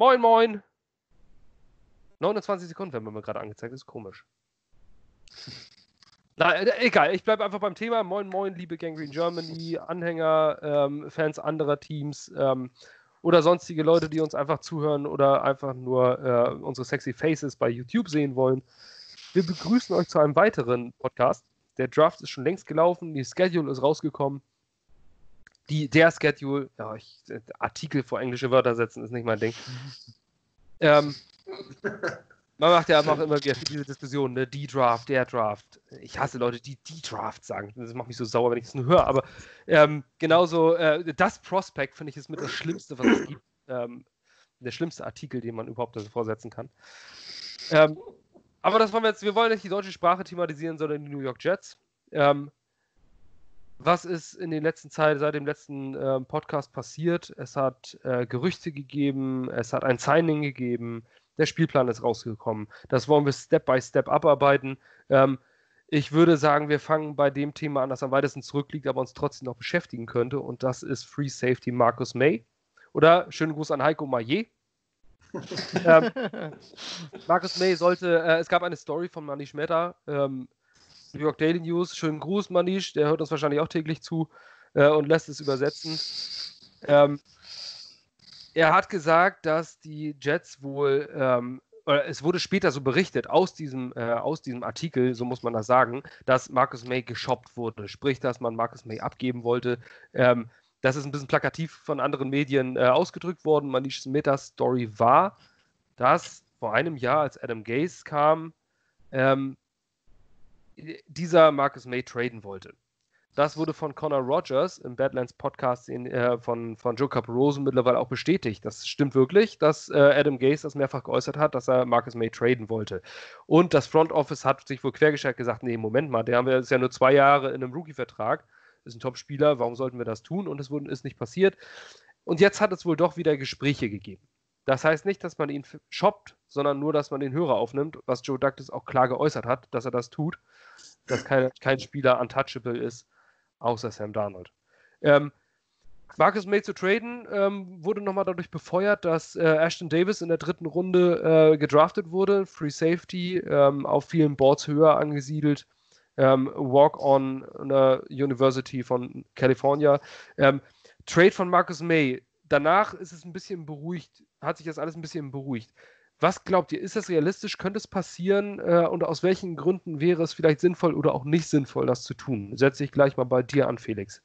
Moin, moin. 29 Sekunden werden mir gerade angezeigt, das ist komisch. Na, äh, egal, ich bleibe einfach beim Thema. Moin, moin, liebe Gangrene Germany, Anhänger, ähm, Fans anderer Teams ähm, oder sonstige Leute, die uns einfach zuhören oder einfach nur äh, unsere sexy Faces bei YouTube sehen wollen. Wir begrüßen euch zu einem weiteren Podcast. Der Draft ist schon längst gelaufen, die Schedule ist rausgekommen. Die, der Schedule, ja, ich, Artikel vor englische Wörter setzen ist nicht mein Ding. Ähm, man macht ja auch immer wieder diese Diskussion, ne? Die Draft, der Draft. Ich hasse Leute, die die Draft sagen. Das macht mich so sauer, wenn ich es nur höre. Aber ähm, genauso, äh, das Prospect finde ich ist mit das Schlimmste, was es gibt. Ähm, der schlimmste Artikel, den man überhaupt davor setzen kann. Ähm, aber das wollen wir jetzt, wir wollen nicht die deutsche Sprache thematisieren, sondern die New York Jets. Ähm, was ist in den letzten Zeit, seit dem letzten äh, Podcast passiert? Es hat äh, Gerüchte gegeben, es hat ein Signing gegeben, der Spielplan ist rausgekommen. Das wollen wir Step by Step abarbeiten. Ähm, ich würde sagen, wir fangen bei dem Thema an, das am weitesten zurückliegt, aber uns trotzdem noch beschäftigen könnte. Und das ist Free Safety Markus May. Oder schönen Gruß an Heiko Maillet. ähm, Markus May sollte, äh, es gab eine Story von Manish Mehta, ähm, New York Daily News. Schönen Gruß, Manish, der hört uns wahrscheinlich auch täglich zu äh, und lässt es übersetzen. Ähm, er hat gesagt, dass die Jets wohl, ähm, es wurde später so berichtet aus diesem, äh, aus diesem Artikel, so muss man das sagen, dass Marcus May geshoppt wurde. Sprich, dass man Marcus May abgeben wollte. Ähm, das ist ein bisschen plakativ von anderen Medien äh, ausgedrückt worden. Manish Smithers Story war, dass vor einem Jahr, als Adam Gase kam, ähm, dieser Marcus May traden wollte. Das wurde von Connor Rogers im Badlands Podcast in, äh, von, von Joe Caparoso mittlerweile auch bestätigt. Das stimmt wirklich, dass äh, Adam Gase das mehrfach geäußert hat, dass er Marcus May traden wollte. Und das Front Office hat sich wohl quergestellt gesagt, nee, Moment mal, der haben wir jetzt ja nur zwei Jahre in einem Rookie-Vertrag, ist ein Top-Spieler, warum sollten wir das tun? Und es ist nicht passiert. Und jetzt hat es wohl doch wieder Gespräche gegeben. Das heißt nicht, dass man ihn shoppt, sondern nur, dass man den Hörer aufnimmt, was Joe Douglas auch klar geäußert hat, dass er das tut, dass kein, kein Spieler untouchable ist außer Sam Darnold. Ähm, Marcus May zu traden ähm, wurde nochmal dadurch befeuert, dass äh, Ashton Davis in der dritten Runde äh, gedraftet wurde, Free Safety, ähm, auf vielen Boards höher angesiedelt, ähm, Walk-on der University von California. Ähm, Trade von Marcus May. Danach ist es ein bisschen beruhigt, hat sich das alles ein bisschen beruhigt. Was glaubt ihr, ist das realistisch? Könnte es passieren? Äh, und aus welchen Gründen wäre es vielleicht sinnvoll oder auch nicht sinnvoll, das zu tun? Setze ich gleich mal bei dir an, Felix.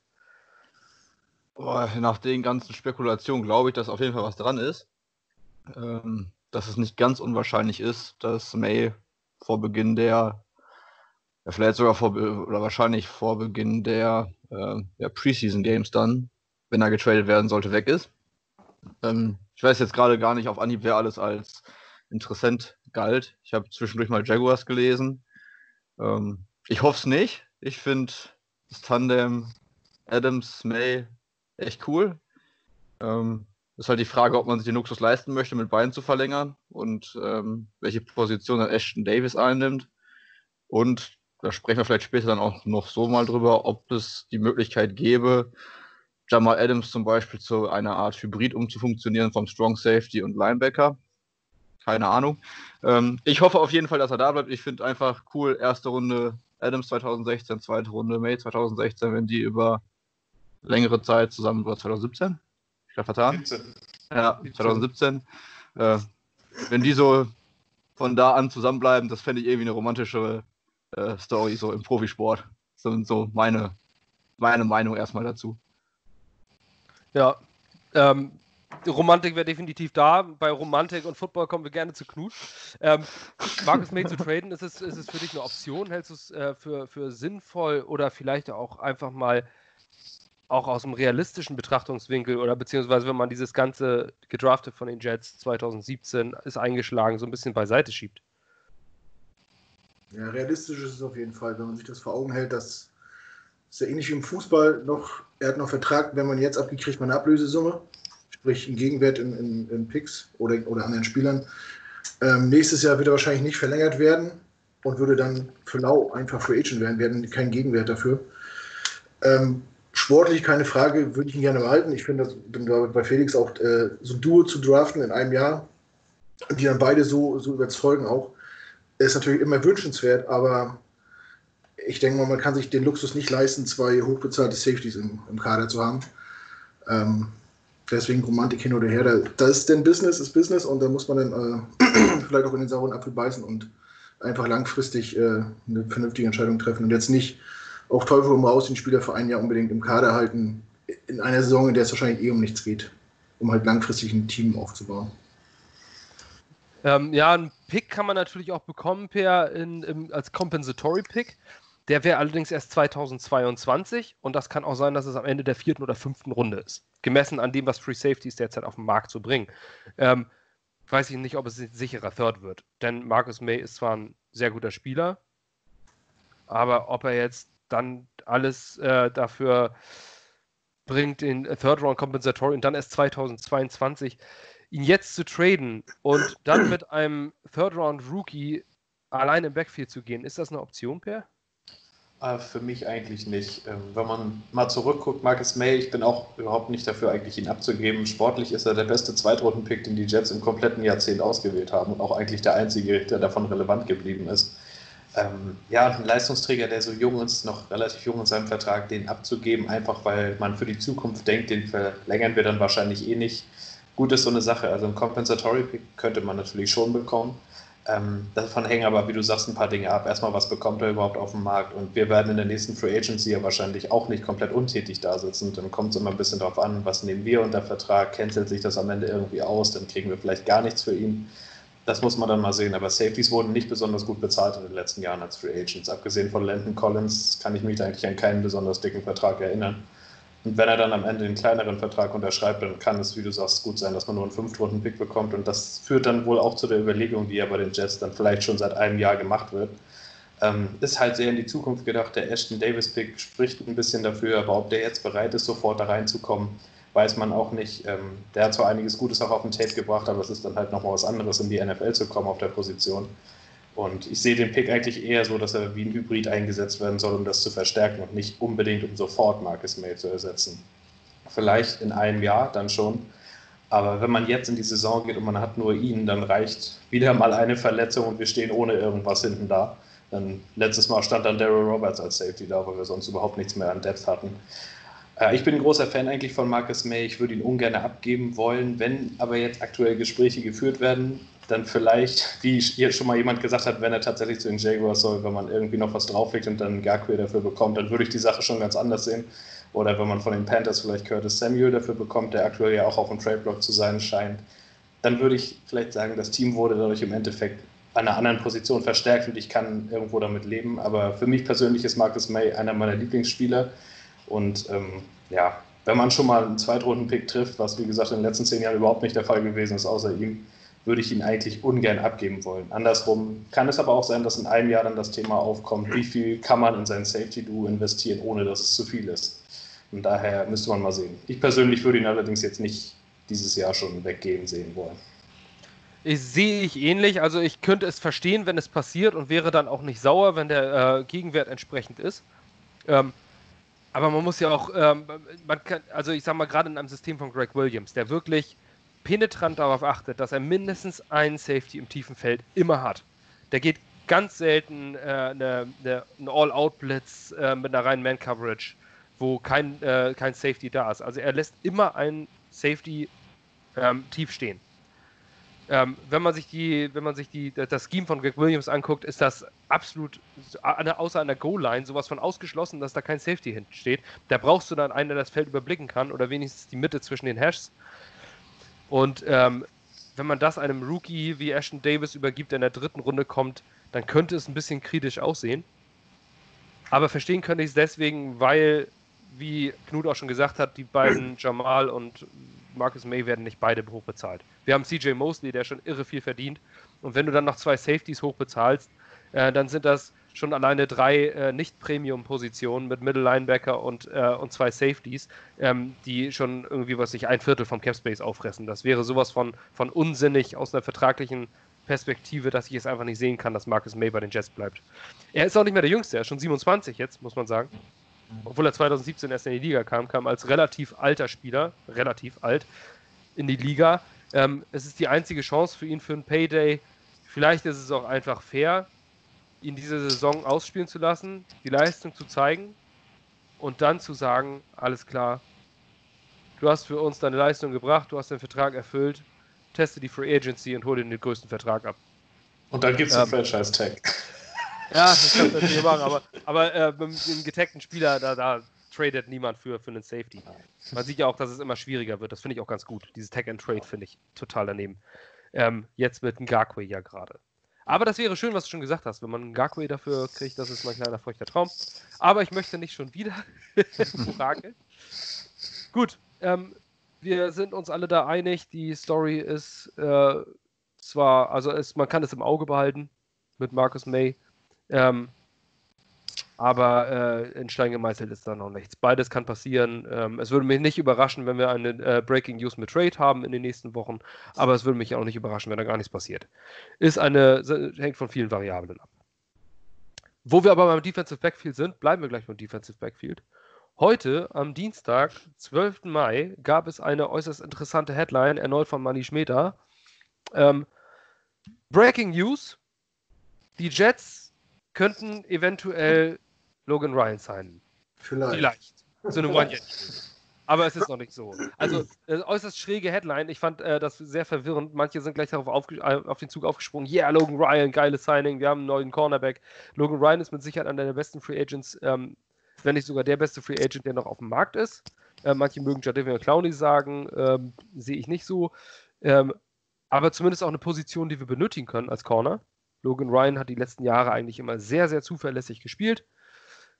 Boah, nach den ganzen Spekulationen glaube ich, dass auf jeden Fall was dran ist. Ähm, dass es nicht ganz unwahrscheinlich ist, dass May vor Beginn der, ja, vielleicht sogar vor, oder wahrscheinlich vor Beginn der, äh, der Preseason Games dann, wenn er getradet werden sollte, weg ist. Ähm, ich weiß jetzt gerade gar nicht auf Anhieb, wer alles als interessant galt. Ich habe zwischendurch mal Jaguars gelesen. Ähm, ich hoffe es nicht. Ich finde das Tandem Adams May echt cool. Ähm, ist halt die Frage, ob man sich den Luxus leisten möchte, mit Beinen zu verlängern und ähm, welche Position dann Ashton Davis einnimmt. Und da sprechen wir vielleicht später dann auch noch so mal drüber, ob es die Möglichkeit gäbe, Jamal Adams zum Beispiel zu einer Art Hybrid umzufunktionieren vom Strong Safety und Linebacker keine Ahnung. Ähm, ich hoffe auf jeden Fall, dass er da bleibt. Ich finde einfach cool, erste Runde Adams 2016, zweite Runde May 2016, wenn die über längere Zeit zusammen, über 2017? Ich glaube vertan. 17. Ja, 2017. Äh, wenn die so von da an zusammenbleiben, das fände ich irgendwie eine romantische äh, Story so im Profisport. Das sind so meine, meine Meinung erstmal dazu. Ja, ähm, Romantik wäre definitiv da. Bei Romantik und Football kommen wir gerne zu Knut. Ähm, Marcus May zu traden, ist es, ist es für dich eine Option? Hältst du es äh, für, für sinnvoll oder vielleicht auch einfach mal auch aus einem realistischen Betrachtungswinkel oder beziehungsweise wenn man dieses ganze gedraftet von den Jets 2017 ist eingeschlagen, so ein bisschen beiseite schiebt? Ja, realistisch ist es auf jeden Fall, wenn man sich das vor Augen hält, dass es ja ähnlich wie im Fußball noch, er hat noch Vertrag, wenn man jetzt abgibt, kriegt man eine Ablösesumme sprich einen Gegenwert in, in, in Picks oder, oder anderen Spielern. Ähm, nächstes Jahr wird er wahrscheinlich nicht verlängert werden und würde dann für Lau einfach Free Agent werden, werden kein Gegenwert dafür. Ähm, Sportlich keine Frage, würde ich ihn gerne behalten. Ich finde, bin da bei Felix auch äh, so ein Duo zu draften in einem Jahr, die dann beide so, so überzeugen auch, ist natürlich immer wünschenswert, aber ich denke mal, man kann sich den Luxus nicht leisten, zwei hochbezahlte Safeties im, im Kader zu haben. Ähm, deswegen Romantik hin oder her. Da, das ist denn Business, ist Business und da muss man dann äh, vielleicht auch in den sauren Apfel beißen und einfach langfristig äh, eine vernünftige Entscheidung treffen und jetzt nicht auf Teufel um raus den Spieler für ein Jahr unbedingt im Kader halten, in einer Saison, in der es wahrscheinlich eh um nichts geht, um halt langfristig ein Team aufzubauen. Ähm, ja, einen Pick kann man natürlich auch bekommen per in, in, als Compensatory Pick. Der wäre allerdings erst 2022 und das kann auch sein, dass es am Ende der vierten oder fünften Runde ist. Gemessen an dem, was Free Safeties derzeit auf dem Markt so bringen. Ähm, weiß ich nicht, ob es ein sicherer Third wird. Denn Marcus May ist zwar ein sehr guter Spieler, aber ob er jetzt dann alles äh, dafür bringt, den Third Round Compensatory und dann erst 2022 ihn jetzt zu traden und dann mit einem Third Round Rookie allein im Backfield zu gehen, ist das eine Option, Per? Äh, für mich eigentlich nicht. Ähm, wenn man mal zurückguckt, Marcus May, ich bin auch überhaupt nicht dafür, eigentlich ihn abzugeben. Sportlich ist er der beste Zweitrunden-Pick, den die Jets im kompletten Jahrzehnt ausgewählt haben und auch eigentlich der einzige, der davon relevant geblieben ist. Ähm, ja, ein Leistungsträger, der so jung ist, noch relativ jung in seinem Vertrag, den abzugeben, einfach weil man für die Zukunft denkt, den verlängern wir dann wahrscheinlich eh nicht. Gut ist so eine Sache. Also ein Compensatory Pick könnte man natürlich schon bekommen. Ähm, davon hängen aber, wie du sagst, ein paar Dinge ab. Erstmal, was bekommt er überhaupt auf dem Markt? Und wir werden in der nächsten Free Agency ja wahrscheinlich auch nicht komplett untätig da sitzen. Dann kommt es immer ein bisschen darauf an, was nehmen wir unter Vertrag, cancelt sich das am Ende irgendwie aus, dann kriegen wir vielleicht gar nichts für ihn. Das muss man dann mal sehen. Aber Safeties wurden nicht besonders gut bezahlt in den letzten Jahren als Free Agents. Abgesehen von Landon Collins kann ich mich eigentlich an keinen besonders dicken Vertrag erinnern. Und wenn er dann am Ende einen kleineren Vertrag unterschreibt, dann kann es, wie du sagst, gut sein, dass man nur einen Fünftrunden-Pick bekommt. Und das führt dann wohl auch zu der Überlegung, die ja bei den Jets dann vielleicht schon seit einem Jahr gemacht wird. Ähm, ist halt sehr in die Zukunft gedacht. Der Ashton Davis-Pick spricht ein bisschen dafür, aber ob der jetzt bereit ist, sofort da reinzukommen, weiß man auch nicht. Ähm, der hat zwar einiges Gutes auch auf den Tape gebracht, aber es ist dann halt nochmal was anderes, in die NFL zu kommen auf der Position. Und ich sehe den Pick eigentlich eher so, dass er wie ein Hybrid eingesetzt werden soll, um das zu verstärken und nicht unbedingt, um sofort Marcus May zu ersetzen. Vielleicht in einem Jahr dann schon. Aber wenn man jetzt in die Saison geht und man hat nur ihn, dann reicht wieder mal eine Verletzung und wir stehen ohne irgendwas hinten da. Dann, letztes Mal stand dann Daryl Roberts als Safety da, weil wir sonst überhaupt nichts mehr an Depth hatten. Äh, ich bin ein großer Fan eigentlich von Marcus May. Ich würde ihn ungern abgeben wollen. Wenn aber jetzt aktuell Gespräche geführt werden, dann vielleicht, wie jetzt schon mal jemand gesagt hat, wenn er tatsächlich zu den Jaguars soll, wenn man irgendwie noch was drauflegt und dann Garquay dafür bekommt, dann würde ich die Sache schon ganz anders sehen. Oder wenn man von den Panthers vielleicht Curtis Samuel dafür bekommt, der aktuell ja auch auf dem Trade-Block zu sein scheint, dann würde ich vielleicht sagen, das Team wurde dadurch im Endeffekt an einer anderen Position verstärkt und ich kann irgendwo damit leben. Aber für mich persönlich ist Marcus May einer meiner Lieblingsspieler. Und ähm, ja, wenn man schon mal einen Zweitrunden-Pick trifft, was wie gesagt in den letzten zehn Jahren überhaupt nicht der Fall gewesen ist, außer ihm, würde ich ihn eigentlich ungern abgeben wollen. Andersrum kann es aber auch sein, dass in einem Jahr dann das Thema aufkommt, wie viel kann man in sein Safety-Duo investieren, ohne dass es zu viel ist. Und daher müsste man mal sehen. Ich persönlich würde ihn allerdings jetzt nicht dieses Jahr schon weggehen sehen wollen. Ich sehe ich ähnlich. Also ich könnte es verstehen, wenn es passiert und wäre dann auch nicht sauer, wenn der äh, Gegenwert entsprechend ist. Ähm, aber man muss ja auch, ähm, man kann, also ich sag mal, gerade in einem System von Greg Williams, der wirklich penetrant darauf achtet, dass er mindestens einen Safety im tiefen Feld immer hat. Der geht ganz selten äh, eine, eine, einen All-Out-Blitz äh, mit einer reinen Man-Coverage, wo kein, äh, kein Safety da ist. Also er lässt immer einen Safety ähm, tief stehen. Ähm, wenn man sich die, wenn man sich die, das Scheme von Greg Williams anguckt, ist das absolut, außer an der Goal-Line, sowas von ausgeschlossen, dass da kein Safety hinten Da brauchst du dann einen, der das Feld überblicken kann oder wenigstens die Mitte zwischen den Hashs. Und ähm, wenn man das einem Rookie wie Ashton Davis übergibt, der in der dritten Runde kommt, dann könnte es ein bisschen kritisch aussehen. Aber verstehen könnte ich es deswegen, weil, wie Knut auch schon gesagt hat, die beiden Jamal und Marcus May werden nicht beide hoch bezahlt. Wir haben CJ Mosley, der schon irre viel verdient. Und wenn du dann noch zwei Safeties hoch bezahlst, äh, dann sind das schon alleine drei äh, Nicht-Premium-Positionen mit Middle Linebacker und, äh, und zwei Safeties, ähm, die schon irgendwie, was sich ein Viertel vom Capspace auffressen. Das wäre sowas von, von unsinnig aus einer vertraglichen Perspektive, dass ich es einfach nicht sehen kann, dass Marcus May bei den Jets bleibt. Er ist auch nicht mehr der Jüngste, er ist schon 27 jetzt, muss man sagen. Obwohl er 2017 erst in die Liga kam, kam als relativ alter Spieler, relativ alt, in die Liga. Ähm, es ist die einzige Chance für ihn für einen Payday. Vielleicht ist es auch einfach fair, ihn diese Saison ausspielen zu lassen, die Leistung zu zeigen und dann zu sagen, alles klar, du hast für uns deine Leistung gebracht, du hast den Vertrag erfüllt, teste die Free Agency und hol dir den größten Vertrag ab. Und dann gibt es ähm, einen Franchise-Tag. Ja, das kannst du natürlich machen, aber, aber äh, mit dem getagten Spieler, da, da tradet niemand für, für einen Safety. Man sieht ja auch, dass es immer schwieriger wird. Das finde ich auch ganz gut. Dieses Tag and Trade finde ich total daneben. Ähm, jetzt mit Ngakwe ja gerade. Aber das wäre schön, was du schon gesagt hast. Wenn man Ngakwe dafür kriegt, das ist mein kleiner feuchter Traum. Aber ich möchte nicht schon wieder Frage. Gut, ähm, wir sind uns alle da einig. Die Story ist äh, zwar, also es, man kann es im Auge behalten mit Marcus May. Ähm, aber äh, in Stein gemeißelt ist da noch nichts. Beides kann passieren. Ähm, es würde mich nicht überraschen, wenn wir eine äh, Breaking News mit Trade haben in den nächsten Wochen, aber es würde mich auch nicht überraschen, wenn da gar nichts passiert. Ist eine, hängt von vielen Variablen ab. Wo wir aber beim Defensive Backfield sind, bleiben wir gleich beim Defensive Backfield. Heute, am Dienstag, 12. Mai, gab es eine äußerst interessante Headline, erneut von Manny Schmeda. Ähm, Breaking News: Die Jets könnten eventuell Logan Ryan sein. Vielleicht. Vielleicht. So eine one Aber es ist noch nicht so. Also, äh, äußerst schräge Headline. Ich fand äh, das sehr verwirrend. Manche sind gleich darauf aufge äh, auf den Zug aufgesprungen. Yeah, Logan Ryan, geiles Signing. Wir haben einen neuen Cornerback. Logan Ryan ist mit Sicherheit einer der besten Free Agents, ähm, wenn nicht sogar der beste Free Agent, der noch auf dem Markt ist. Äh, manche mögen Jadavion Clowney sagen, ähm, sehe ich nicht so. Ähm, aber zumindest auch eine Position, die wir benötigen können als Corner. Logan Ryan hat die letzten Jahre eigentlich immer sehr, sehr zuverlässig gespielt.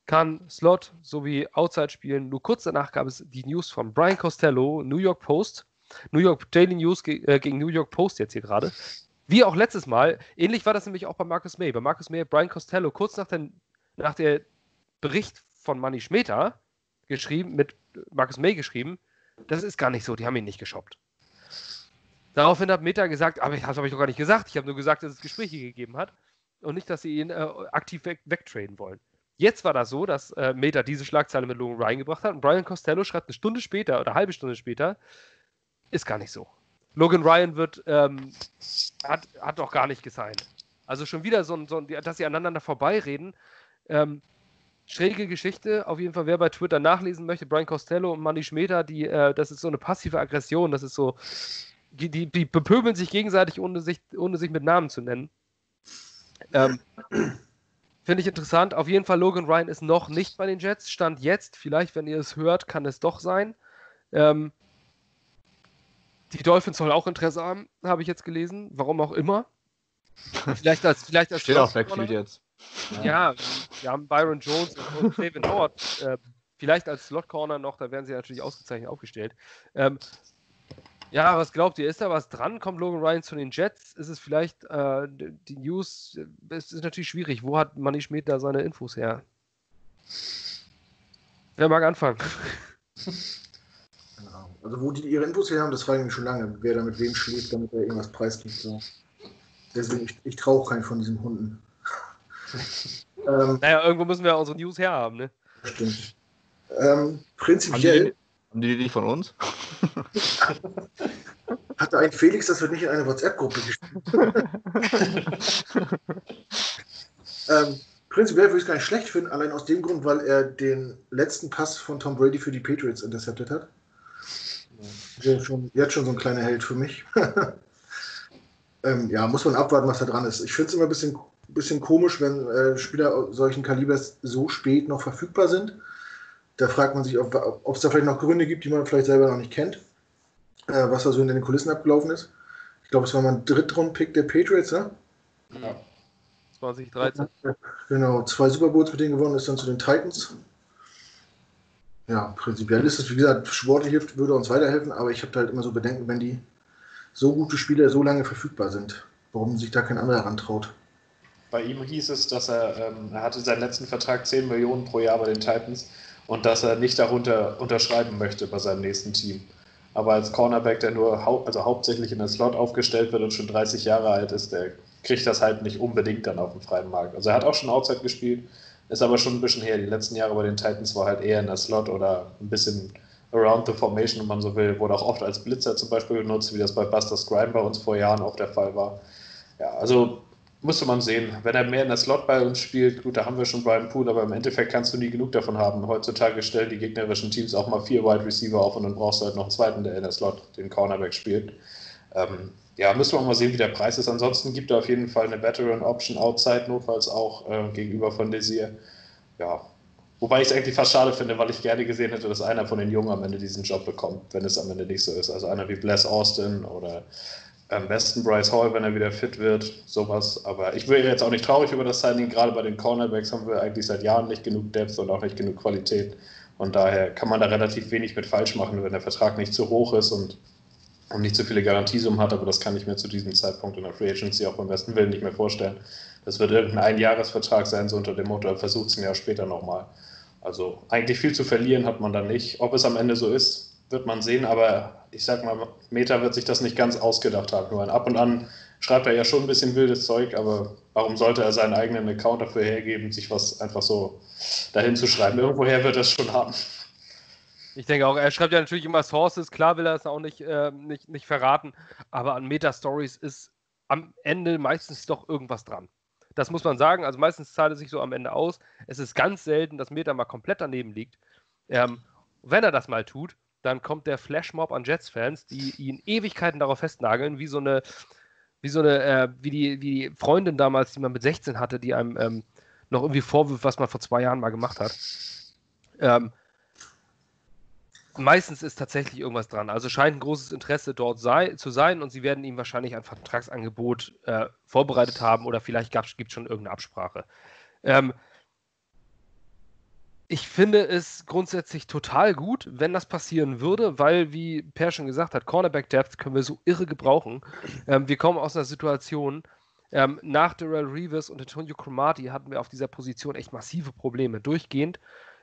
Kann Slot sowie Outside spielen. Nur kurz danach gab es die News von Brian Costello, New York Post. New York Daily News ge äh, gegen New York Post jetzt hier gerade. Wie auch letztes Mal. Ähnlich war das nämlich auch bei Marcus May. Bei Marcus May hat Brian Costello kurz nach, den, nach der Bericht von Manny Schmeter geschrieben, mit Marcus May geschrieben, das ist gar nicht so, die haben ihn nicht geshoppt. Daraufhin hat Meta gesagt, aber das habe ich doch gar nicht gesagt. Ich habe nur gesagt, dass es Gespräche gegeben hat und nicht, dass sie ihn äh, aktiv weg wegtraden wollen. Jetzt war das so, dass äh, Meta diese Schlagzeile mit Logan Ryan gebracht hat und Brian Costello schreibt eine Stunde später oder eine halbe Stunde später, ist gar nicht so. Logan Ryan wird, ähm, hat, hat doch gar nicht gesigned. Also schon wieder so, so dass sie aneinander vorbeireden. Ähm, schräge Geschichte. Auf jeden Fall, wer bei Twitter nachlesen möchte, Brian Costello und Manny Schmeta, die, äh, das ist so eine passive Aggression. Das ist so, die, die, die bepöbeln sich gegenseitig, ohne sich, ohne sich mit Namen zu nennen. Ähm, Finde ich interessant. Auf jeden Fall, Logan Ryan ist noch nicht bei den Jets. Stand jetzt, vielleicht, wenn ihr es hört, kann es doch sein. Ähm, die Dolphins sollen auch Interesse haben, habe ich jetzt gelesen. Warum auch immer. Vielleicht als, vielleicht als Steht auch Backfield jetzt. Ja, wir haben Byron Jones und David Howard. Äh, vielleicht als Slot Corner noch, da werden sie natürlich ausgezeichnet aufgestellt. Ähm, ja, was glaubt ihr? Ist da was dran? Kommt Logan Ryan zu den Jets? Ist es vielleicht äh, die News? Es ist natürlich schwierig. Wo hat Manny Schmidt da seine Infos her? Wer mag anfangen? Genau. Also, wo die ihre Infos her haben, das frage ich mich schon lange. Wer da mit wem schläft, damit er irgendwas preisgibt. So. Deswegen, ich, ich traue keinen von diesen Hunden. ähm, naja, irgendwo müssen wir unsere News herhaben, ne? Stimmt. Ähm, prinzipiell. Haben die nicht von uns? Hatte ein Felix, das wird nicht in eine WhatsApp-Gruppe gespielt. ähm, prinzipiell würde ich es gar nicht schlecht finden, allein aus dem Grund, weil er den letzten Pass von Tom Brady für die Patriots interceptet hat. Ja. Schon, jetzt schon so ein kleiner Held für mich. ähm, ja, muss man abwarten, was da dran ist. Ich finde es immer ein bisschen, bisschen komisch, wenn äh, Spieler solchen Kalibers so spät noch verfügbar sind. Da fragt man sich, ob, es da vielleicht noch Gründe gibt, die man vielleicht selber noch nicht kennt, äh, was da so in den Kulissen abgelaufen ist. Ich glaube, es war mal ein Drittrund-Pick der Patriots, ne? Ja. 2013. Genau, zwei Super Bowls mit denen gewonnen, ist dann zu den Titans. Ja, prinzipiell ist es, wie gesagt, sportlich hilft, würde uns weiterhelfen, aber ich habe halt immer so Bedenken, wenn die so gute Spieler so lange verfügbar sind, warum sich da kein anderer rantraut. Bei ihm hieß es, dass er, ähm, er hatte seinen letzten Vertrag 10 Millionen pro Jahr bei den Titans und dass er nicht darunter unterschreiben möchte bei seinem nächsten Team. Aber als Cornerback, der nur hau also hauptsächlich in der Slot aufgestellt wird und schon 30 Jahre alt ist, der kriegt das halt nicht unbedingt dann auf dem freien Markt. Also er hat auch schon Outside gespielt, Ist aber schon ein bisschen her. Die letzten Jahre bei den Titans war halt eher in der Slot oder ein bisschen around the formation, wenn man so will. Wurde auch oft als Blitzer zum Beispiel benutzt, wie das bei Buster Scribe bei uns vor Jahren auch der Fall war. Ja, also musste man sehen. Wenn er mehr in der Slot bei uns spielt, gut, da haben wir schon Brian Poole, aber im Endeffekt kannst du nie genug davon haben. Heutzutage stellen die gegnerischen Teams auch mal vier Wide Receiver auf und dann brauchst du halt noch einen zweiten, der in der Slot den Cornerback spielt. Ähm, ja, müssen wir mal sehen, wie der Preis ist. Ansonsten gibt er auf jeden Fall eine Veteran Option Outside, notfalls auch äh, gegenüber von Desir. Ja, wobei ich es eigentlich fast schade finde, weil ich gerne gesehen hätte, dass einer von den Jungen am Ende diesen Job bekommt, wenn es am Ende nicht so ist. Also einer wie Bless Austin oder am besten Bryce Hall, wenn er wieder fit wird, sowas. Aber ich wäre jetzt auch nicht traurig über das Signing. Gerade bei den Cornerbacks haben wir eigentlich seit Jahren nicht genug Depth und auch nicht genug Qualität. Und daher kann man da relativ wenig mit falsch machen, wenn der Vertrag nicht zu hoch ist und, und nicht zu viele Garantiesummen hat. Aber das kann ich mir zu diesem Zeitpunkt in der Free Agency auch beim besten Willen nicht mehr vorstellen. Das wird irgendein Einjahresvertrag sein, so unter dem Motto, er versucht es ein Jahr später nochmal. Also eigentlich viel zu verlieren hat man da nicht. Ob es am Ende so ist, wird man sehen, aber ich sag mal, Meta wird sich das nicht ganz ausgedacht haben. Nur ab und an schreibt er ja schon ein bisschen wildes Zeug, aber warum sollte er seinen eigenen Account dafür hergeben, sich was einfach so dahin zu schreiben? Irgendwoher wird er es schon haben. Ich denke auch, er schreibt ja natürlich immer Sources, klar will er es auch nicht, äh, nicht, nicht verraten, aber an Meta-Stories ist am Ende meistens doch irgendwas dran. Das muss man sagen, also meistens zahlt es sich so am Ende aus. Es ist ganz selten, dass Meta mal komplett daneben liegt. Ähm, wenn er das mal tut, dann kommt der Flashmob an Jets-Fans, die ihn Ewigkeiten darauf festnageln, wie so eine, wie so eine, äh, wie, die, wie die Freundin damals, die man mit 16 hatte, die einem ähm, noch irgendwie vorwirft, was man vor zwei Jahren mal gemacht hat. Ähm, meistens ist tatsächlich irgendwas dran. Also scheint ein großes Interesse dort sei, zu sein und sie werden ihm wahrscheinlich ein Vertragsangebot äh, vorbereitet haben oder vielleicht gibt es schon irgendeine Absprache. Ähm, ich finde es grundsätzlich total gut, wenn das passieren würde, weil, wie Per schon gesagt hat, Cornerback Depth können wir so irre gebrauchen. Ähm, wir kommen aus einer Situation, ähm, nach Darrell Reeves und Antonio Cromartie hatten wir auf dieser Position echt massive Probleme, durchgehend.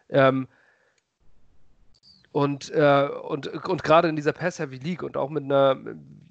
Ähm, und, äh, und, und gerade in dieser Pass-Heavy League und auch mit einer,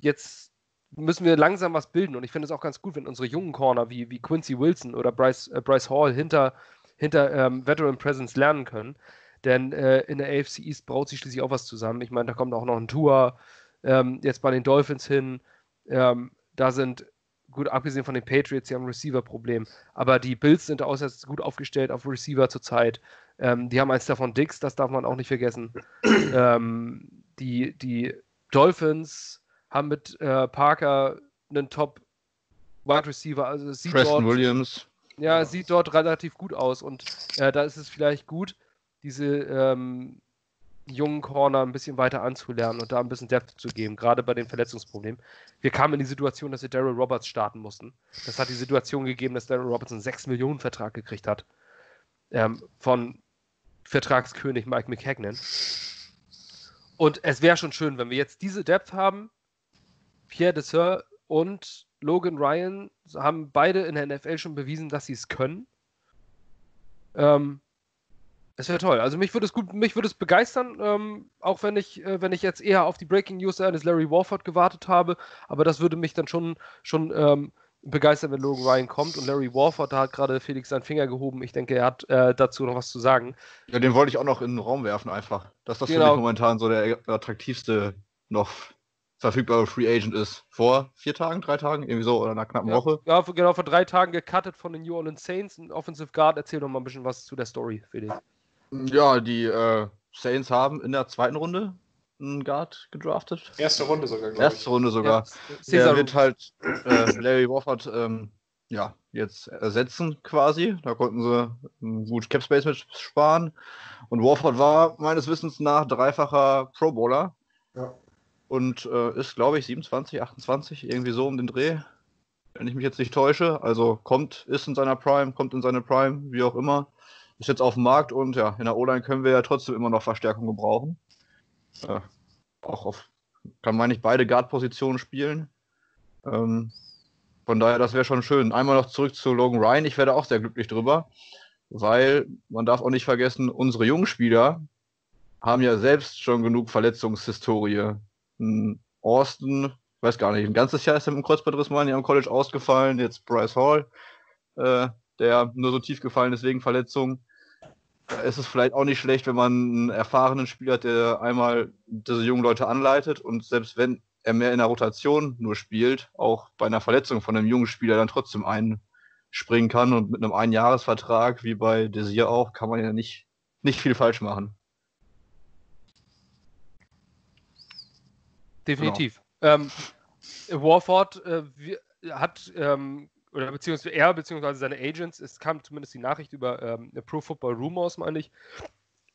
jetzt müssen wir langsam was bilden. Und ich finde es auch ganz gut, wenn unsere jungen Corner wie, wie Quincy Wilson oder Bryce, äh, Bryce Hall hinter hinter ähm, Veteran Presence lernen können. Denn äh, in der AFC East braut sich schließlich auch was zusammen. Ich meine, da kommt auch noch ein Tour ähm, jetzt bei den Dolphins hin. Ähm, da sind, gut abgesehen von den Patriots, die haben ein Receiver-Problem. Aber die Bills sind äußerst gut aufgestellt auf Receiver zurzeit. Ähm, die haben eins davon Dix, das darf man auch nicht vergessen. ähm, die, die Dolphins haben mit äh, Parker einen Top Wide Receiver. Also Preston Williams. Ja, sieht dort relativ gut aus und äh, da ist es vielleicht gut, diese ähm, jungen Corner ein bisschen weiter anzulernen und da ein bisschen Depth zu geben, gerade bei den Verletzungsproblemen. Wir kamen in die Situation, dass wir Daryl Roberts starten mussten. Das hat die Situation gegeben, dass Daryl Roberts einen 6 Millionen Vertrag gekriegt hat ähm, von Vertragskönig Mike McHagnon. Und es wäre schon schön, wenn wir jetzt diese Depth haben, Pierre Dessert und Logan Ryan haben beide in der NFL schon bewiesen, dass sie es können. Ähm, es wäre toll. Also mich würde es gut, mich würde es begeistern, ähm, auch wenn ich, äh, wenn ich jetzt eher auf die Breaking News eines Larry Warford gewartet habe. Aber das würde mich dann schon, schon ähm, begeistern, wenn Logan Ryan kommt. Und Larry Warford, da hat gerade Felix seinen Finger gehoben. Ich denke, er hat äh, dazu noch was zu sagen. Ja, den wollte ich auch noch in den Raum werfen einfach. Dass das genau. für mich momentan so der attraktivste noch verfügbare Free Agent ist. Vor vier Tagen, drei Tagen, irgendwie so, oder einer knappen ja, Woche. Ja, genau, vor drei Tagen gecuttet von den New Orleans Saints. Ein Offensive Guard, erzähl doch mal ein bisschen was zu der Story, Felix. Ja, die äh, Saints haben in der zweiten Runde einen Guard gedraftet. Erste Runde sogar, glaube ich. Erste Runde sogar. Ja, der wird halt äh, Larry Wofford ähm, ja, jetzt ersetzen quasi. Da konnten sie gut Cap Space mit sparen. Und Warford war meines Wissens nach dreifacher Pro Bowler. Ja und äh, ist, glaube ich, 27, 28, irgendwie so um den Dreh, wenn ich mich jetzt nicht täusche. Also kommt, ist in seiner Prime, kommt in seine Prime, wie auch immer. Ist jetzt auf dem Markt und ja, in der O-Line können wir ja trotzdem immer noch Verstärkung gebrauchen. Äh, auch auf, kann man nicht beide Guard-Positionen spielen. Ähm, von daher, das wäre schon schön. Einmal noch zurück zu Logan Ryan. Ich werde auch sehr glücklich drüber, weil man darf auch nicht vergessen, unsere jungen Spieler haben ja selbst schon genug Verletzungshistorie Austin, weiß gar nicht, ein ganzes Jahr ist er im Kreuzbandriss mal am College ausgefallen, jetzt Bryce Hall, äh, der nur so tief gefallen ist wegen Verletzungen. Da ist es vielleicht auch nicht schlecht, wenn man einen erfahrenen Spieler hat, der einmal diese jungen Leute anleitet und selbst wenn er mehr in der Rotation nur spielt, auch bei einer Verletzung von einem jungen Spieler dann trotzdem einspringen kann und mit einem Einjahresvertrag, wie bei Desir auch, kann man ja nicht, nicht viel falsch machen. Definitiv. Genau. Ähm, Warford äh, hat, ähm, oder beziehungsweise er, beziehungsweise seine Agents, es kam zumindest die Nachricht über ähm, Pro Football Rumors, meine ich,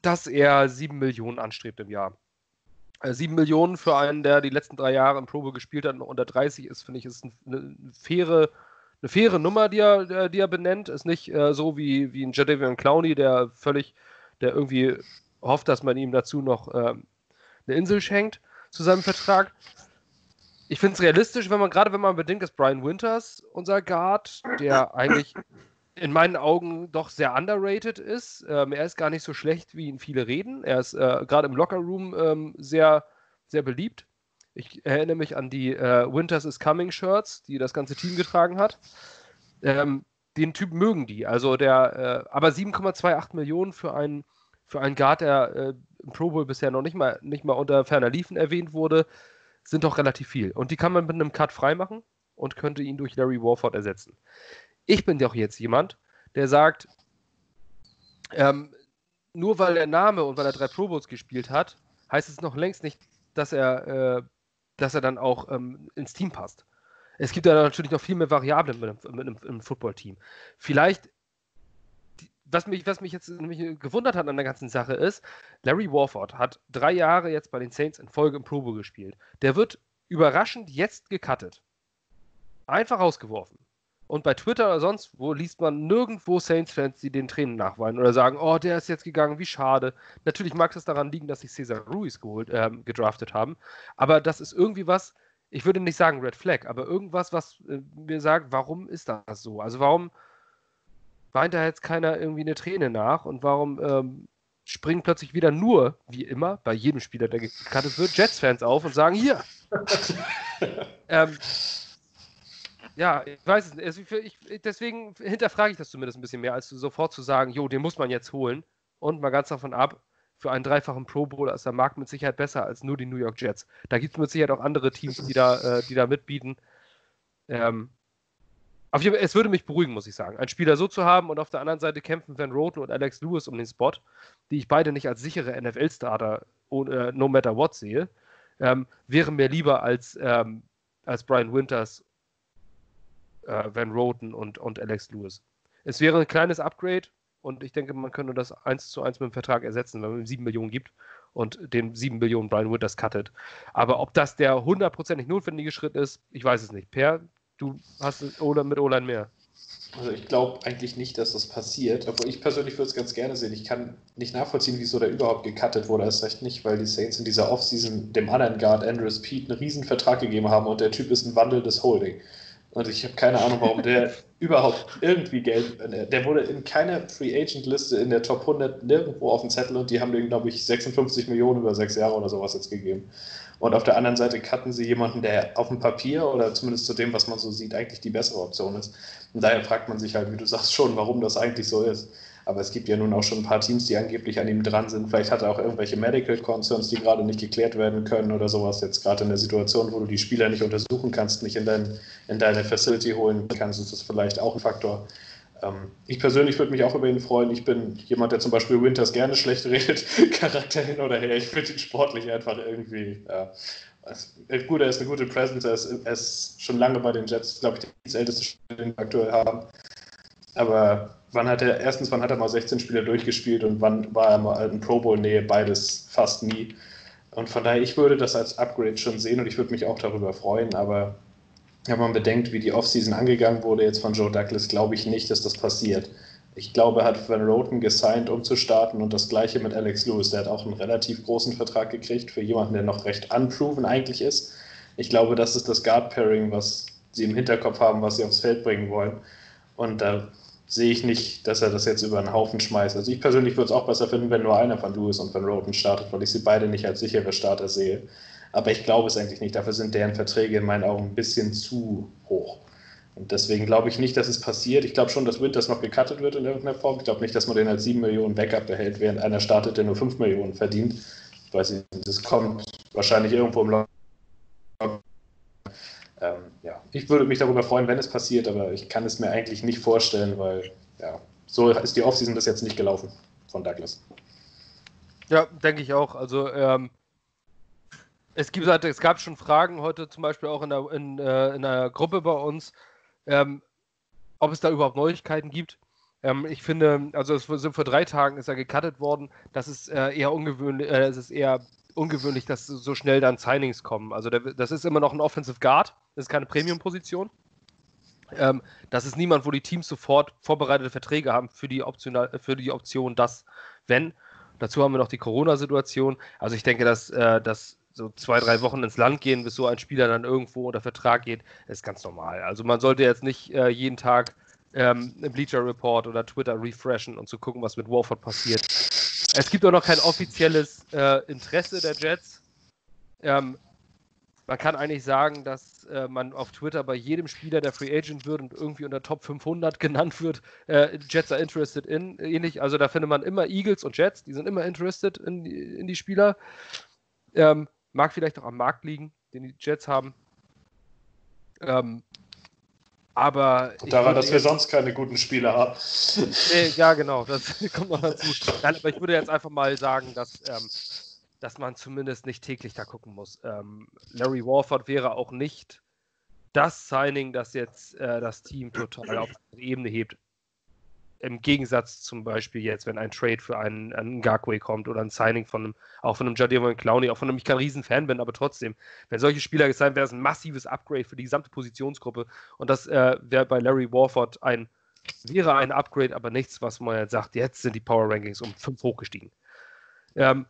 dass er sieben Millionen anstrebt im Jahr. Äh, sieben Millionen für einen, der die letzten drei Jahre im Probe gespielt hat und unter 30 ist, finde ich, ist eine, eine, faire, eine faire Nummer, die er, die er benennt. Ist nicht äh, so wie, wie ein Jadavion Clowney, der völlig, der irgendwie hofft, dass man ihm dazu noch äh, eine Insel schenkt zu seinem Vertrag. Ich finde es realistisch, wenn man gerade, wenn man bedenkt, dass Brian Winters, unser Guard, der eigentlich in meinen Augen doch sehr underrated ist. Ähm, er ist gar nicht so schlecht, wie ihn viele reden. Er ist äh, gerade im Lockerroom ähm, sehr, sehr beliebt. Ich erinnere mich an die äh, Winters is Coming Shirts, die das ganze Team getragen hat. Ähm, den Typ mögen die. Also der, äh, aber 7,28 Millionen für einen, für einen Guard, der äh, im Pro Bowl bisher noch nicht mal, nicht mal unter ferner Liefen erwähnt wurde, sind doch relativ viel. Und die kann man mit einem Cut freimachen und könnte ihn durch Larry Warford ersetzen. Ich bin doch jetzt jemand, der sagt, ähm, nur weil der Name und weil er drei Pro Bowls gespielt hat, heißt es noch längst nicht, dass er, äh, dass er dann auch ähm, ins Team passt. Es gibt da natürlich noch viel mehr Variablen mit, mit einem, einem Footballteam. Vielleicht, was mich, was mich jetzt nämlich gewundert hat an der ganzen Sache ist, Larry Warford hat drei Jahre jetzt bei den Saints in Folge im Pro Bowl gespielt. Der wird überraschend jetzt gecuttet. Einfach rausgeworfen. Und bei Twitter oder sonst wo liest man nirgendwo Saints-Fans, die den Tränen nachweinen oder sagen, oh, der ist jetzt gegangen, wie schade. Natürlich mag es daran liegen, dass sie Cesar Ruiz geholt, äh, gedraftet haben, aber das ist irgendwie was, ich würde nicht sagen Red Flag, aber irgendwas, was äh, mir sagt, warum ist das so? Also warum weint da jetzt keiner irgendwie eine Träne nach und warum ähm, springen plötzlich wieder nur, wie immer, bei jedem Spieler, der gekartet wird, Jets-Fans auf und sagen, hier. ähm, ja, ich weiß es nicht. Also ich, deswegen hinterfrage ich das zumindest ein bisschen mehr, als sofort zu sagen, jo, den muss man jetzt holen. Und mal ganz davon ab, für einen dreifachen Pro Bowl ist der Markt mit Sicherheit besser als nur die New York Jets. Da gibt es mit Sicherheit auch andere Teams, die da, äh, die da mitbieten. Ähm, auf jeden Fall, es würde mich beruhigen, muss ich sagen, einen Spieler so zu haben und auf der anderen Seite kämpfen Van Roten und Alex Lewis um den Spot, die ich beide nicht als sichere NFL-Starter äh, no matter what sehe, ähm, wäre mir lieber als, ähm, als Brian Winters äh, Van Roten und, und Alex Lewis. Es wäre ein kleines Upgrade und ich denke, man könnte das eins zu eins mit dem Vertrag ersetzen, wenn man ihm 7 Millionen gibt und den 7 Millionen Brian Winters cuttet. Aber ob das der hundertprozentig notwendige Schritt ist, ich weiß es nicht. Per, du hast oder mit Olan mehr. Also ich glaube eigentlich nicht, dass das passiert, obwohl ich persönlich würde es ganz gerne sehen. Ich kann nicht nachvollziehen, wieso der überhaupt gecuttet wurde, erst recht nicht, weil die Saints in dieser Offseason dem anderen Guard Andrews Pete einen riesen Vertrag gegeben haben und der Typ ist ein wandelndes Holding. Und ich habe keine Ahnung, warum der überhaupt irgendwie Geld. Der wurde in keiner Free Agent Liste in der Top 100 nirgendwo auf dem Zettel und die haben den, glaube ich, 56 Millionen über sechs Jahre oder sowas jetzt gegeben. Und auf der anderen Seite cutten sie jemanden, der auf dem Papier oder zumindest zu dem, was man so sieht, eigentlich die bessere Option ist. Und daher fragt man sich halt, wie du sagst, schon, warum das eigentlich so ist. Aber es gibt ja nun auch schon ein paar Teams, die angeblich an ihm dran sind. Vielleicht hat er auch irgendwelche Medical Concerns, die gerade nicht geklärt werden können oder sowas. Jetzt gerade in der Situation, wo du die Spieler nicht untersuchen kannst, nicht in, dein, in deine Facility holen kannst, ist das vielleicht auch ein Faktor. Ähm, ich persönlich würde mich auch über ihn freuen. Ich bin jemand, der zum Beispiel Winters gerne schlecht redet, Charakter hin oder her. Ich finde ihn sportlich einfach irgendwie. Ja. Gut, er ist eine gute Presence, er ist, er ist schon lange bei den Jets, glaube ich, das älteste Spiel, den wir aktuell haben. Aber wann hat er, erstens, wann hat er mal 16 Spiele durchgespielt und wann war er mal in Pro Bowl-Nähe? Beides fast nie. Und von daher, ich würde das als Upgrade schon sehen und ich würde mich auch darüber freuen, aber wenn man bedenkt, wie die Offseason angegangen wurde jetzt von Joe Douglas, glaube ich nicht, dass das passiert. Ich glaube, er hat Van Roten gesigned, um zu starten und das gleiche mit Alex Lewis. Der hat auch einen relativ großen Vertrag gekriegt für jemanden, der noch recht unproven eigentlich ist. Ich glaube, das ist das Guard-Pairing, was sie im Hinterkopf haben, was sie aufs Feld bringen wollen. Und da sehe ich nicht, dass er das jetzt über einen Haufen schmeißt. Also ich persönlich würde es auch besser finden, wenn nur einer von Lewis und Van Roten startet, weil ich sie beide nicht als sichere Starter sehe. Aber ich glaube es eigentlich nicht. Dafür sind deren Verträge in meinen Augen ein bisschen zu hoch. Und deswegen glaube ich nicht, dass es passiert. Ich glaube schon, dass Winters noch gecuttet wird in irgendeiner Form. Ich glaube nicht, dass man den als 7 Millionen Backup behält, während einer startet, der nur 5 Millionen verdient. Ich weiß nicht, das kommt wahrscheinlich irgendwo im Laufe. Ähm, ja, ich würde mich darüber freuen, wenn es passiert, aber ich kann es mir eigentlich nicht vorstellen, weil ja, so ist die Offseason bis jetzt nicht gelaufen von Douglas. Ja, denke ich auch. Also ähm, es, gibt, halt, es gab schon Fragen heute zum Beispiel auch in der, in, äh, in der Gruppe bei uns, ähm, ob es da überhaupt Neuigkeiten gibt. Ähm, ich finde, also es sind vor drei Tagen ist er gecuttet worden. Das ist äh, eher ungewöhnlich, äh, es ist eher ungewöhnlich, dass so schnell dann Signings kommen. Also der, das ist immer noch ein Offensive Guard, das ist keine Premium-Position. Ähm, das ist niemand, wo die Teams sofort vorbereitete Verträge haben für die, Option, für die Option, dass, wenn. Dazu haben wir noch die Corona-Situation. Also ich denke, dass, äh, dass so zwei, drei Wochen ins Land gehen, bis so ein Spieler dann irgendwo unter Vertrag geht, ist ganz normal. Also man sollte jetzt nicht äh, jeden Tag ähm, Bleacher Report oder Twitter refreshen und zu gucken, was mit Warford passiert. Es gibt auch noch kein offizielles äh, Interesse der Jets. Ähm, man kann eigentlich sagen, dass äh, man auf Twitter bei jedem Spieler, der Free Agent wird und irgendwie unter Top 500 genannt wird, äh, Jets are interested in. Ähnlich, also da findet man immer Eagles und Jets, die sind immer interested in, in die Spieler. Ähm, mag vielleicht auch am Markt liegen, den die Jets haben. Ähm, aber. Daran, dass wir sonst keine guten Spieler haben. Nee, ja, genau, das kommt noch dazu. Nein, aber ich würde jetzt einfach mal sagen, dass, ähm, dass man zumindest nicht täglich da gucken muss. Ähm, Larry Warford wäre auch nicht das Signing, das jetzt äh, das Team total auf die Ebene hebt im Gegensatz zum Beispiel jetzt, wenn ein Trade für einen, einen Garquay kommt oder ein Signing von einem, auch von einem Jadivon Clowney, auch von dem ich kein Riesenfan bin, aber trotzdem, wenn solche Spieler gesigned wäre es ein massives Upgrade für die gesamte Positionsgruppe und das äh, wäre bei Larry Warford ein, wäre ein Upgrade, aber nichts, was man jetzt sagt, jetzt sind die Power Rankings um fünf hochgestiegen. Ähm,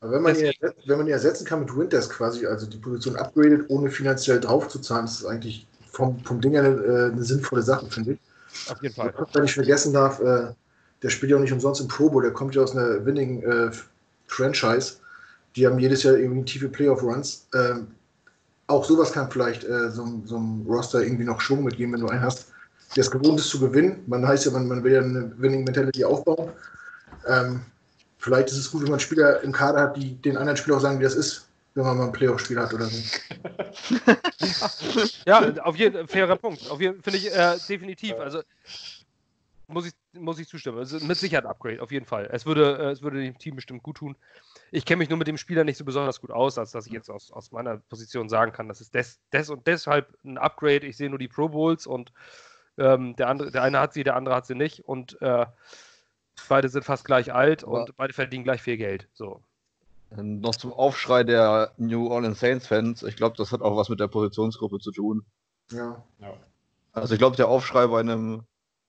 aber wenn man, ihn, wenn man ihn ersetzen kann mit Winters quasi, also die Position upgradet, ohne finanziell draufzuzahlen, ist das eigentlich vom, vom Ding her eine, äh, eine sinnvolle Sache, finde ich. Auf jeden Fall. Was man nicht vergessen darf, äh, der spielt ja auch nicht umsonst im Pro Bowl, der kommt ja aus einer winning äh, Franchise. Die haben jedes Jahr irgendwie tiefe Playoff-Runs. Ähm, auch sowas kann vielleicht äh, so, so einem Roster irgendwie noch Schwung mitgeben, wenn du einen hast, der es gewohnt ist zu gewinnen. Man heißt ja, man, man will ja eine Winning Mentality aufbauen. Ähm, vielleicht ist es gut, wenn man Spieler im Kader hat, die den anderen Spieler auch sagen, wie das ist wenn man mal ein Playoff-Spiel hat oder so. ja, auf jeden Fall, fairer Punkt. Auf jeden finde ich äh, definitiv. Also muss ich, muss ich zustimmen. Also mit Sicherheit Upgrade, auf jeden Fall. Es würde, äh, es würde dem Team bestimmt gut tun. Ich kenne mich nur mit dem Spieler nicht so besonders gut aus, als dass ich jetzt aus, aus meiner Position sagen kann, das ist des, des und deshalb ein Upgrade. Ich sehe nur die Pro Bowls und ähm, der, andere, der eine hat sie, der andere hat sie nicht und äh, beide sind fast gleich alt Aber und beide verdienen gleich viel Geld. So. Noch zum Aufschrei der New Orleans Saints-Fans. Ich glaube, das hat auch was mit der Positionsgruppe zu tun. Ja. ja. Also ich glaube, der Aufschrei bei einem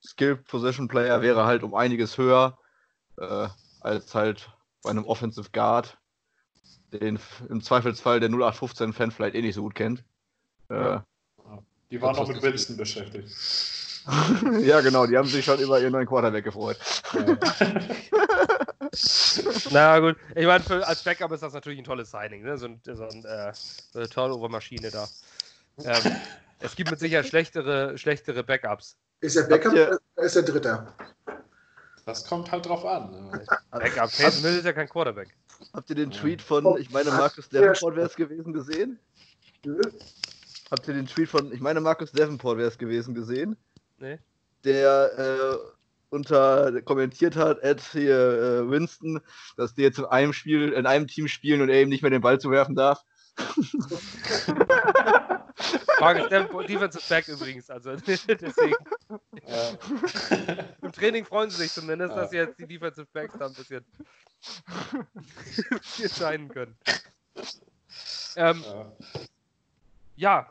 Skill-Position-Player wäre halt um einiges höher äh, als halt bei einem Offensive Guard, den im Zweifelsfall der 0815-Fan vielleicht eh nicht so gut kennt. Äh, die waren noch mit Winston beschäftigt. ja, genau, die haben sich schon über ihren neuen Quarterback gefreut. Ja. Na gut, ich meine, als Backup ist das natürlich ein tolles Signing, ne? so, ein, so, ein, äh, so eine Turnover-Maschine da. Ähm, es gibt mit Sicherheit schlechtere, schlechtere Backups. Ist er Backup oder ist er Dritter? Das kommt halt drauf an. Ne? Backup. Taysom Hill ist ja kein Quarterback. Habt ihr den Tweet von, ich meine, Markus Davenport wäre es gewesen, gesehen? Habt ihr den Tweet von, ich meine, Markus Davenport wäre es gewesen, gesehen? Nee. Der äh, unter kommentiert hat, Ed hier äh, Winston, dass die jetzt in einem Spiel, in einem Team spielen und er eben nicht mehr den Ball zu werfen darf. Frage ist Defensive Back übrigens, also deswegen. Ja. Im Training freuen sie sich zumindest, ja. dass jetzt die Defensive Backs da ein bisschen, scheinen können. Ähm, ja,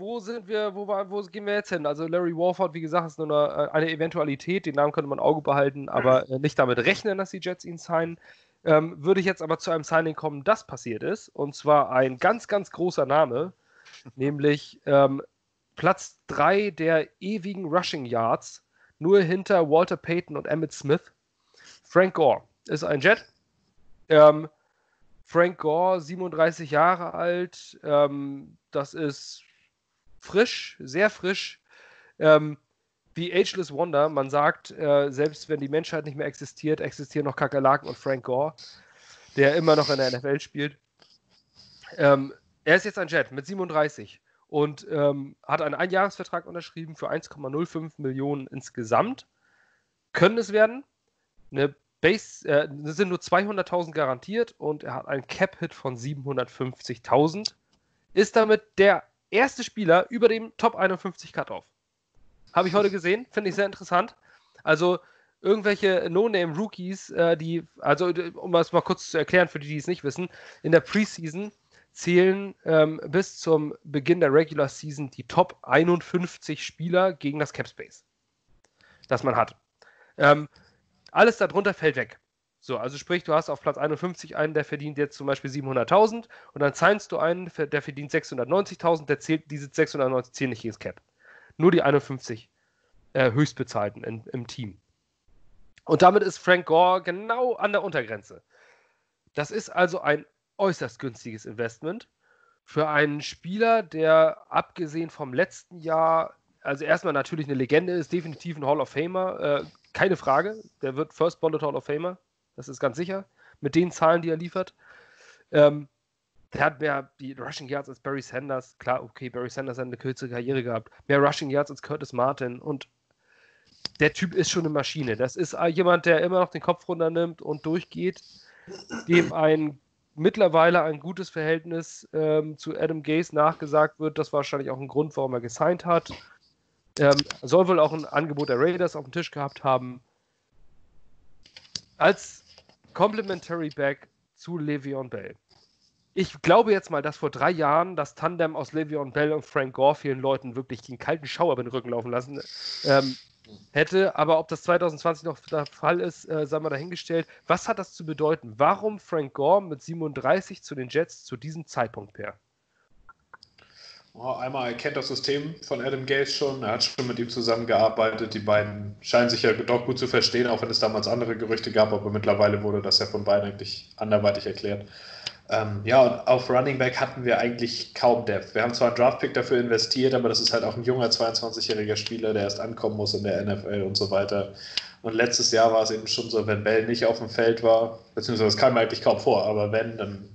wo sind wir, wo, war, wo gehen wir jetzt hin? Also Larry Warford, wie gesagt, ist nur eine, äh, eine Eventualität, den Namen könnte man Auge behalten, aber äh, nicht damit rechnen, dass die Jets ihn signen. Ähm, würde ich jetzt aber zu einem Signing kommen, das passiert ist, und zwar ein ganz, ganz großer Name, nämlich ähm, Platz 3 der ewigen Rushing Yards, nur hinter Walter Payton und Emmett Smith. Frank Gore ist ein Jet. Ähm, Frank Gore, 37 Jahre alt. Ähm, das ist frisch, sehr frisch. Ähm, wie Ageless Wonder, man sagt, äh, selbst wenn die Menschheit nicht mehr existiert, existieren noch Kakerlaken und Frank Gore, der immer noch in der NFL spielt. Ähm, er ist jetzt ein Jet mit 37 und ähm, hat einen Einjahresvertrag unterschrieben für 1,05 Millionen insgesamt. Können es werden. Eine Base, äh, sind nur 200.000 garantiert und er hat einen Cap-Hit von 750.000. Ist damit der erste Spieler über dem Top 51 Cut-Off. Habe ich heute gesehen, finde ich sehr interessant. Also irgendwelche No-Name-Rookies, äh, die, also um das mal kurz zu erklären für die, die es nicht wissen, in der Preseason zählen ähm, bis zum Beginn der Regular Season die Top 51 Spieler gegen das Cap Space, das man hat. Ähm, alles darunter fällt weg. So, also sprich, du hast auf Platz 51 einen, der verdient jetzt zum Beispiel 700.000 und dann zahlst du einen, der verdient 690.000, der zählt, diese 690 zählen nicht ins Cap. Nur die 51 äh, Höchstbezahlten in, im Team. Und damit ist Frank Gore genau an der Untergrenze. Das ist also ein äußerst günstiges Investment für einen Spieler, der abgesehen vom letzten Jahr, also erstmal natürlich eine Legende ist, definitiv ein Hall of Famer, äh, keine Frage. Der wird First Ballot Hall of Famer, das ist ganz sicher, mit den Zahlen, die er liefert. Ähm, der hat mehr die Rushing Yards als Barry Sanders. Klar, okay, Barry Sanders hat eine kürzere Karriere gehabt. Mehr Rushing Yards als Curtis Martin. Und der Typ ist schon eine Maschine. Das ist jemand, der immer noch den Kopf runternimmt und durchgeht, dem ein mittlerweile ein gutes Verhältnis ähm, zu Adam Gaze nachgesagt wird. Das war wahrscheinlich auch ein Grund, warum er gesigned hat. Ähm, soll wohl auch ein Angebot der Raiders auf dem Tisch gehabt haben. Als Complementary Back zu Le'Veon Bell. Ich glaube jetzt mal, dass vor drei Jahren das Tandem aus Le'Veon Bell und Frank Gore vielen Leuten wirklich den kalten Schauer über den Rücken laufen lassen. Ähm, hätte. Aber ob das 2020 noch der Fall ist, äh, sei mal dahingestellt. Was hat das zu bedeuten? Warum Frank Gore mit 37 zu den Jets zu diesem Zeitpunkt, Per? Einmal, er kennt das System von Adam Gates schon, er hat schon mit ihm zusammengearbeitet. Die beiden scheinen sich ja doch gut zu verstehen, auch wenn es damals andere Gerüchte gab, aber mittlerweile wurde das ja von beiden eigentlich anderweitig erklärt. Ähm, ja, und auf Running Back hatten wir eigentlich kaum Depth. Wir haben zwar einen Draftpick dafür investiert, aber das ist halt auch ein junger 22-jähriger Spieler, der erst ankommen muss in der NFL und so weiter. Und letztes Jahr war es eben schon so, wenn Bell nicht auf dem Feld war, beziehungsweise das kam eigentlich kaum vor, aber wenn, dann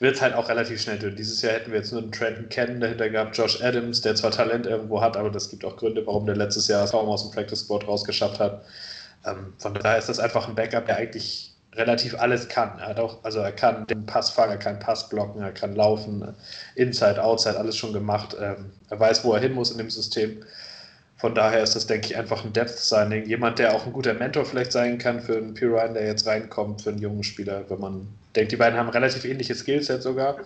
wird es halt auch relativ schnell dünn. Dieses Jahr hätten wir jetzt nur einen Trenton Cannon dahinter gehabt, Josh Adams, der zwar Talent irgendwo hat, aber das gibt auch Gründe, warum der letztes Jahr kaum aus dem Practice Squad rausgeschafft hat. Ähm, von daher ist das einfach ein Backup, der eigentlich relativ alles kann. Er hat auch, also er kann den Pass fangen, er kann Pass blocken, er kann laufen, Inside, Outside, alles schon gemacht. Ähm, er weiß, wo er hin muss in dem System. Von daher ist das, denke ich, einfach ein Depth-Signing. Jemand, der auch ein guter Mentor vielleicht sein kann für einen Pirine, der jetzt reinkommt, für einen jungen Spieler, wenn man denkt, die beiden haben relativ ähnliche Skillset sogar.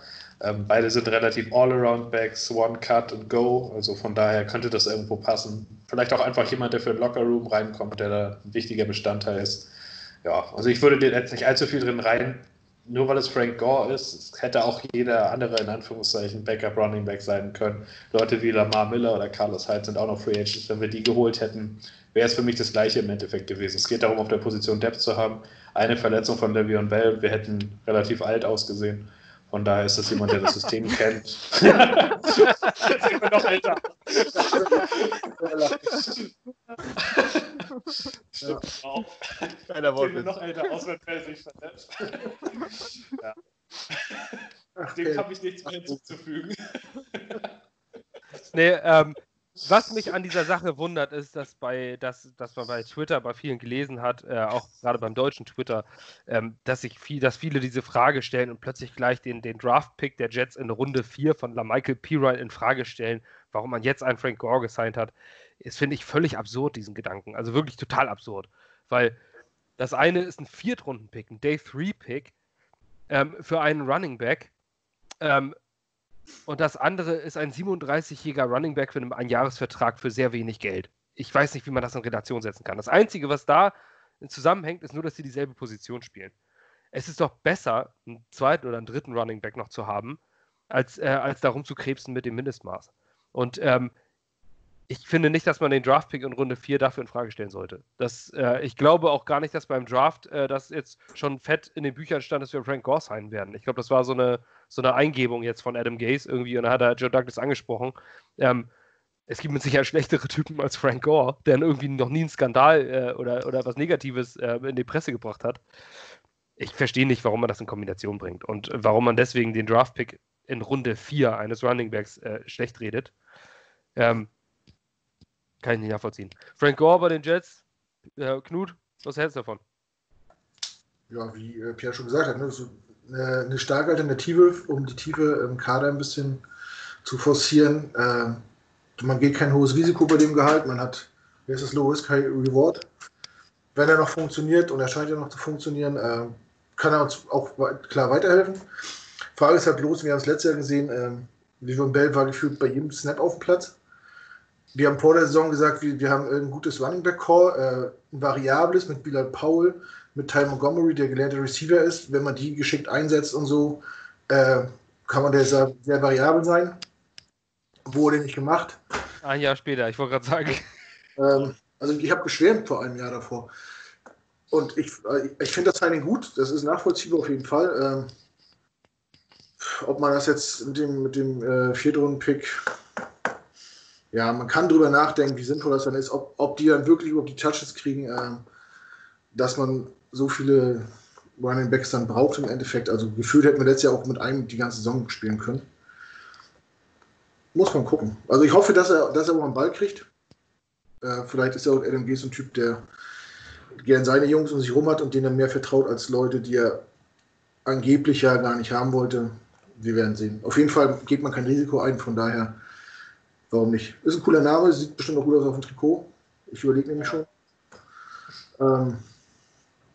Ähm, beide sind relativ All-Around-Backs, One-Cut und Go. Also von daher könnte das irgendwo passen. Vielleicht auch einfach jemand, der für den Locker-Room reinkommt, der da ein wichtiger Bestandteil ist ja, also ich würde dir jetzt nicht allzu viel drin rein, nur weil es Frank Gore ist, hätte auch jeder andere in Anführungszeichen Backup Running Back sein können. Leute wie Lamar Miller oder Carlos Hyde sind auch noch Free Agents. Wenn wir die geholt hätten, wäre es für mich das gleiche im Endeffekt gewesen. Es geht darum, auf der Position Depth zu haben. Eine Verletzung von Le'Veon Bell, wir hätten relativ alt ausgesehen. Von daher ist das jemand, der das System kennt. Jetzt sind wir noch älter. Stimmt ja. auch. Keiner Worte. noch älter aus, wenn Fell sich verletzt. ja. Dem habe ich nichts mehr hinzuzufügen. nee, ähm, was mich an dieser Sache wundert, ist, dass, bei, dass, dass man bei Twitter bei vielen gelesen hat, äh, auch gerade beim deutschen Twitter, ähm, dass, sich viel, dass viele diese Frage stellen und plötzlich gleich den, den Draft-Pick der Jets in Runde 4 von LaMichael Pirine in Frage stellen, warum man jetzt einen Frank Gore gesigned hat, ist, finde ich, völlig absurd, diesen Gedanken. Also wirklich total absurd. Weil das eine ist ein Viertrunden-Pick, ein Day-3-Pick ähm, für einen Running Back. Ähm, und das andere ist ein 37-jähriger Running Back für einen Einjahresvertrag für sehr wenig Geld. Ich weiß nicht, wie man das in Relation setzen kann. Das Einzige, was da zusammenhängt, ist nur, dass sie dieselbe Position spielen. Es ist doch besser, einen zweiten oder einen dritten Running Back noch zu haben, als, äh, als darum zu krebsen mit dem Mindestmaß. Und ähm, ich finde nicht, dass man den Draft-Pick in Runde 4 dafür in Frage stellen sollte. Das, äh, ich glaube auch gar nicht, dass beim Draft äh, das jetzt schon fett in den Büchern stand, dass wir Frank Gore sein werden. Ich glaube, das war so eine, so eine Eingebung jetzt von Adam Gaze irgendwie und da hat er Joe Douglas angesprochen. Ähm, es gibt mit Sicherheit schlechtere Typen als Frank Gore, der irgendwie noch nie einen Skandal äh, oder, oder was Negatives äh, in die Presse gebracht hat. Ich verstehe nicht, warum man das in Kombination bringt und warum man deswegen den Draftpick in Runde 4 eines Runningbacks äh, schlecht redet. Ähm, kann ich nicht nachvollziehen. Frank Gore bei den Jets, äh, Knut, was hältst du davon? Ja, wie äh, Pierre schon gesagt hat, ne, so eine, eine, starke Alternative, um die Tiefe im Kader ein bisschen zu forcieren. Ähm, man geht kein hohes Risiko bei dem Gehalt. Man hat, wie ist das, Low Risk, High Reward. Wenn er noch funktioniert, und er scheint ja noch zu funktionieren, äh, kann er uns auch klar weiterhelfen. Frage ist halt bloß, wir haben es letztes Jahr gesehen, äh, Livon Bell war gefühlt bei jedem Snap auf dem Platz. Wir haben vor der Saison gesagt, wir, wir haben ein gutes Running Back Core, äh, ein variables mit Bilal Powell, mit Ty Montgomery, der gelernte Receiver ist. Wenn man die geschickt einsetzt und so, äh, kann man der sehr, sehr variabel sein. Wurde nicht gemacht. Ein Jahr später, ich wollte gerade sagen. Ähm, also ich habe geschwärmt vor einem Jahr davor. Und ich, äh, ich finde das Signing gut, das ist nachvollziehbar auf jeden Fall. Ähm, ob man das jetzt mit dem, mit dem äh, Viertrunden-Pick, ja, man kann drüber nachdenken, wie sinnvoll das dann ist, ob, ob die dann wirklich überhaupt die Touches kriegen, äh, dass man so viele Running Backs dann braucht im Endeffekt. Also gefühlt hätten wir letztes Jahr auch mit einem die ganze Saison spielen können. Muss man gucken. Also ich hoffe, dass er, dass er auch einen Ball kriegt. Äh, vielleicht ist er auch LMG so ein Typ, der gern seine Jungs um sich rum hat und denen er mehr vertraut als Leute, die er angeblich ja gar nicht haben wollte. Wir werden sehen. Auf jeden Fall geht man kein Risiko ein, von daher, warum nicht? Ist ein cooler Name, sieht bestimmt auch gut aus auf dem Trikot. Ich überlege nämlich schon. Ähm,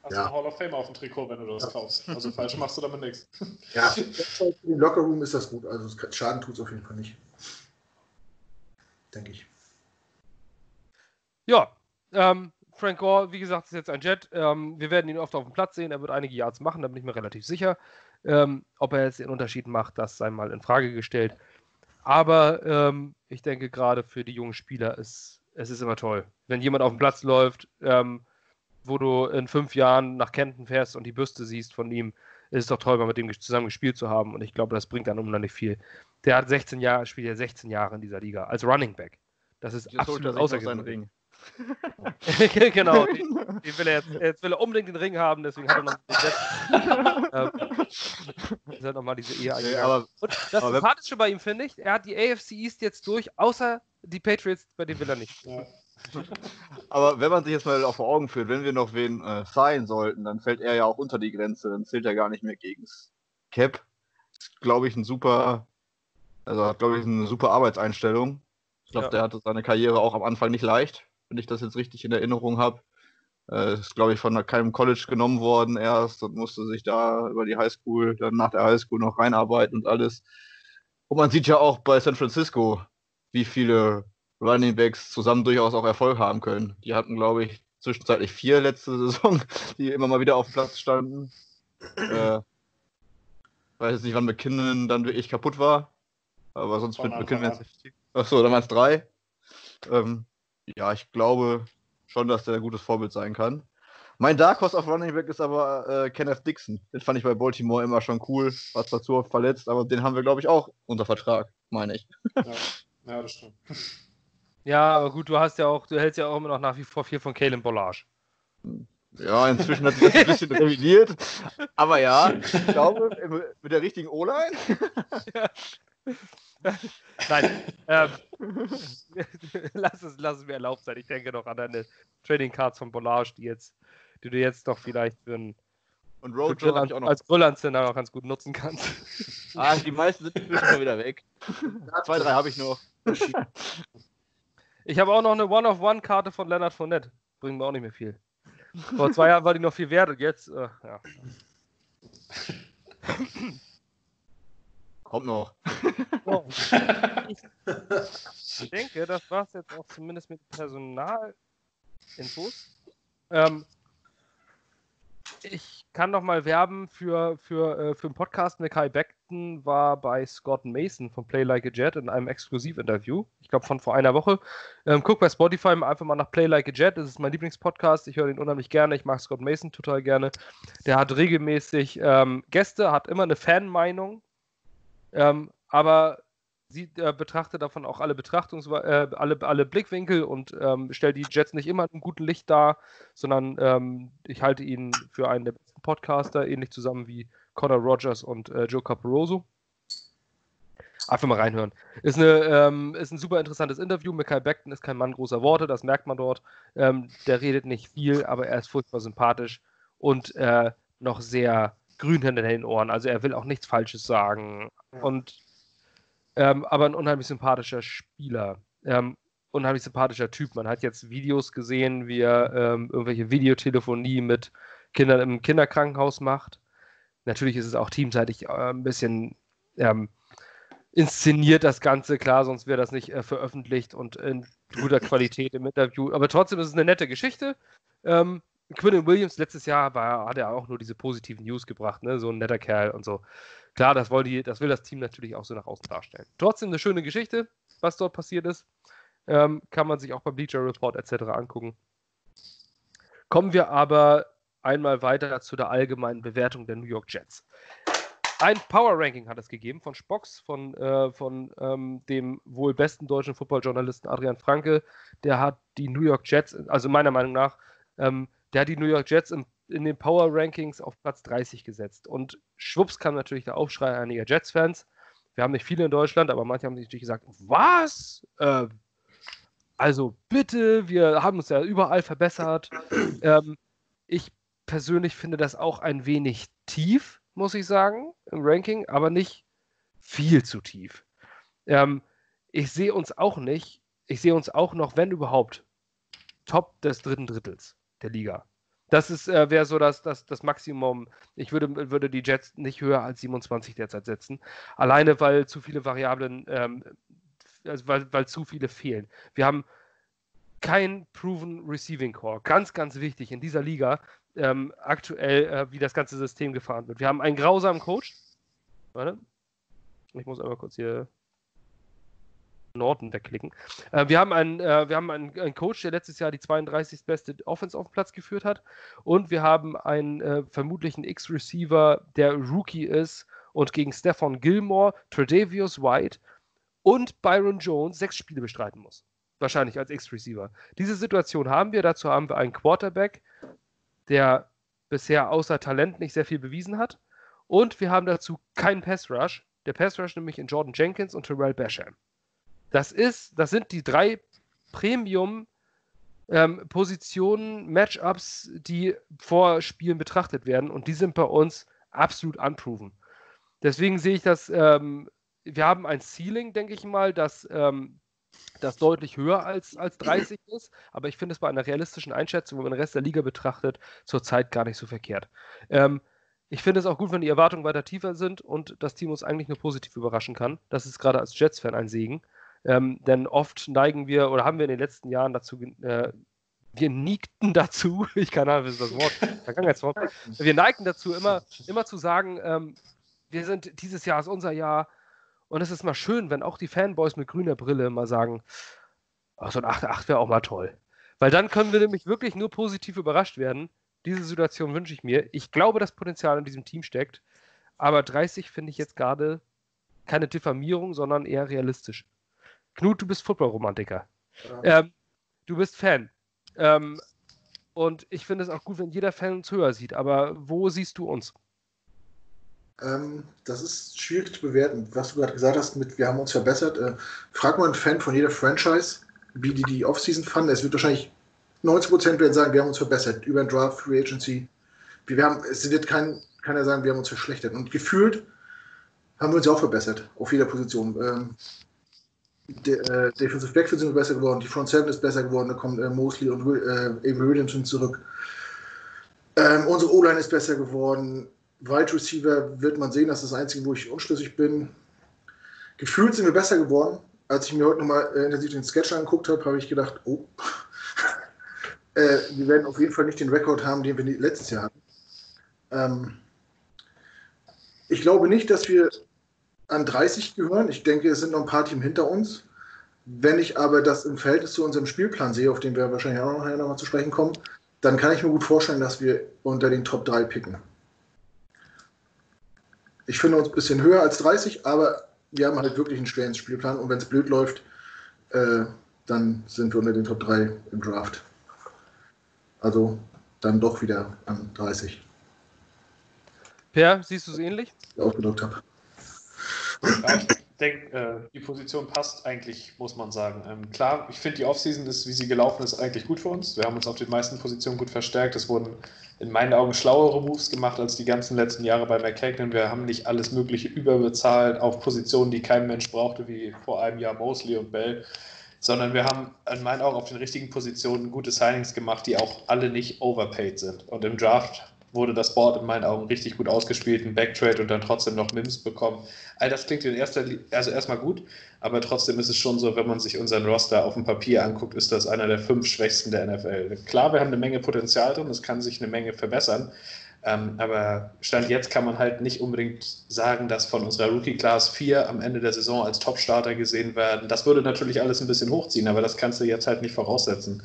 Hast ja. du Hall of Fame auf dem Trikot, wenn du das ja. kaufst. Also falsch machst du damit nichts. Ja, im Lockerroom ist das gut. Also Schaden tut es auf jeden Fall nicht. Denke ich. Ja, ähm, Frank Gore, wie gesagt, ist jetzt ein Jet. Ähm, wir werden ihn oft auf dem Platz sehen. Er wird einige Yards machen, da bin ich mir relativ sicher. Ähm, ob er jetzt den Unterschied macht, das sei mal in Frage gestellt. Aber ähm, ich denke, gerade für die jungen Spieler ist es ist immer toll. Wenn jemand auf dem Platz läuft, ähm, wo du in fünf Jahren nach Kenton fährst und die Bürste siehst von ihm, ist es doch toll, mal mit dem zusammen gespielt zu haben. Und ich glaube, das bringt dann unheimlich viel. Der hat 16 Jahre, spielt ja 16 Jahre in dieser Liga als Running Back. Das ist jetzt absolut außergewöhnlich. genau, den, den, will er jetzt, jetzt will er unbedingt den Ring haben, deswegen hat er noch den ähm, hat nochmal diese Ehe nee, aber, Und das Sympathische bei ihm finde ich, er hat die AFC East jetzt durch, außer die Patriots, bei denen will er nicht. Ja. Aber wenn man sich jetzt mal auch vor Augen führt, wenn wir noch wen äh, sein sollten, dann fällt er ja auch unter die Grenze, dann zählt er gar nicht mehr gegen Cap. Glaube ich, ein super, also hat, glaube ich, eine super Arbeitseinstellung. Ich glaube, ja. der hatte seine Karriere auch am Anfang nicht leicht, wenn ich das jetzt richtig in Erinnerung habe. Äh, ist, glaube ich, von keinem College genommen worden erst und musste sich da über die Highschool, dann nach der Highschool noch reinarbeiten und alles. Und man sieht ja auch bei San Francisco, wie viele Running Backs zusammen durchaus auch Erfolg haben können. Die hatten, glaube ich, zwischenzeitlich vier letzte Saison, die immer mal wieder auf dem Platz standen. äh, weiß jetzt nicht, wann McKinnon dann wirklich kaputt war. Aber sonst mit McKinnon jetzt. Achso, dann waren es drei. Ähm, ja, ich glaube schon, dass der ein gutes Vorbild sein kann. Mein Dark Horse auf Running Back ist aber äh, Kenneth Dixon. Den fand ich bei Baltimore immer schon cool. War zwar zu oft verletzt, aber den haben wir, glaube ich, auch unter Vertrag, meine ich. Ja, ja das stimmt. Ja, aber gut, du hast ja auch, du hältst ja auch immer noch nach wie vor viel von Kalen Bollage. Ja, inzwischen hat sich das ein bisschen revidiert. Aber ja, ich glaube, mit der richtigen O-Line. Ja. Nein, ähm, lass, es, lass es mir erlaubt sein. Ich denke noch an deine Trading Cards von Bollage, die, jetzt, die du jetzt doch vielleicht für ein und Rojo Grill, an, als Grillanzünder noch ganz gut nutzen kannst. Ah, die meisten sind schon wieder weg. Zwei, drei habe ich noch. Ich habe auch noch eine One-of-One-Karte von Leonard Fournette. Bringt mir auch nicht mehr viel. Vor zwei Jahren war die noch viel wert und jetzt, äh, ja. Kommt noch. So. Ich denke, das war es jetzt auch zumindest mit Personalinfos. Ähm, ich kann noch mal werben für, für, äh, für einen Podcast. Kai Beckton war bei Scott Mason von Play Like a Jet in einem Exklusivinterview. Ich glaube von vor einer Woche. Ähm, guck bei Spotify einfach mal nach Play Like a Jet. Das ist mein Lieblingspodcast. Ich höre den unheimlich gerne. Ich mag Scott Mason total gerne. Der hat regelmäßig ähm, Gäste, hat immer eine Fanmeinung. Ähm, aber sieht, äh, betrachtet davon auch alle Betrachtungs äh, alle, alle Blickwinkel und ähm, stellt die Jets nicht immer in einem guten Licht dar, sondern ähm, ich halte ihn für einen der besten Podcaster, ähnlich zusammen wie Connor Rogers und äh, Joe Caporoso. Einfach mal reinhören. Ist, eine, ähm, ist ein super interessantes Interview. Michael Beckton ist kein Mann großer Worte, das merkt man dort. Ähm, der redet nicht viel, aber er ist furchtbar sympathisch und äh, noch sehr grün hinter den Ohren. Also er will auch nichts Falsches sagen. Und ähm, aber ein unheimlich sympathischer Spieler. Ähm, unheimlich sympathischer Typ. Man hat jetzt Videos gesehen, wie er ähm, irgendwelche Videotelefonie mit Kindern im Kinderkrankenhaus macht. Natürlich ist es auch teamseitig äh, ein bisschen ähm, inszeniert, das Ganze, klar, sonst wäre das nicht äh, veröffentlicht und in guter Qualität im Interview. Aber trotzdem ist es eine nette Geschichte. Ähm, Quinn Williams letztes Jahr war, hat er auch nur diese positiven News gebracht, ne? so ein netter Kerl und so. Klar, das, die, das will das Team natürlich auch so nach außen darstellen. Trotzdem eine schöne Geschichte, was dort passiert ist. Ähm, kann man sich auch beim Bleacher Report etc. angucken. Kommen wir aber einmal weiter zu der allgemeinen Bewertung der New York Jets. Ein Power Ranking hat es gegeben von Spox, von, äh, von ähm, dem wohl besten deutschen Footballjournalisten Adrian Franke. Der hat die New York Jets, also meiner Meinung nach, ähm, der hat die New York Jets im, in den Power Rankings auf Platz 30 gesetzt. Und schwupps kam natürlich der Aufschrei einiger Jets-Fans. Wir haben nicht viele in Deutschland, aber manche haben sich natürlich gesagt, was? Äh, also bitte, wir haben uns ja überall verbessert. Ähm, ich persönlich finde das auch ein wenig tief, muss ich sagen, im Ranking, aber nicht viel zu tief. Ähm, ich sehe uns auch nicht, ich sehe uns auch noch, wenn überhaupt, top des dritten Drittels der Liga. Das äh, wäre so das, das, das Maximum. Ich würde, würde die Jets nicht höher als 27 derzeit setzen. Alleine, weil zu viele Variablen, ähm, also weil, weil zu viele fehlen. Wir haben kein Proven Receiving Core. Ganz, ganz wichtig in dieser Liga ähm, aktuell, äh, wie das ganze System gefahren wird. Wir haben einen grausamen Coach. Warte. Ich muss einmal kurz hier Norton wegklicken. Äh, wir haben, einen, äh, wir haben einen, einen, Coach, der letztes Jahr die 32. beste Offense auf den Platz geführt hat. Und wir haben einen äh, vermutlichen X-Receiver, der Rookie ist und gegen Stefan Gilmore, Tredavious White und Byron Jones sechs Spiele bestreiten muss. Wahrscheinlich als X-Receiver. Diese Situation haben wir. Dazu haben wir einen Quarterback, der bisher außer Talent nicht sehr viel bewiesen hat. Und wir haben dazu keinen Pass Rush. Der Pass Rush nämlich in Jordan Jenkins und Terrell Basham. Das ist, das sind die drei Premium ähm, Positionen, Matchups, die vor Spielen betrachtet werden und die sind bei uns absolut unproven. Deswegen sehe ich das, ähm, wir haben ein Ceiling, denke ich mal, das, ähm, das deutlich höher als, als 30 ist, aber ich finde es bei einer realistischen Einschätzung, wenn man den Rest der Liga betrachtet, zurzeit gar nicht so verkehrt. Ähm, ich finde es auch gut, wenn die Erwartungen weiter tiefer sind und das Team uns eigentlich nur positiv überraschen kann. Das ist gerade als Jets-Fan ein Segen. Ähm, denn oft neigen wir oder haben wir in den letzten Jahren dazu äh, wir niegten dazu, ich kann Ahnung, ist das Wort, Vergangenheitswort, wir neigten dazu, immer, immer zu sagen, ähm, wir sind, dieses Jahr ist unser Jahr und es ist mal schön, wenn auch die Fanboys mit grüner Brille mal sagen, oh, so ein 8-8 wäre auch mal toll. Weil dann können wir nämlich wirklich nur positiv überrascht werden. Diese Situation wünsche ich mir. Ich glaube, das Potenzial in diesem Team steckt, aber 30 finde ich jetzt gerade keine Diffamierung, sondern eher realistisch. Knut, du bist Football-Romantiker. Ja. Ähm, du bist Fan. Ähm, und ich finde es auch gut, wenn jeder Fan uns höher sieht. Aber wo siehst du uns? Ähm, das ist schwierig zu bewerten. Was du gerade gesagt hast, mit wir haben uns verbessert. Äh, frag mal einen Fan von jeder Franchise, wie die die Offseason fanden. Es wird wahrscheinlich 90% werden sagen, wir haben uns verbessert. Über den Draft, Free Agency. Wir haben, es wird kein, keiner sagen, wir haben uns verschlechtert. Und gefühlt haben wir uns auch verbessert. Auf jeder Position. Ähm, De, äh, Defensive Backfield sind besser geworden, die Front Seven ist besser geworden, da kommen äh, Mosley und äh, Avery Williamson zurück. Ähm, unsere O-Line ist besser geworden. Wide Receiver wird man sehen, das ist das Einzige, wo ich unschlüssig bin. Gefühlt sind wir besser geworden. Als ich mir heute nochmal äh, intensiv den Sketch angeguckt habe, habe ich gedacht, oh, äh, wir werden auf jeden Fall nicht den Rekord haben, den wir letztes Jahr hatten. Ähm, ich glaube nicht, dass wir an 30 gehören. Ich denke, es sind noch ein paar Teams hinter uns. Wenn ich aber das im Verhältnis zu unserem Spielplan sehe, auf den wir wahrscheinlich auch noch mal zu sprechen kommen, dann kann ich mir gut vorstellen, dass wir unter den Top 3 picken. Ich finde uns ein bisschen höher als 30, aber wir haben halt wirklich einen schweren Spielplan und wenn es blöd läuft, äh, dann sind wir unter den Top 3 im Draft. Also dann doch wieder an 30. Per, siehst du es ähnlich? Ich ausgedrückt habe. Ich denke, äh, die Position passt eigentlich, muss man sagen. Ähm, klar, ich finde, die Offseason ist, wie sie gelaufen ist, eigentlich gut für uns. Wir haben uns auf den meisten Positionen gut verstärkt. Es wurden in meinen Augen schlauere Moves gemacht als die ganzen letzten Jahre bei McKagan. Wir haben nicht alles Mögliche überbezahlt auf Positionen, die kein Mensch brauchte, wie vor einem Jahr Mosley und Bell sondern wir haben in meinen Augen auf den richtigen Positionen gute Signings gemacht, die auch alle nicht overpaid sind. Und im Draft wurde das Board in meinen Augen richtig gut ausgespielt, ein Backtrade und dann trotzdem noch Mims bekommen. All das klingt in erster Linie, also erstmal gut, aber trotzdem ist es schon so, wenn man sich unseren Roster auf dem Papier anguckt, ist das einer der fünf schwächsten der NFL. Klar, wir haben eine Menge Potenzial drin, es kann sich eine Menge verbessern, ähm, aber Stand jetzt kann man halt nicht unbedingt sagen, dass von unserer Rookie-Class vier am Ende der Saison als Top-Starter gesehen werden. Das würde natürlich alles ein bisschen hochziehen, aber das kannst du jetzt halt nicht voraussetzen.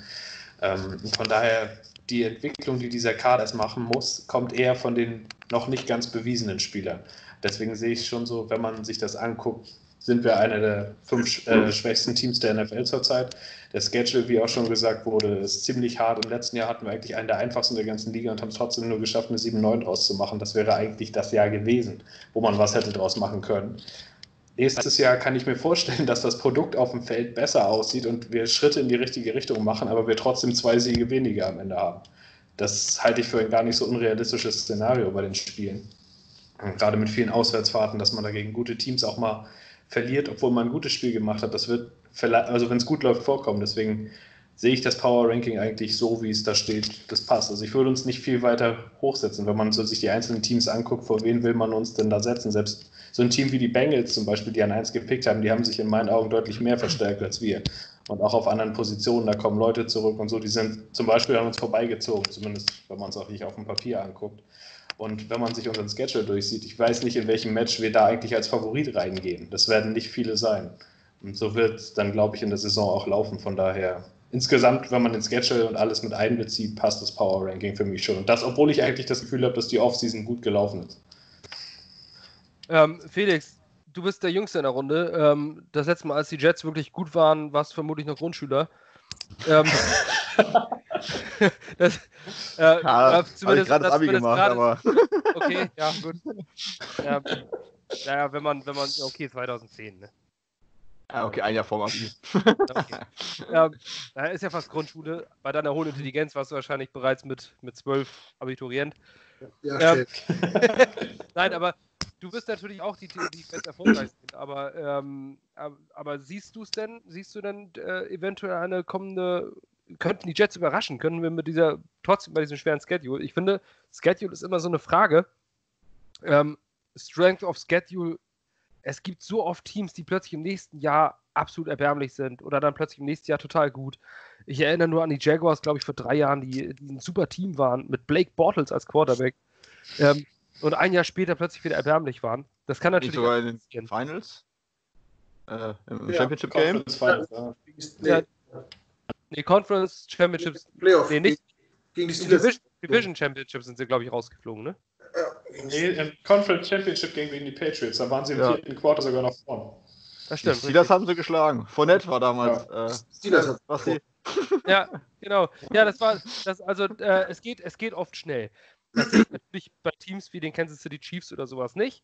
Ähm, von daher, die Entwicklung, die dieser Kader machen muss, kommt eher von den noch nicht ganz bewiesenen Spielern. Deswegen sehe ich schon so, wenn man sich das anguckt, sind wir einer der fünf äh, schwächsten Teams der NFL zurzeit. Der Schedule, wie auch schon gesagt wurde, ist ziemlich hart. Im letzten Jahr hatten wir eigentlich einen der einfachsten der ganzen Liga und haben es trotzdem nur geschafft, eine 7-9 draus zu machen. Das wäre eigentlich das Jahr gewesen, wo man was hätte draus machen können. Nächstes Jahr kann ich mir vorstellen, dass das Produkt auf dem Feld besser aussieht und wir Schritte in die richtige Richtung machen, aber wir trotzdem zwei Siege weniger am Ende haben. Das halte ich für ein gar nicht so unrealistisches Szenario bei den Spielen. Gerade mit vielen Auswärtsfahrten, dass man dagegen gute Teams auch mal verliert, obwohl man ein gutes Spiel gemacht hat. Das wird, also wenn es gut läuft, vorkommen. Deswegen sehe ich das Power Ranking eigentlich so, wie es da steht. Das passt. Also ich würde uns nicht viel weiter hochsetzen, wenn man so sich die einzelnen Teams anguckt, vor wen will man uns denn da setzen. Selbst so ein Team wie die Bengals zum Beispiel, die an 1 gepickt haben, die haben sich in meinen Augen deutlich mehr verstärkt als wir. Und auch auf anderen Positionen, da kommen Leute zurück und so, die sind zum Beispiel an uns vorbeigezogen, zumindest wenn man es auch nicht auf dem Papier anguckt. Und wenn man sich unseren Schedule durchsieht, ich weiß nicht, in welchem Match wir da eigentlich als Favorit reingehen. Das werden nicht viele sein. Und so wird es dann, glaube ich, in der Saison auch laufen. Von daher, insgesamt, wenn man den Schedule und alles mit einbezieht, passt das Power Ranking für mich schon. Und das, obwohl ich eigentlich das Gefühl habe, dass die Offseason gut gelaufen ist. Ähm, Felix, du bist der Jüngste in der Runde. Ähm, das letzte Mal, als die Jets wirklich gut waren, warst du vermutlich noch Grundschüler. Ähm, das, äh, ja, habe ich gerade das Abi gemacht, grade, aber. Okay, ja, gut. Ja, naja, wenn man, wenn man, okay, 2010, ne? Ja, okay, ein Jahr vor Abi. okay. Ja, ist ja fast Grundschule. Bei deiner hohen Intelligenz warst du wahrscheinlich bereits mit, mit 12 Abiturient. Ja, ähm, Nein, aber du wirst natürlich auch die, die best erfolgreich sind, aber, ähm, aber siehst du es denn, siehst du denn äh, eventuell eine kommende könnten die Jets überraschen? Können wir mit dieser, trotzdem bei diesem schweren Schedule? Ich finde, Schedule ist immer so eine Frage. Ähm, Strength of Schedule, es gibt so oft Teams, die plötzlich im nächsten Jahr absolut erbärmlich sind oder dann plötzlich im nächsten Jahr total gut. Ich erinnere nur an die Jaguars, glaube ich, vor drei Jahren, die, die ein super Team waren, mit Blake Bortles als Quarterback. Ähm, und ein Jahr später plötzlich wieder erbärmlich waren. Das kann natürlich. Sogar in den Finals? Äh, Im ja, Championship Game? Finals, ja. ja. Nee, Conference Championships. Playoff. Nee, nicht. Gegen die Steelers. Division, Division Championships sind sie, glaube ich, rausgeflogen, ne? Nee, im Conference Championship gegen die Patriots. Da waren sie im ja. vierten Quarter sogar noch vorne. Das stimmt. Die Steelers haben sie geschlagen. Fournette war damals. Ja. Äh, Steelers was sie. Ja, genau. Ja, das war, das, also äh, es, geht, es geht oft schnell. Das sehe ich natürlich bei Teams wie den Kansas City Chiefs oder sowas nicht.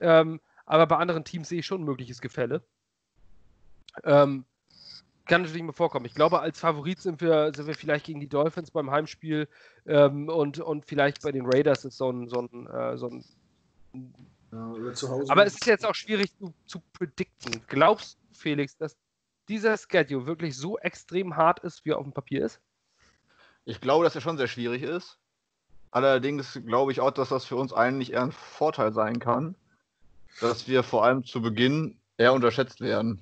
Ähm, aber bei anderen Teams sehe ich schon ein mögliches Gefälle. Ähm, kann natürlich mal vorkommen. Ich glaube, als Favorit sind wir, sind wir vielleicht gegen die Dolphins beim Heimspiel ähm, und, und vielleicht bei den Raiders ist so ein, so ein, äh, so ein ja, Aber es ist jetzt auch schwierig zu, zu predikten. Glaubst du, Felix, dass dieser Schedule wirklich so extrem hart ist, wie er auf dem Papier ist? Ich glaube, dass er schon sehr schwierig ist. Allerdings glaube ich auch, dass das für uns eigentlich eher ein Vorteil sein kann, dass wir vor allem zu Beginn eher unterschätzt werden.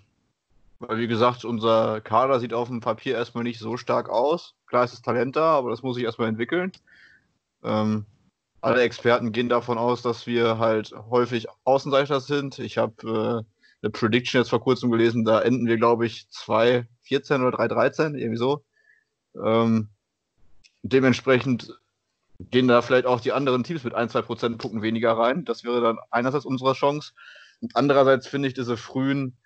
Weil, wie gesagt, unser Kader sieht auf dem Papier erstmal nicht so stark aus. Klar ist das Talent da, aber das muss sich erstmal entwickeln. Ähm, alle Experten gehen davon aus, dass wir halt häufig Außenseiter sind. Ich habe äh, eine Prediction jetzt vor kurzem gelesen, da enden wir, glaube ich, 2-14 oder 3-13, irgendwie so. Ähm, dementsprechend gehen da vielleicht auch die anderen Teams mit 1-2 Prozentpunkten weniger rein. Das wäre dann einerseits unsere Chance. Und andererseits finde ich diese frühen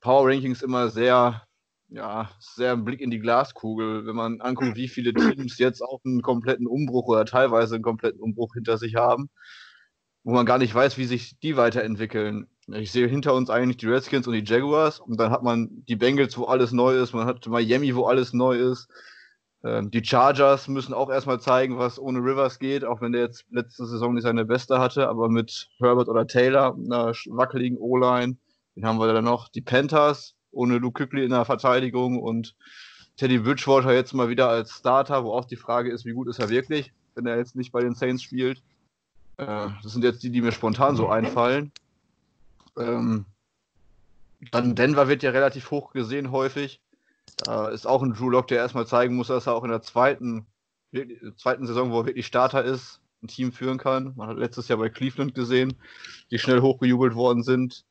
Power Rankings immer sehr, ja, sehr ein Blick in die Glaskugel, wenn man anguckt, wie viele Teams jetzt auch einen kompletten Umbruch oder teilweise einen kompletten Umbruch hinter sich haben, wo man gar nicht weiß, wie sich die weiterentwickeln. Ich sehe hinter uns eigentlich die Redskins und die Jaguars und dann hat man die Bengals, wo alles neu ist, man hat Miami, wo alles neu ist. Ähm, die Chargers müssen auch erstmal zeigen, was ohne Rivers geht, auch wenn der jetzt letzte Saison nicht seine beste hatte, aber mit Herbert oder Taylor, einer wackeligen O-Line. Den haben wir dann noch. Die Panthers ohne Luke Kückli in der Verteidigung und Teddy Bridgewater jetzt mal wieder als Starter, wo auch die Frage ist, wie gut ist er wirklich, wenn er jetzt nicht bei den Saints spielt. Äh, das sind jetzt die, die mir spontan so einfallen. Ähm, dann Denver wird ja relativ hoch gesehen häufig. Da ist auch ein Drew Lock, der erstmal zeigen muss, dass er auch in der zweiten, zweiten Saison, wo er wirklich Starter ist, ein Team führen kann. Man hat letztes Jahr bei Cleveland gesehen, die schnell hochgejubelt worden sind,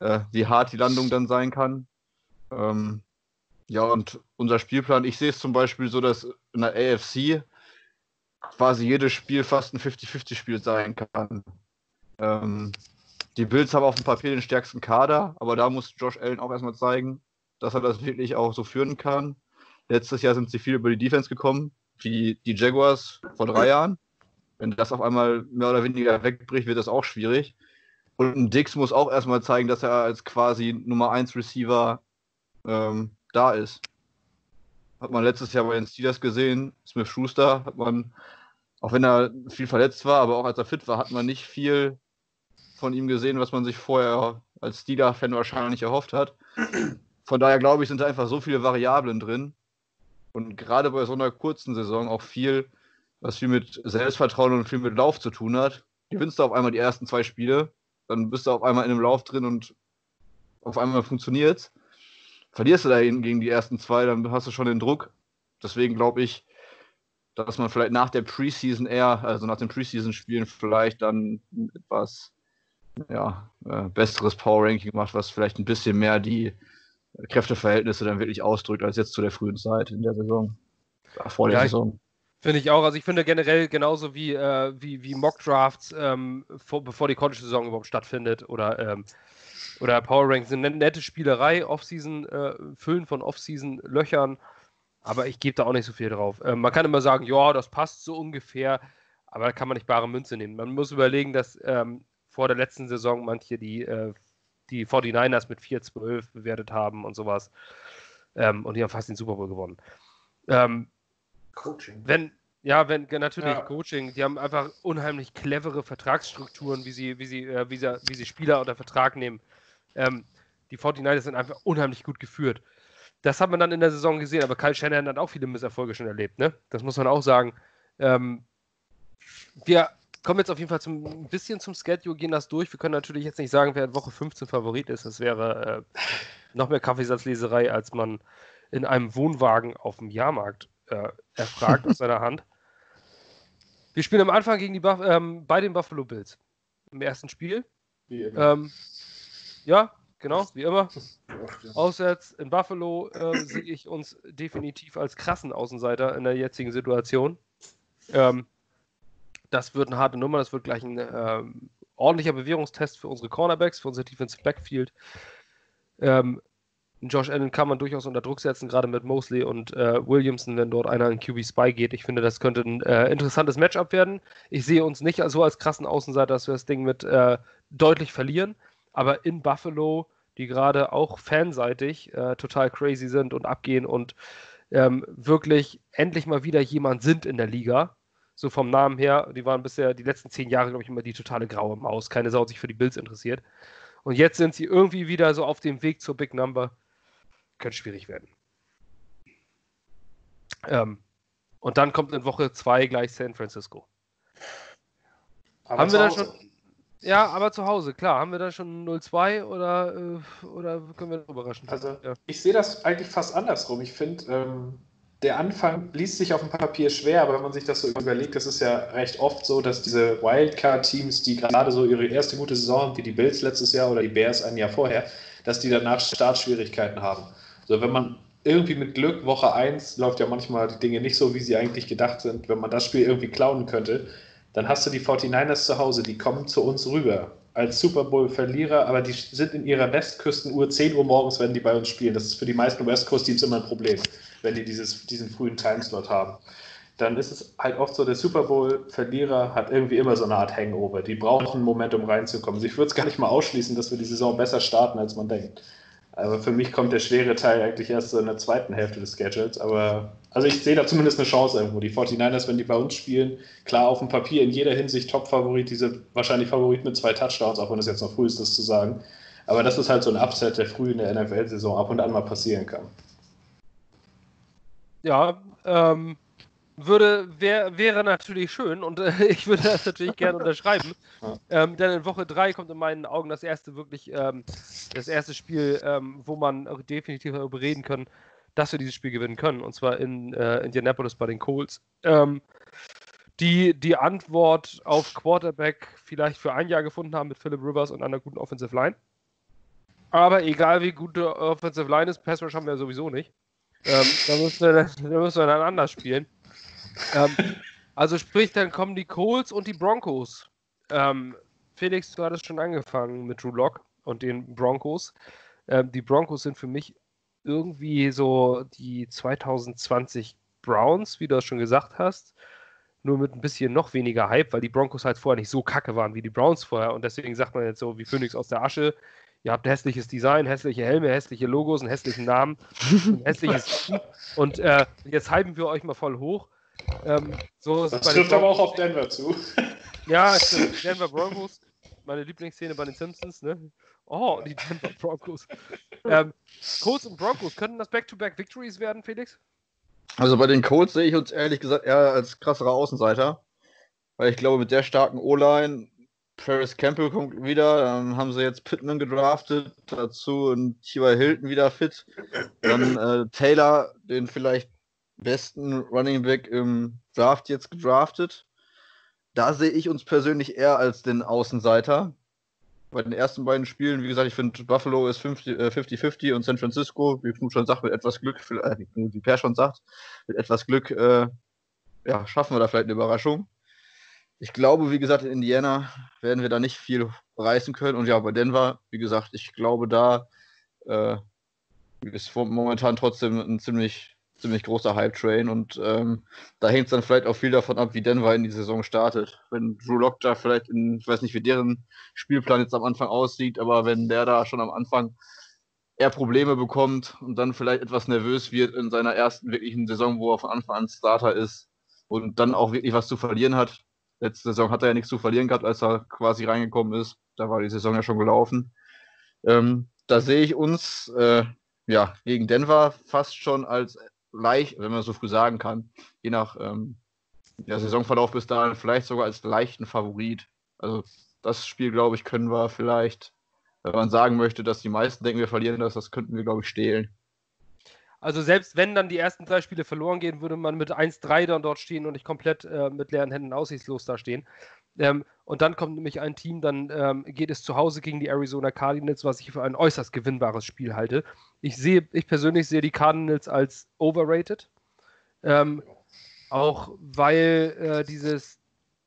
äh, wie hart die Landung dann sein kann. Ähm, ja, und unser Spielplan, ich sehe es zum Beispiel so, dass in der AFC quasi jedes Spiel fast ein 50-50-Spiel sein kann. Ähm, die Bills haben auf dem Papier den stärksten Kader, aber da muss Josh Allen auch erstmal zeigen, dass er das wirklich auch so führen kann. Letztes Jahr sind sie viel über die Defense gekommen, wie die Jaguars vor drei Jahren. Wenn das auf einmal mehr oder weniger wegbricht, wird das auch schwierig. Und ein Dix muss auch erstmal zeigen, dass er als quasi Nummer 1 Receiver ähm, da ist. Hat man letztes Jahr bei den Steelers gesehen, Smith Schuster, hat man, auch wenn er viel verletzt war, aber auch als er fit war, hat man nicht viel von ihm gesehen, was man sich vorher als Steeler-Fan wahrscheinlich erhofft hat. Von daher glaube ich, sind da einfach so viele Variablen drin. Und gerade bei so einer kurzen Saison auch viel, was viel mit Selbstvertrauen und viel mit Lauf zu tun hat. Gewinnst du auf einmal die ersten zwei Spiele, dann bist du auf einmal in einem Lauf drin und auf einmal funktioniert's. Verlierst du da gegen die ersten zwei, dann hast du schon den Druck. Deswegen glaube ich, dass man vielleicht nach der Preseason eher, also nach den Preseason-Spielen vielleicht dann etwas ja, äh, besseres Power Ranking macht, was vielleicht ein bisschen mehr die Kräfteverhältnisse dann wirklich ausdrückt, als jetzt zu der frühen Zeit in der Saison. Vor der ja, Saison. Finde ich auch. Also ich finde generell genauso wie, äh, wie, wie Mock-Drafts, ähm, bevor die College-Saison überhaupt stattfindet oder, ähm, oder Power Ranks, eine nette Spielerei, Offseason, äh, Füllen von Offseason-Löchern, aber ich gebe da auch nicht so viel drauf. Ähm, man kann immer sagen, ja, das passt so ungefähr, aber da kann man nicht bare Münze nehmen. Man muss überlegen, dass ähm, vor der letzten Saison manche die, äh, die 49ers mit 4-12 bewertet haben und sowas. Ähm, und die haben fast den Super Bowl gewonnen. Ähm, Coaching. Wenn, ja, wenn, natürlich ja. Coaching. Die haben einfach unheimlich clevere Vertragsstrukturen, wie sie, wie sie, äh, wie sie, wie sie Spieler unter Vertrag nehmen. Ähm, die 49ers sind einfach unheimlich gut geführt. Das hat man dann in der Saison gesehen, aber Kyle Shanahan hat auch viele Misserfolge schon erlebt, ne? Das muss man auch sagen. Ähm, wir kommen jetzt auf jeden Fall zum, ein bisschen zum Schedule, gehen das durch. Wir können natürlich jetzt nicht sagen, wer in Woche 15 Favorit ist. Das wäre äh, noch mehr Kaffeesatzleserei, als man in einem Wohnwagen auf dem Jahrmarkt äh, erfragt aus seiner Hand. Wir spielen am Anfang gegen die Buff ähm, bei den Buffalo Bills im ersten Spiel. Wie immer. Ähm, ja, genau, wie immer. Auswärts in Buffalo äh, sehe ich uns definitiv als krassen Außenseiter in der jetzigen Situation. Ähm, das wird eine harte Nummer, das wird gleich ein äh, ordentlicher Bewährungstest für unsere Cornerbacks, für unser Defensive Backfield. Ähm, Josh Allen kann man durchaus unter Druck setzen, gerade mit Mosley und äh, Williamson, wenn dort einer in QB Spy geht. Ich finde, das könnte ein äh, interessantes Matchup werden. Ich sehe uns nicht so als krassen Außenseiter, dass wir das Ding mit äh, deutlich verlieren, aber in Buffalo, die gerade auch fanseitig äh, total crazy sind und abgehen und ähm, wirklich endlich mal wieder jemand sind in der Liga, so vom Namen her. Die waren bisher die letzten zehn Jahre, glaube ich, immer die totale graue Maus. Keine Sau sich für die Bills interessiert. Und jetzt sind sie irgendwie wieder so auf dem Weg zur Big Number. Könnte schwierig werden. Ähm, und dann kommt in Woche zwei gleich San Francisco. Aber haben wir dann schon. Ja, aber zu Hause, klar. Haben wir da schon 0-2 oder, äh, oder können wir überraschen? Also, ja. ich sehe das eigentlich fast andersrum. Ich finde, ähm, der Anfang liest sich auf dem Papier schwer, aber wenn man sich das so überlegt, das ist ja recht oft so, dass diese Wildcard-Teams, die gerade so ihre erste gute Saison haben, wie die Bills letztes Jahr oder die Bears ein Jahr vorher, dass die danach Startschwierigkeiten haben. So, wenn man irgendwie mit Glück, Woche 1 läuft ja manchmal die Dinge nicht so, wie sie eigentlich gedacht sind, wenn man das Spiel irgendwie klauen könnte, dann hast du die 49ers zu Hause, die kommen zu uns rüber als Super Bowl-Verlierer, aber die sind in ihrer Westküstenuhr 10 Uhr morgens, wenn die bei uns spielen. Das ist für die meisten West Coast-Teams immer ein Problem, wenn die dieses, diesen frühen Timeslot haben. Dann ist es halt oft so, der Super Bowl-Verlierer hat irgendwie immer so eine Art Hangover. Die brauchen einen Moment, um reinzukommen. Also ich würde es gar nicht mal ausschließen, dass wir die Saison besser starten, als man denkt. Aber für mich kommt der schwere Teil eigentlich erst so in der zweiten Hälfte des Schedules. Aber also ich sehe da zumindest eine Chance irgendwo. Die 49ers, wenn die bei uns spielen, klar auf dem Papier in jeder Hinsicht Top-Favorit, diese wahrscheinlich Favorit mit zwei Touchdowns, auch wenn es jetzt noch früh ist, das zu sagen. Aber das ist halt so ein Upset, der früh in der NFL-Saison ab und an mal passieren kann. Ja, ähm, würde, wär, wäre natürlich schön und äh, ich würde das natürlich gerne unterschreiben. Ähm, denn in Woche 3 kommt in meinen Augen das erste wirklich, ähm, das erste Spiel, ähm, wo man definitiv darüber reden kann, dass wir dieses Spiel gewinnen können. Und zwar in äh, Indianapolis bei den Colts. Ähm, die die Antwort auf Quarterback vielleicht für ein Jahr gefunden haben mit Philip Rivers und einer guten Offensive Line. Aber egal wie gute Offensive Line ist, Pass Rush haben wir ja sowieso nicht. Ähm, da, müssen wir, da müssen wir dann anders spielen. Ähm, also sprich, dann kommen die Colts und die Broncos. Ähm, Felix, du hattest schon angefangen mit Drew Lock und den Broncos. Ähm, die Broncos sind für mich irgendwie so die 2020 Browns, wie du das schon gesagt hast. Nur mit ein bisschen noch weniger Hype, weil die Broncos halt vorher nicht so kacke waren wie die Browns vorher. Und deswegen sagt man jetzt so wie Phoenix aus der Asche, ihr habt hässliches Design, hässliche Helme, hässliche Logos, einen hässlichen Namen, ein hässliches. Und äh, jetzt hypen wir euch mal voll hoch. Ähm, so das trifft aber auch auf Denver zu. Ja, Denver Broncos, meine Lieblingsszene bei den Simpsons, ne? Oh, die Denver Broncos. ähm, Colts und Broncos, könnten das Back-to-Back-Victories werden, Felix? Also bei den Colts sehe ich uns ehrlich gesagt eher als krasserer Außenseiter. Weil ich glaube, mit der starken O-Line, Paris Campbell kommt wieder, dann haben sie jetzt Pittman gedraftet, dazu und T.Y. Hilton wieder fit. Dann äh, Taylor, den vielleicht besten Running Back im Draft jetzt gedraftet. Da sehe ich uns persönlich eher als den Außenseiter. Bei den ersten beiden Spielen, wie gesagt, ich finde Buffalo ist 50-50 äh, und San Francisco, wie Knut schon sagt, mit etwas Glück, äh, wie Per schon sagt, mit etwas Glück, äh, ja, schaffen wir da vielleicht eine Überraschung. Ich glaube, wie gesagt, in Indiana werden wir da nicht viel reißen können. Und ja, bei Denver, wie gesagt, ich glaube, da äh, ist momentan trotzdem ein ziemlich ziemlich großer Hype-Train und ähm, da hängt es dann vielleicht auch viel davon ab, wie Denver in die Saison startet. Wenn Drew Lock da vielleicht in, ich weiß nicht, wie deren Spielplan jetzt am Anfang aussieht, aber wenn der da schon am Anfang eher Probleme bekommt und dann vielleicht etwas nervös wird in seiner ersten wirklichen Saison, wo er von Anfang an Starter ist und dann auch wirklich was zu verlieren hat. Letzte Saison hat er ja nichts zu verlieren gehabt, als er quasi reingekommen ist. Da war die Saison ja schon gelaufen. Ähm, da sehe ich uns äh, ja, gegen Denver fast schon als leicht, wenn man so früh sagen kann, je nach ähm, Saisonverlauf bis dahin vielleicht sogar als leichten Favorit. Also das Spiel, glaube ich, können wir vielleicht, wenn man sagen möchte, dass die meisten denken, wir verlieren das, das könnten wir, glaube ich, stehlen. Also selbst wenn dann die ersten drei Spiele verloren gehen, würde man mit 1-3 dann dort stehen und nicht komplett äh, mit leeren Händen aussichtslos da stehen. Ähm, und dann kommt nämlich ein Team, dann ähm, geht es zu Hause gegen die Arizona Cardinals, was ich für ein äußerst gewinnbares Spiel halte. Ich sehe, ich persönlich sehe die Cardinals als overrated. Ähm, auch weil äh, dieses,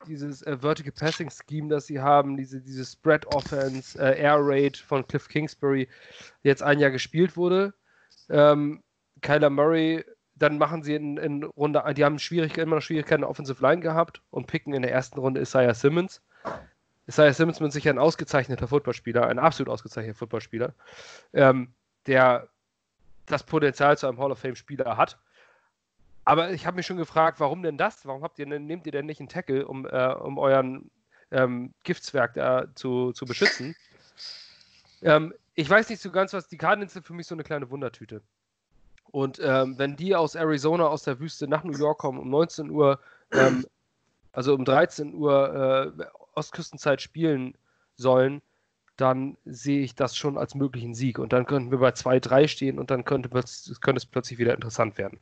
dieses äh, Vertical Passing Scheme, das sie haben, diese, diese Spread Offense, äh, Air Raid von Cliff Kingsbury jetzt ein Jahr gespielt wurde. Ähm, Kyler Murray dann machen sie in, in Runde, die haben Schwierigkeiten, immer noch Schwierigkeiten in Offensive Line gehabt und picken in der ersten Runde Isaiah Simmons. Isaiah Simmons ist sicher ein ausgezeichneter Footballspieler, ein absolut ausgezeichneter Footballspieler, ähm, der das Potenzial zu einem Hall of Fame-Spieler hat. Aber ich habe mich schon gefragt, warum denn das? Warum habt ihr nehmt ihr denn nicht einen Tackle, um, äh, um euren ähm, Giftswerk da zu, zu beschützen? Ähm, ich weiß nicht so ganz, was die Cardinals sind für mich so eine kleine Wundertüte. Und ähm, wenn die aus Arizona, aus der Wüste nach New York kommen, um 19 Uhr, ähm, also um 13 Uhr äh, Ostküstenzeit spielen sollen, dann sehe ich das schon als möglichen Sieg. Und dann könnten wir bei 2-3 stehen und dann könnte, könnte es plötzlich wieder interessant werden.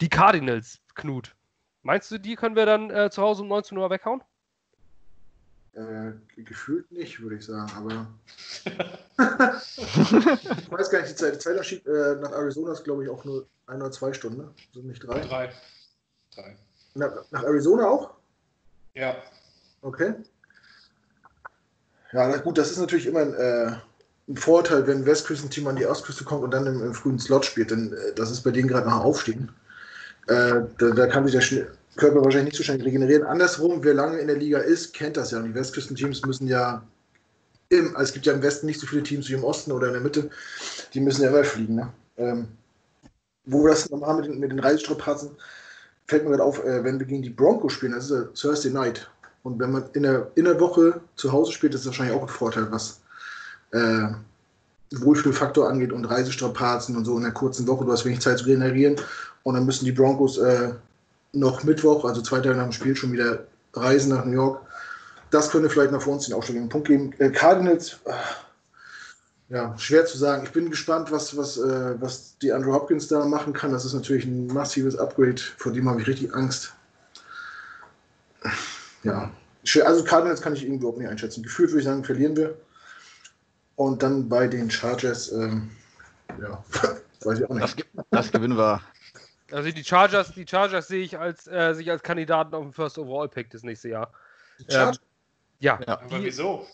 Die Cardinals, Knut. Meinst du, die können wir dann äh, zu Hause um 19 Uhr weghauen? Äh, gefühlt nicht, würde ich sagen, aber. ich weiß gar nicht, die Zeit. Der Zeitunterschied äh, nach Arizona ist, glaube ich, auch nur ein oder zwei Stunden. Ne? Sind nicht drei? Drei. drei. Nach, nach Arizona auch? Ja. Okay. Ja, na gut, das ist natürlich immer ein, äh, ein Vorteil, wenn ein Westküstenteam an die Ostküste kommt und dann im, im frühen Slot spielt, denn äh, das ist bei denen gerade nach Aufstehen. Äh, da, da, kann sich der Sch Körper wahrscheinlich nicht so schnell regenerieren. Andersrum, wer lange in der Liga ist, kennt das ja. Und die Westküstenteams müssen ja im, also es gibt ja im Westen nicht so viele Teams wie im Osten oder in der Mitte, die müssen ja immer fliegen. Ne? Ähm, wo wir das nochmal mit den, mit den Reisestrapazen, fällt mir gerade auf, äh, wenn wir gegen die Broncos spielen, das ist ja Thursday Night. Und wenn man in der, in der Woche zu Hause spielt, ist das wahrscheinlich auch ein Vorteil, was äh, Wohlfühlfaktor angeht und Reisestrapazen und so in der kurzen Woche. Du hast wenig Zeit zu generieren. Und dann müssen die Broncos äh, noch Mittwoch, also zwei Tage nach dem Spiel, schon wieder reisen nach New York. Das könnte vielleicht noch für uns den ausschlaggebenden Punkt geben. Äh, Cardinals, äh, ja, schwer zu sagen. Ich bin gespannt, was, was, äh, was die Andrew Hopkins da machen kann. Das ist natürlich ein massives Upgrade, vor dem habe ich richtig Angst. Ja, also Cardinals kann ich überhaupt nicht einschätzen. Gefühlt würde ich sagen, verlieren wir. Und dann bei den Chargers, ähm, ja, weiß ich auch nicht. Das, das gewinnen wir. Also die Chargers, die Chargers sehe ich als äh, sich als Kandidaten auf den First Overall Pick das nächste Jahr. Ähm, ja. ja. Aber die, wieso?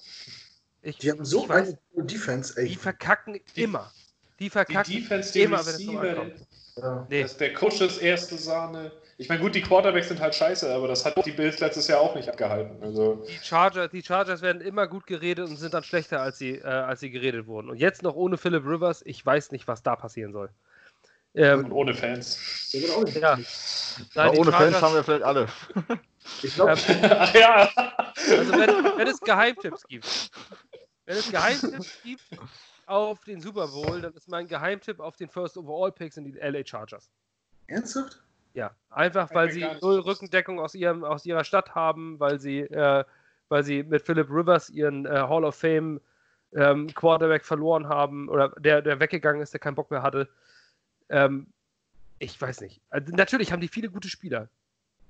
Ich, die haben so eine Defense, ey. Die verkacken die, immer. Die verkacken die Defense, die immer, Receiver, wenn es so ja. nee. Das der Coach ist erste Sahne. Ich meine, gut, die Quarterbacks sind halt scheiße, aber das hat die Bills letztes Jahr auch nicht abgehalten. Also die, Charger, die Chargers werden immer gut geredet und sind dann schlechter, als sie, äh, als sie geredet wurden. Und jetzt noch ohne Philip Rivers, ich weiß nicht, was da passieren soll. Ähm, und ohne Fans. Ja. Nein, ohne Chargers, Fans haben wir vielleicht alle. Ich glaube. ja. Also wenn, wenn es Geheimtipps gibt, wenn es Geheimtipps gibt auf den Super Bowl, dann ist mein Geheimtipp auf den First Overall Picks in die LA Chargers. Ernsthaft? Ja, einfach weil sie null Rückendeckung aus, ihrem, aus ihrer Stadt haben, weil sie, äh, weil sie mit Philip Rivers ihren äh, Hall of Fame ähm, Quarterback verloren haben oder der, der weggegangen ist, der keinen Bock mehr hatte. Ähm, ich weiß nicht. Also, natürlich haben die viele gute Spieler,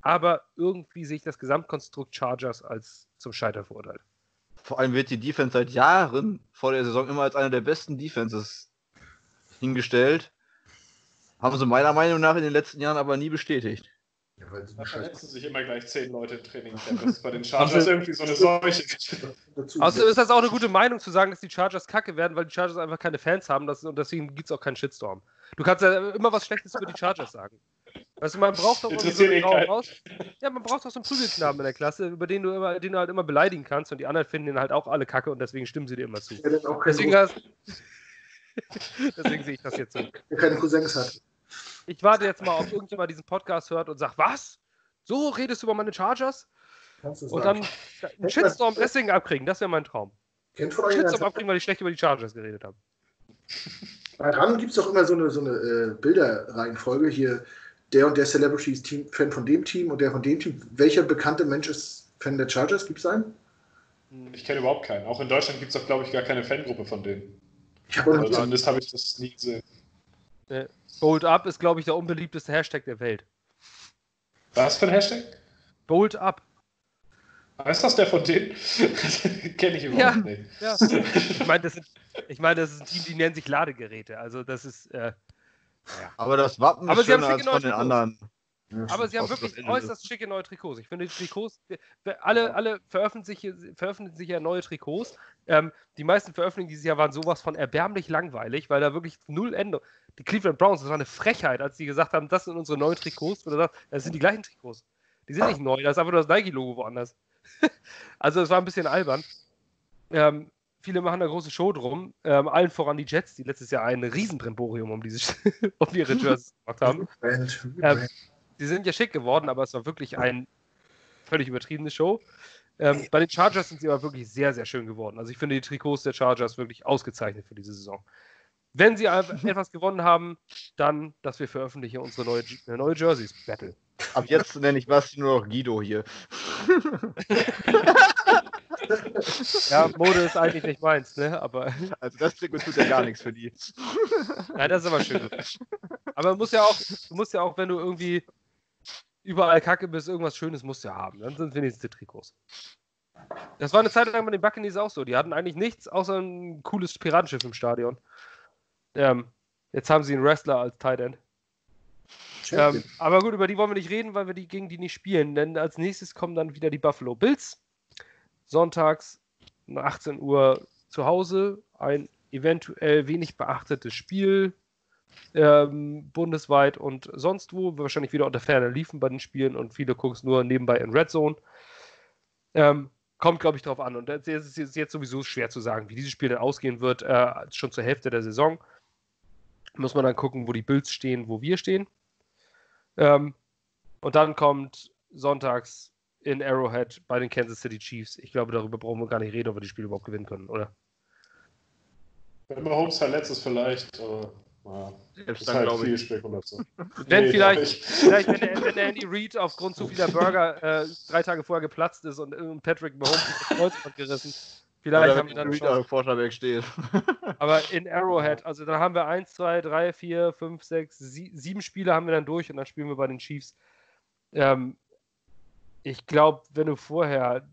aber irgendwie sehe ich das Gesamtkonstrukt Chargers als zum Scheitern verurteilt. Vor allem wird die Defense seit Jahren vor der Saison immer als eine der besten Defenses hingestellt. Haben sie meiner Meinung nach in den letzten Jahren aber nie bestätigt. Ja, weil da verletzen sich immer gleich zehn Leute im Training. Das ist bei den Chargers also, irgendwie so eine Seuche. Außerdem ist das auch eine gute Meinung zu sagen, dass die Chargers kacke werden, weil die Chargers einfach keine Fans haben und deswegen gibt es auch keinen Shitstorm. Du kannst ja immer was Schlechtes über die Chargers sagen. Weißt du, man braucht doch irgendwie so einen raus. Ja, man braucht doch so einen Prügelknaben in der Klasse, über den du, immer, den du halt immer beleidigen kannst und die anderen finden ihn halt auch alle kacke und deswegen stimmen sie dir immer zu. Deswegen, hast, deswegen sehe ich das jetzt so. Der keine Cousins hat. Ich warte jetzt mal, ob irgendjemand diesen Podcast hört und sagt, was? So redest du über meine Chargers? Und dann einen Shitstorm deswegen abkriegen, das wäre mein Traum. Kennt von euch Shitstorm abkriegen, weil ich schlecht über die Chargers geredet habe. Bei RAN gibt es doch immer so eine, so eine äh, Bilderreihenfolge hier. Der und der Celebrity ist Team, Fan von dem Team und der von dem Team. Welcher bekannte Mensch ist Fan der Chargers? Gibt es einen? Ich kenne überhaupt keinen. Auch in Deutschland gibt es doch, glaube ich, gar keine Fangruppe von denen. Ich habe also zumindest habe ich das nie gesehen. Äh, Bold Up ist, glaube ich, der unbeliebteste Hashtag der Welt. Was für ein Hashtag? Bold Up. Ist das der von denen? Kenne ich überhaupt ja, nicht. Ja. Ich meine, das, ich mein, das ist ein Team, die nennen sich Ladegeräte. Also das ist. Äh, ja. Aber das Wappen Aber ist schöner als von den anderen. Aber sie haben wirklich äußerst schicke neue Trikots. Ich finde, die Trikots, alle, alle veröffentlichen, veröffentlichen sich ja neue Trikots. Ähm, die meisten Veröffentlichungen dieses Jahr waren sowas von erbärmlich langweilig, weil da wirklich null Ende. Die Cleveland Browns, das war eine Frechheit, als die gesagt haben, das sind unsere neuen Trikots. Oder das, das sind die gleichen Trikots. Die sind nicht neu, das ist einfach nur das Nike-Logo woanders. also es war ein bisschen albern. Ähm, viele machen da große Show drum. Ähm, allen voran die Jets, die letztes Jahr ein Riesenbrimborium um, um ihre Jerseys gemacht haben. Ähm, die sind ja schick geworden, aber es war wirklich ein völlig übertriebene Show. Ähm, bei den Chargers sind sie aber wirklich sehr, sehr schön geworden. Also ich finde die Trikots der Chargers wirklich ausgezeichnet für diese Saison. Wenn sie etwas gewonnen haben, dann, dass wir veröffentlichen unsere neue, neue Jerseys Battle. Ab jetzt nenne ich was nur noch Guido hier. ja, Mode ist eigentlich nicht meins, ne? Aber. Also das Trikot tut ja gar nichts für die. Ja, das ist aber schön. Aber muss ja auch, du musst ja auch, wenn du irgendwie überall Kacke bist, irgendwas Schönes musst du ja haben. Dann sind wenigstens die Trikots. Das war eine Zeit lang bei den Buccaneers auch so. Die hatten eigentlich nichts außer ein cooles Piratenschiff im Stadion. Ähm, jetzt haben sie einen Wrestler als Tight End. Ähm, aber gut, über die wollen wir nicht reden, weil wir die gegen die nicht spielen. Denn als nächstes kommen dann wieder die Buffalo Bills. Sonntags 18 Uhr zu Hause. Ein eventuell wenig beachtetes Spiel ähm, bundesweit und sonst wo. Wahrscheinlich wieder unter Ferner liefen bei den Spielen und viele gucken es nur nebenbei in Red Zone. Ähm, kommt, glaube ich, darauf an. Und es ist jetzt sowieso schwer zu sagen, wie dieses Spiel dann ausgehen wird. Äh, schon zur Hälfte der Saison muss man dann gucken, wo die Bills stehen, wo wir stehen. Ähm, und dann kommt sonntags in Arrowhead bei den Kansas City Chiefs. Ich glaube, darüber brauchen wir gar nicht reden, ob wir die Spiele überhaupt gewinnen können, oder? Wenn Mahomes verletzt ist, vielleicht. Aber, ja, Selbst ist dann, halt glaube viel ich. Spekulation. Wenn Nee, vielleicht, vielleicht wenn, der, wenn der Andy Reid aufgrund zu vieler Burger äh, drei Tage vorher geplatzt ist und, und Patrick Mahomes das Kreuzband gerissen, vielleicht Oder haben wir dann Quarterback steht. Aber in Arrowhead, also dann haben wir 1, 2, 3, 4, 5, 6, 7 Spiele haben wir dann durch und dann spielen wir bei den Chiefs. Ähm, ich glaube, wenn du vorher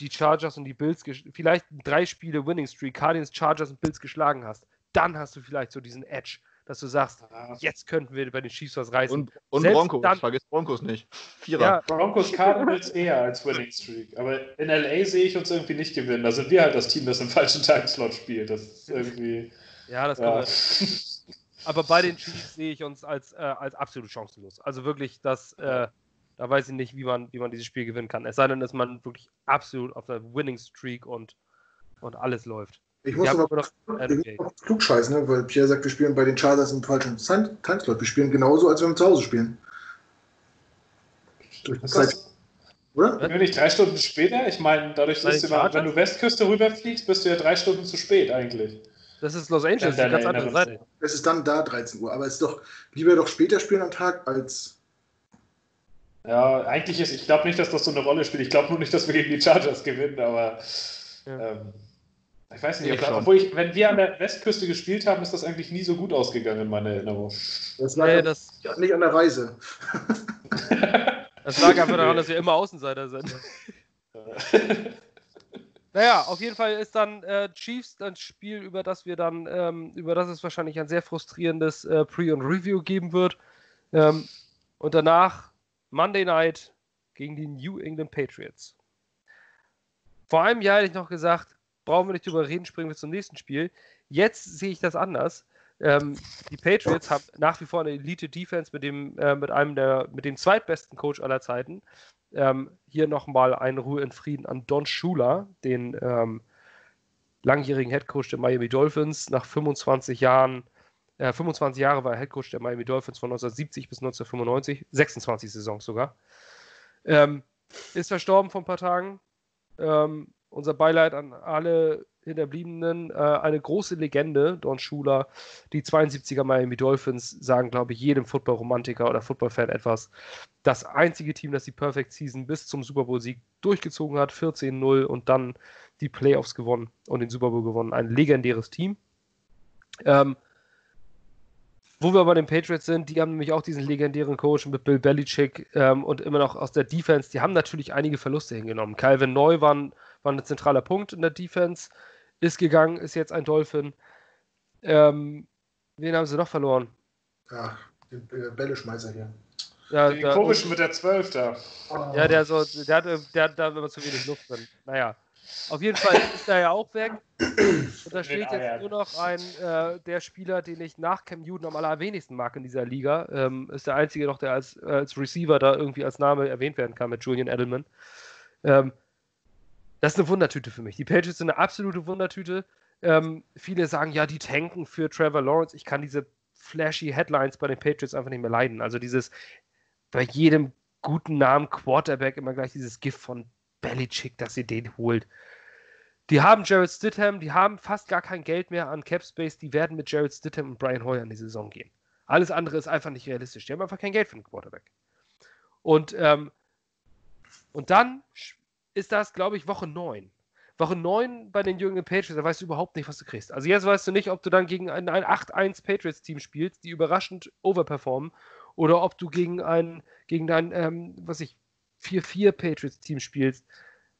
die Chargers und die Bills, vielleicht drei Spiele Winning Streak, Cardinals, Chargers und Bills geschlagen hast, dann hast du vielleicht so diesen Edge, dass du sagst, jetzt könnten wir bei den Chiefs was reißen. Und, und Selbst Broncos, dann- vergiss Broncos nicht. Vierer. ja, Broncos Cardinals eher als Winning Streak. Aber in LA sehe ich uns irgendwie nicht gewinnen. Da sind wir halt das Team, das im falschen Timeslot spielt. Das ist irgendwie. ja, das Ja. kommt. Aber bei den Chiefs sehe ich uns als, äh, als absolut chancenlos. Also wirklich, das, äh, da weiß ich nicht, wie man, wie man dieses Spiel gewinnen kann. Es sei denn, dass man wirklich absolut auf der Winning Streak und, und alles läuft. Ich muss Ja, aber aber doch- ich muss noch klug scheißen, ne? weil Pierre sagt, wir spielen bei den Chargers im falschen Time- Timeslot. Wir spielen genauso, als wenn wir zu Hause spielen. Durch Ist Zeit, das, oder? wir nicht drei Stunden später? Ich meine, dadurch den du, immer- wenn du Westküste rüberfliegst, bist du ja drei Stunden zu spät eigentlich. Das ist Los Angeles, die Deine ganz andere Seite. Es ist dann da 13 Uhr, aber es ist doch lieber doch später spielen am Tag als. Ja, eigentlich ist, ich glaube nicht, dass das so eine Rolle spielt. Ich glaube nur nicht, dass wir gegen die Chargers gewinnen, aber Ja. ähm, ich weiß nicht, Ich ob das, obwohl ich, wenn wir an der Westküste gespielt haben, ist das eigentlich nie so gut ausgegangen in meiner Erinnerung. Das lag Nee, das, nicht an der Reise. das lag einfach daran, dass wir immer Außenseiter sind. Naja, auf jeden Fall ist dann äh, Chiefs ein Spiel, über das wir dann, ähm, über das es wahrscheinlich ein sehr frustrierendes äh, Pre- und Review geben wird. Ähm, und danach Monday Night gegen die New England Patriots. Vor einem Jahr hätte ich noch gesagt, brauchen wir nicht drüber reden, springen wir zum nächsten Spiel. Jetzt sehe ich das anders. Ähm, die Patriots haben nach wie vor eine Elite-Defense mit dem, äh, mit einem der, mit dem zweitbesten Coach aller Zeiten. Ähm, hier nochmal eine Ruhe in Frieden an Don Shula, den ähm, langjährigen Headcoach der Miami Dolphins. Nach 25 Jahren, äh, 25 Jahre war er Headcoach der Miami Dolphins von 1970 bis 1995, 26 Saisons sogar. Ähm, ist verstorben vor ein paar Tagen. Ähm, unser Beileid an alle Hinterbliebenen. Äh, eine große Legende, Don Schuler. Die 72er Miami Dolphins sagen, glaube ich, jedem Football-Romantiker oder Football-Fan etwas. Das einzige Team, das die Perfect Season bis zum Super Bowl-Sieg durchgezogen hat, 14-0 und dann die Playoffs gewonnen und den Super Bowl gewonnen. Ein legendäres Team. Ähm, wo wir bei den Patriots sind, die haben nämlich auch diesen legendären Coach mit Bill Belichick ähm, und immer noch aus der Defense. Die haben natürlich einige Verluste hingenommen. Calvin Neu war ein, war ein zentraler Punkt in der Defense, ist gegangen, ist jetzt ein Dolphin. Ähm, wen haben sie noch verloren? Ja, den äh, Bälleschmeißer hier. Ja, Den da- komischen mit der 12 da. Ja, der so, der hat, der hat da immer zu wenig Luft drin. Naja. Auf jeden Fall ist er ja auch weg. Und da steht jetzt nur noch ein, äh, der Spieler, den ich nach Cam Newton am allerwenigsten mag in dieser Liga. Ähm, ist der einzige noch, der als, äh, als Receiver da irgendwie als Name erwähnt werden kann mit Julian Edelman. Ähm, das ist eine Wundertüte für mich. Die Patriots sind eine absolute Wundertüte. Ähm, viele sagen, ja, die tanken für Trevor Lawrence. Ich kann diese flashy Headlines bei den Patriots einfach nicht mehr leiden. Also dieses bei jedem guten Namen Quarterback immer gleich dieses Gift von Belichick, dass sie den holt. Die haben Jared Stidham, die haben fast gar kein Geld mehr an Cap Space, die werden mit Jared Stidham und Brian Hoyer in die Saison gehen. Alles andere ist einfach nicht realistisch. Die haben einfach kein Geld für einen Quarterback. Und, ähm, und dann ist das, glaube ich, Woche 9. Woche 9 bei den jungen Patriots, da weißt du überhaupt nicht, was du kriegst. Also jetzt weißt du nicht, ob du dann gegen ein, ein 8-1 Patriots-Team spielst, die überraschend overperformen, oder ob du gegen ein, gegen dein, ähm, was ich, 4-4 Patriots-Team spielst.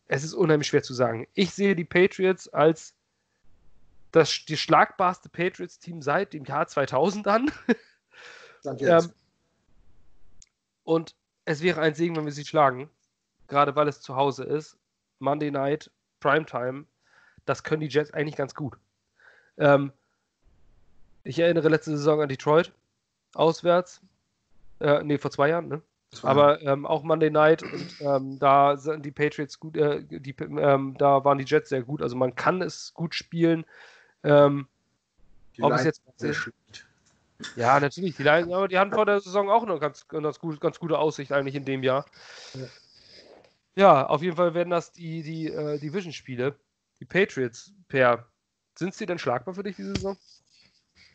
Es ist unheimlich schwer zu sagen. Ich sehe die Patriots als das die schlagbarste Patriots-Team seit dem Jahr 2000 an. Ähm, und es wäre ein Segen, wenn wir sie schlagen. Gerade weil es zu Hause ist. Monday Night, Primetime. das können die Jets eigentlich ganz gut. Ähm, ich erinnere letzte Saison an Detroit, auswärts. Äh, nee, vor zwei Jahren, ne? Aber ähm, auch Monday Night und ähm, da sind die Patriots gut, äh, die, ähm, da waren die Jets sehr gut. Also man kann es gut spielen. Ähm, ob es jetzt sehr schlecht. Ja, natürlich. Die Lions, aber die hatten vor der Saison auch eine ganz, ganz, gut, ganz gute Aussicht eigentlich in dem Jahr. Ja, auf jeden Fall werden das die, die äh, Division-Spiele. Die Patriots, Per, sind sie denn schlagbar für dich diese Saison?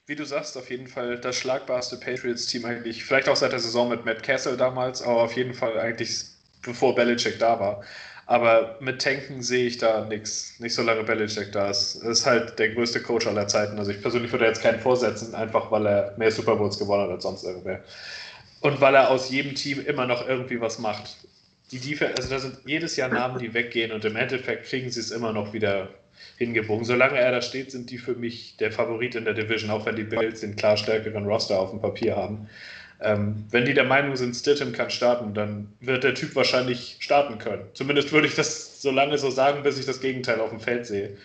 wie du sagst, auf jeden Fall das schlagbarste Patriots-Team eigentlich. Vielleicht auch seit der Saison mit Matt Castle damals, aber auf jeden Fall eigentlich bevor Belichick da war. Aber mit Tanken sehe ich da nichts. Nicht solange Belichick da ist. Ist halt der größte Coach aller Zeiten. Also ich persönlich würde jetzt keinen vorsetzen, einfach weil er mehr Super Bowls gewonnen hat als sonst irgendwer. Und weil er aus jedem Team immer noch irgendwie was macht. Die Defense, also da sind jedes Jahr Namen, die weggehen und im Endeffekt kriegen sie es immer noch wieder hingebogen. Solange er da steht, sind die für mich der Favorit in der Division, auch wenn die Bills den klar stärkeren Roster auf dem Papier haben. Ähm, wenn die der Meinung sind, Stidham kann starten, dann wird der Typ wahrscheinlich starten können. Zumindest würde ich das so lange so sagen, bis ich das Gegenteil auf dem Feld sehe.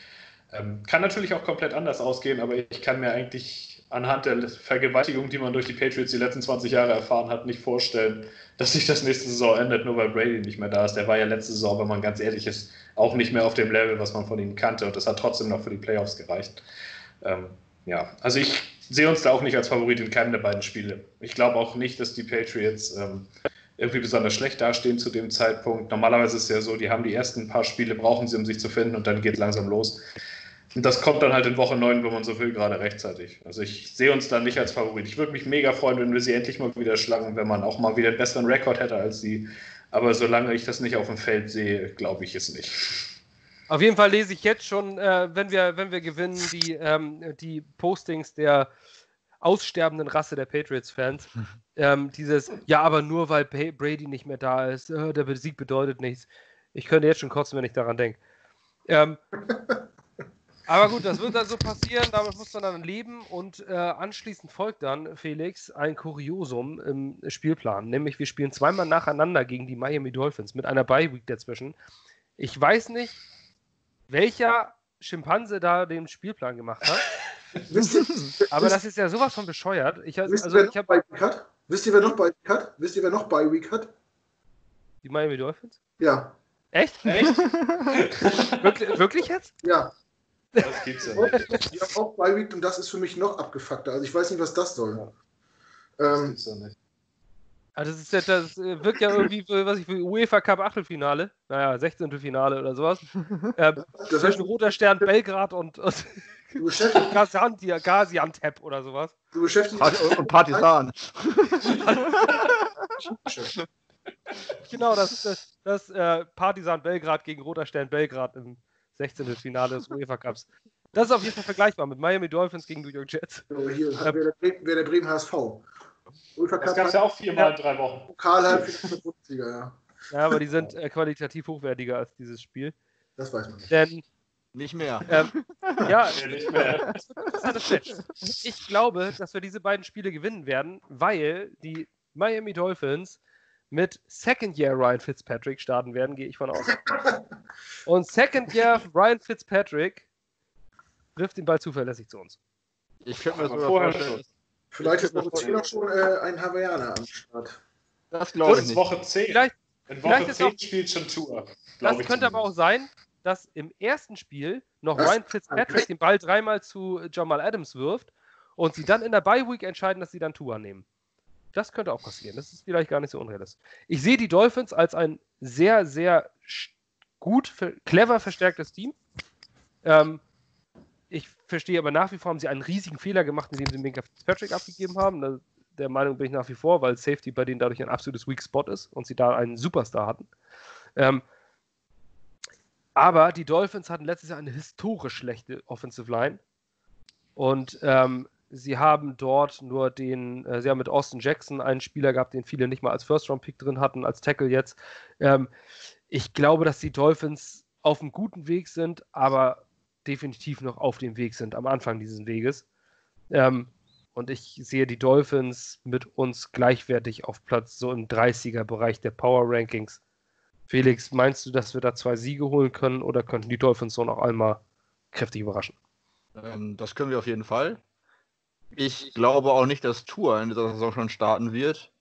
Ähm, kann natürlich auch komplett anders ausgehen, aber ich kann mir eigentlich anhand der Vergewaltigung, die man durch die Patriots die letzten 20 Jahre erfahren hat, nicht vorstellen, dass sich das nächste Saison endet, nur weil Brady nicht mehr da ist. Der war ja letzte Saison, wenn man ganz ehrlich ist, auch nicht mehr auf dem Level, was man von ihm kannte. Und das hat trotzdem noch für die Playoffs gereicht. Ähm, ja, also ich sehe uns da auch nicht als Favorit in keinem der beiden Spiele. Ich glaube auch nicht, dass die Patriots ähm, irgendwie besonders schlecht dastehen zu dem Zeitpunkt. Normalerweise ist es ja so, die haben die ersten paar Spiele, brauchen sie, um sich zu finden und dann geht es langsam los. Und das kommt dann halt in Woche 9, wenn man so will, gerade rechtzeitig. Also ich sehe uns da nicht als Favorit. Ich würde mich mega freuen, wenn wir sie endlich mal wieder schlagen, wenn man auch mal wieder einen besseren Rekord hätte als sie. Aber solange ich das nicht auf dem Feld sehe, glaube ich es nicht. Auf jeden Fall lese ich jetzt schon, äh, wenn, wir, wenn wir gewinnen, die, ähm, die Postings der aussterbenden Rasse der Patriots-Fans. Ähm, dieses, ja, aber nur weil Brady nicht mehr da ist, äh, der Sieg bedeutet nichts. Ich könnte jetzt schon kotzen, wenn ich daran denke. Ähm, aber gut, das wird dann so passieren, damit muss man dann leben und äh, anschließend folgt dann, Felix, ein Kuriosum im Spielplan. Nämlich wir spielen zweimal nacheinander gegen die Miami Dolphins mit einer Bye-Week dazwischen. Ich weiß nicht, welcher Schimpanse da den Spielplan gemacht hat. aber das ist ja sowas von bescheuert. Ich, wisst, also, ich hab, hat? wisst ihr, wer noch Bye-Week hat? Wisst ihr, wer noch Bye-Week hat? Die Miami Dolphins? Ja. Echt? Echt? wirklich, wirklich jetzt? Ja. Das gibt's ja nicht. Die haben auch Bye-Week und das ist für mich noch abgefuckter. Also ich weiß nicht, was das soll. Ja. Das ähm, gibt's ja nicht. Also das, ist ja, das wirkt ja irgendwie, was ich für UEFA Cup Achtelfinale, naja, 16. Finale oder sowas. Ähm, zwischen Roter Stern Belgrad und, und Gaziantep oder sowas. Du beschäftigst dich und Partisan. genau, das ist das, das äh, Partisan Belgrad gegen Roter Stern Belgrad im 16. Finale des UEFA Cups. Das ist auf jeden Fall vergleichbar mit Miami Dolphins gegen New York Jets. So, hier ähm, wäre der, Bremen, HSV. UEFA das gab es ja auch viermal in drei Wochen. Pokal Bundesliga, ja. Ja, aber die sind äh, qualitativ hochwertiger als dieses Spiel. Das weiß man nicht. Denn nicht mehr. Ähm, ja, nicht mehr. Ich glaube, dass wir diese beiden Spiele gewinnen werden, weil die Miami Dolphins mit Second Year Ryan Fitzpatrick starten werden, gehe ich von aus. Und Second Year Ryan Fitzpatrick wirft den Ball zuverlässig zu uns. Ich könnte mir das vorher vorstellen. Vielleicht ist Woche 10 auch schon äh, ein Hawaiianer am Start. Das glaube ich nicht. Woche 10. Vielleicht, In Woche vielleicht 10 auch, spielt schon Tour. Das könnte aber auch sein, dass im ersten Spiel noch Was? Ryan Fitzpatrick den Ball dreimal zu Jamal Adams wirft und sie dann in der Bye Week entscheiden, dass sie dann Tour nehmen. Das könnte auch passieren. Das ist vielleicht gar nicht so unrealistisch. Ich sehe die Dolphins als ein sehr, sehr gut, clever verstärktes Team. Ähm, ich verstehe aber nach wie vor, haben sie einen riesigen Fehler gemacht, indem sie Minka Fitzpatrick abgegeben haben. Der Meinung bin ich nach wie vor, weil Safety bei denen dadurch ein absolutes Weak Spot ist und sie da einen Superstar hatten. Ähm, aber die Dolphins hatten letztes Jahr eine historisch schlechte Offensive Line. Und ähm, Sie haben dort nur den, äh, sie haben mit Austin Jackson einen Spieler gehabt, den viele nicht mal als First-Round-Pick drin hatten, als Tackle jetzt. Ähm, ich glaube, dass die Dolphins auf einem guten Weg sind, aber definitiv noch auf dem Weg sind, am Anfang dieses Weges. Ähm, und ich sehe die Dolphins mit uns gleichwertig auf Platz so im 30er-Bereich der Power Rankings. Felix, meinst du, dass wir da zwei Siege holen können oder könnten die Dolphins so noch einmal kräftig überraschen. Ähm, das können wir auf jeden Fall. Ich glaube auch nicht, dass Tour in dieser Saison schon starten wird.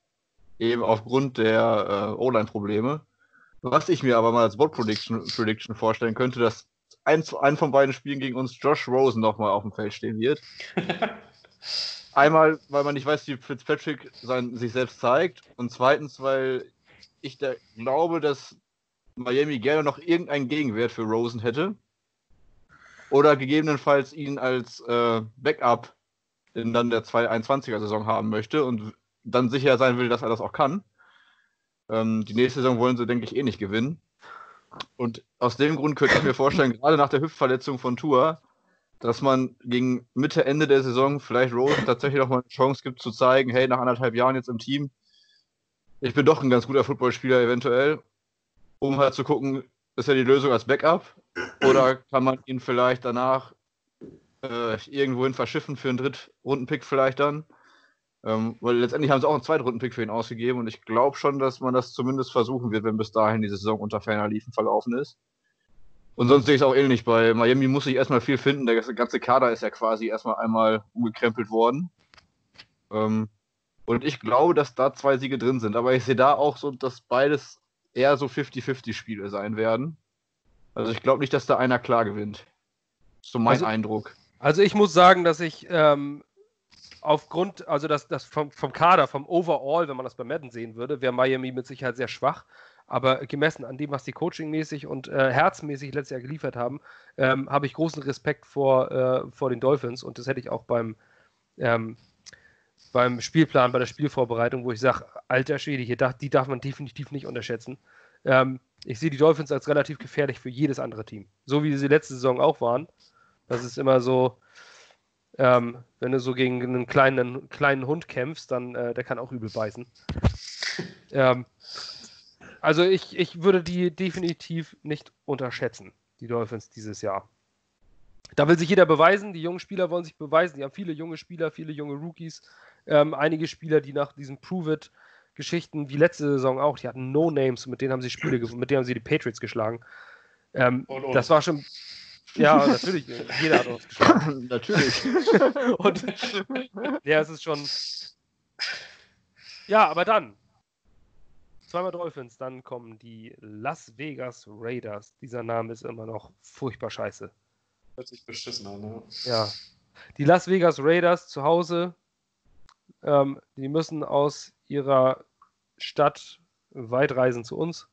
Eben aufgrund der äh, O-Line-Probleme. Was ich mir aber mal als Bot Prediction, Prediction vorstellen könnte, dass ein, ein von beiden Spielen gegen uns Josh Rosen nochmal auf dem Feld stehen wird. Einmal, weil man nicht weiß, wie Fitzpatrick sein, sich selbst zeigt. Und zweitens, weil ich da glaube, dass Miami gerne noch irgendeinen Gegenwert für Rosen hätte. Oder gegebenenfalls ihn als äh, Backup in dann der 221er-Saison haben möchte und dann sicher sein will, dass er das auch kann. Ähm, die nächste Saison wollen sie, denke ich, eh nicht gewinnen. Und aus dem Grund könnte ich mir vorstellen, gerade nach der Hüftverletzung von Tour, dass man gegen Mitte, Ende der Saison vielleicht Rose tatsächlich noch mal eine Chance gibt zu zeigen, hey, nach anderthalb Jahren jetzt im Team, ich bin doch ein ganz guter Footballspieler eventuell, um halt zu gucken, ist ja die Lösung als Backup oder kann man ihn vielleicht danach äh, irgendwohin verschiffen für einen Drittrundenpick vielleicht dann? Ähm, weil letztendlich haben sie auch einen Zweitrundenpick für ihn ausgegeben und ich glaube schon, dass man das zumindest versuchen wird, wenn bis dahin die Saison unter ferner Liefen verlaufen ist. Und sonst sehe ich es auch ähnlich. Bei Miami muss ich erstmal viel finden. Der ganze Kader ist ja quasi erstmal einmal umgekrempelt worden. Ähm, und ich glaube, dass da zwei Siege drin sind. Aber ich sehe da auch so, dass beides eher so 50-50-Spiele sein werden. Also ich glaube nicht, dass da einer klar gewinnt. So mein also, Eindruck. Also ich muss sagen, dass ich ähm, aufgrund, also das, das vom, vom Kader, vom Overall, wenn man das bei Madden sehen würde, wäre Miami mit Sicherheit sehr schwach. Aber gemessen an dem, was die coachingmäßig und äh, herzmäßig letztes Jahr geliefert haben, ähm, habe ich großen Respekt vor, äh, vor den Dolphins und das hätte ich auch beim, ähm, beim Spielplan, bei der Spielvorbereitung, wo ich sage, alter Schwede, hier, die darf man definitiv nicht unterschätzen. Ähm, ich sehe die Dolphins als relativ gefährlich für jedes andere Team. So wie sie letzte Saison auch waren. Das ist immer so, ähm, wenn du so gegen einen kleinen, kleinen Hund kämpfst, dann äh, der kann auch übel beißen. ähm, also ich, ich würde die definitiv nicht unterschätzen, die Dolphins dieses Jahr. Da will sich jeder beweisen, die jungen Spieler wollen sich beweisen, die haben viele junge Spieler, viele junge Rookies, ähm, einige Spieler, die nach diesen Prove-It-Geschichten wie letzte Saison auch, die hatten No-Names, mit denen haben sie Spiele, mit denen haben sie die Patriots geschlagen. Ähm, und, und. Das war schon, ja, natürlich. Jeder hat uns geschlagen. natürlich. Und ja, es ist schon. Ja, aber dann. Zweimal Dolphins, dann kommen die Las Vegas Raiders. Dieser Name ist immer noch furchtbar scheiße. Hört sich beschissen an, ne? Ja. Die Las Vegas Raiders zu Hause, ähm, die müssen aus ihrer Stadt weit reisen zu uns.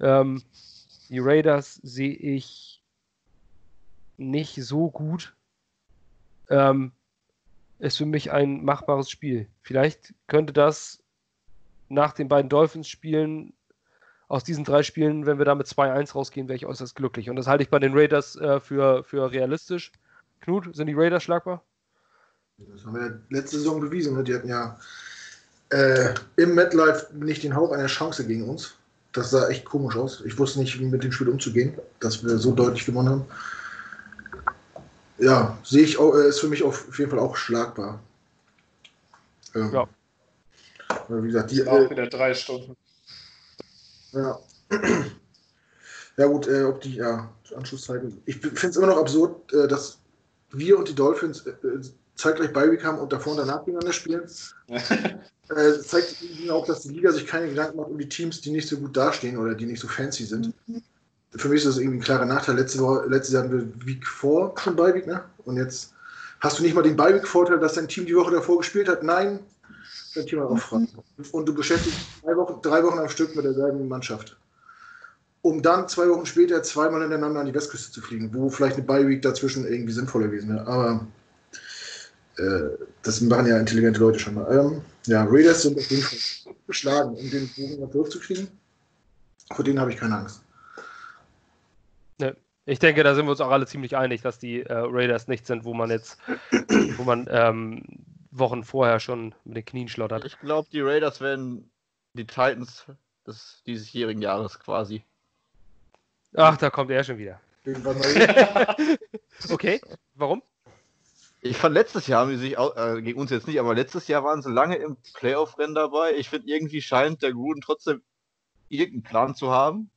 Ähm, die Raiders sehe ich nicht so gut. Ähm, ist für mich ein machbares Spiel. Vielleicht könnte das nach den beiden Dolphins-Spielen, aus diesen drei Spielen, wenn wir da mit 2-1 rausgehen, wäre ich äußerst glücklich. Und das halte ich bei den Raiders äh, für, für realistisch. Knut, sind die Raiders schlagbar? Das haben wir letzte Saison bewiesen. Ne? Die hatten ja äh, im MetLife nicht den Hauch einer Chance gegen uns. Das sah echt komisch aus. Ich wusste nicht, wie mit dem Spiel umzugehen, dass wir so deutlich gewonnen haben ja, sehe ich auch, ist für mich auf jeden Fall auch schlagbar. Ähm, ja. Wie gesagt, die. Auch wieder drei Stunden. Ja. Ja, gut, äh, ob die, ja, Anschlusszeiten. Ich finde es immer noch absurd, äh, dass wir und die Dolphins äh, äh zeitgleich Beiweek haben und davor und danach gegeneinander spielen. äh, zeigt auch, dass die Liga sich keine Gedanken macht um die Teams, die nicht so gut dastehen oder die nicht so fancy sind. Mhm für mich ist das irgendwie ein klarer Nachteil. Letzte Woche, letztes Jahr hatten wir Week 4 schon Beiweek, ne? Und jetzt hast du nicht mal den Beiweek-Vorteil, dass dein Team die Woche davor gespielt hat. Nein, dein Team hat auch frei. Und du beschäftigst drei Wochen, drei Wochen am Stück mit derselben Mannschaft. Um dann zwei Wochen später zweimal hintereinander an die Westküste zu fliegen, wo vielleicht eine Beiweek dazwischen irgendwie sinnvoller gewesen wäre. Aber äh, das machen ja intelligente Leute schon mal. Ähm, ja, Raiders sind auf jeden Fall geschlagen, um den Bogen mal durchzukriegen. Vor denen habe ich keine Angst. Ich denke, da sind wir uns auch alle ziemlich einig, dass die äh, Raiders nicht sind, wo man jetzt, wo man ähm, Wochen vorher schon mit den Knien schlottert. Ich glaube, die Raiders werden die Titans des diesjährigen Jahres quasi. Ach, da kommt er schon wieder. okay, warum? Ich fand letztes Jahr haben sie sich auch, äh, gegen uns jetzt nicht, aber letztes Jahr waren sie lange im Playoff-Rennen dabei. Ich finde, irgendwie scheint der Gruden trotzdem irgendeinen Plan zu haben.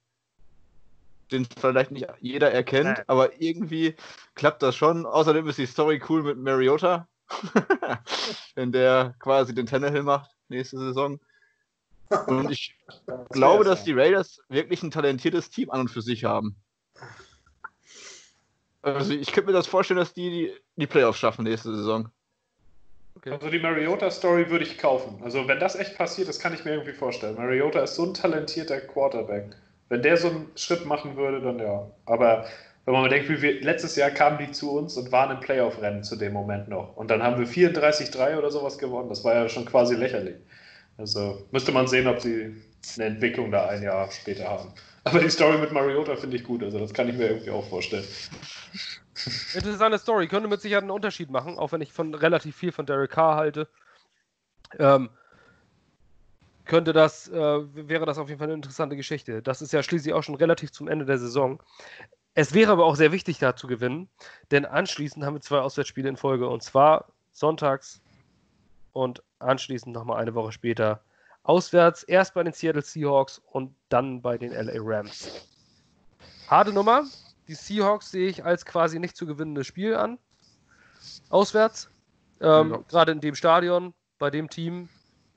Den vielleicht nicht jeder erkennt, Nein. aber irgendwie klappt das schon. Außerdem ist die Story cool mit Mariota, wenn der quasi den Tannehill macht nächste Saison. Und ich das glaube, dass die Raiders wirklich ein talentiertes Team an und für sich haben. Also ich könnte mir das vorstellen, dass die die, die Playoffs schaffen nächste Saison. Okay. Also die Mariota-Story würde ich kaufen. Also wenn das echt passiert, das kann ich mir irgendwie vorstellen. Mariota ist so ein talentierter Quarterback. Wenn der so einen Schritt machen würde, dann ja. Aber wenn man denkt, wie wir, letztes Jahr kamen die zu uns und waren im Playoff-Rennen zu dem Moment noch. Und dann haben wir 34-3 oder sowas gewonnen. Das war ja schon quasi lächerlich. Also müsste man sehen, ob sie eine Entwicklung da ein Jahr später haben. Aber die Story mit Mariota finde ich gut. Also das kann ich mir irgendwie auch vorstellen. Interessante Story. Könnte mit Sicherheit einen Unterschied machen, auch wenn ich von relativ viel von Derek Carr halte. Ähm, könnte das, äh, wäre das auf jeden Fall eine interessante Geschichte. Das ist ja schließlich auch schon relativ zum Ende der Saison. Es wäre aber auch sehr wichtig, da zu gewinnen, denn anschließend haben wir zwei Auswärtsspiele in Folge und zwar sonntags und anschließend nochmal eine Woche später auswärts, erst bei den Seattle Seahawks und dann bei den LA Rams. Harte Nummer, die Seahawks sehe ich als quasi nicht zu gewinnendes Spiel an. Auswärts. Ähm, ja. Gerade in dem Stadion, bei dem Team.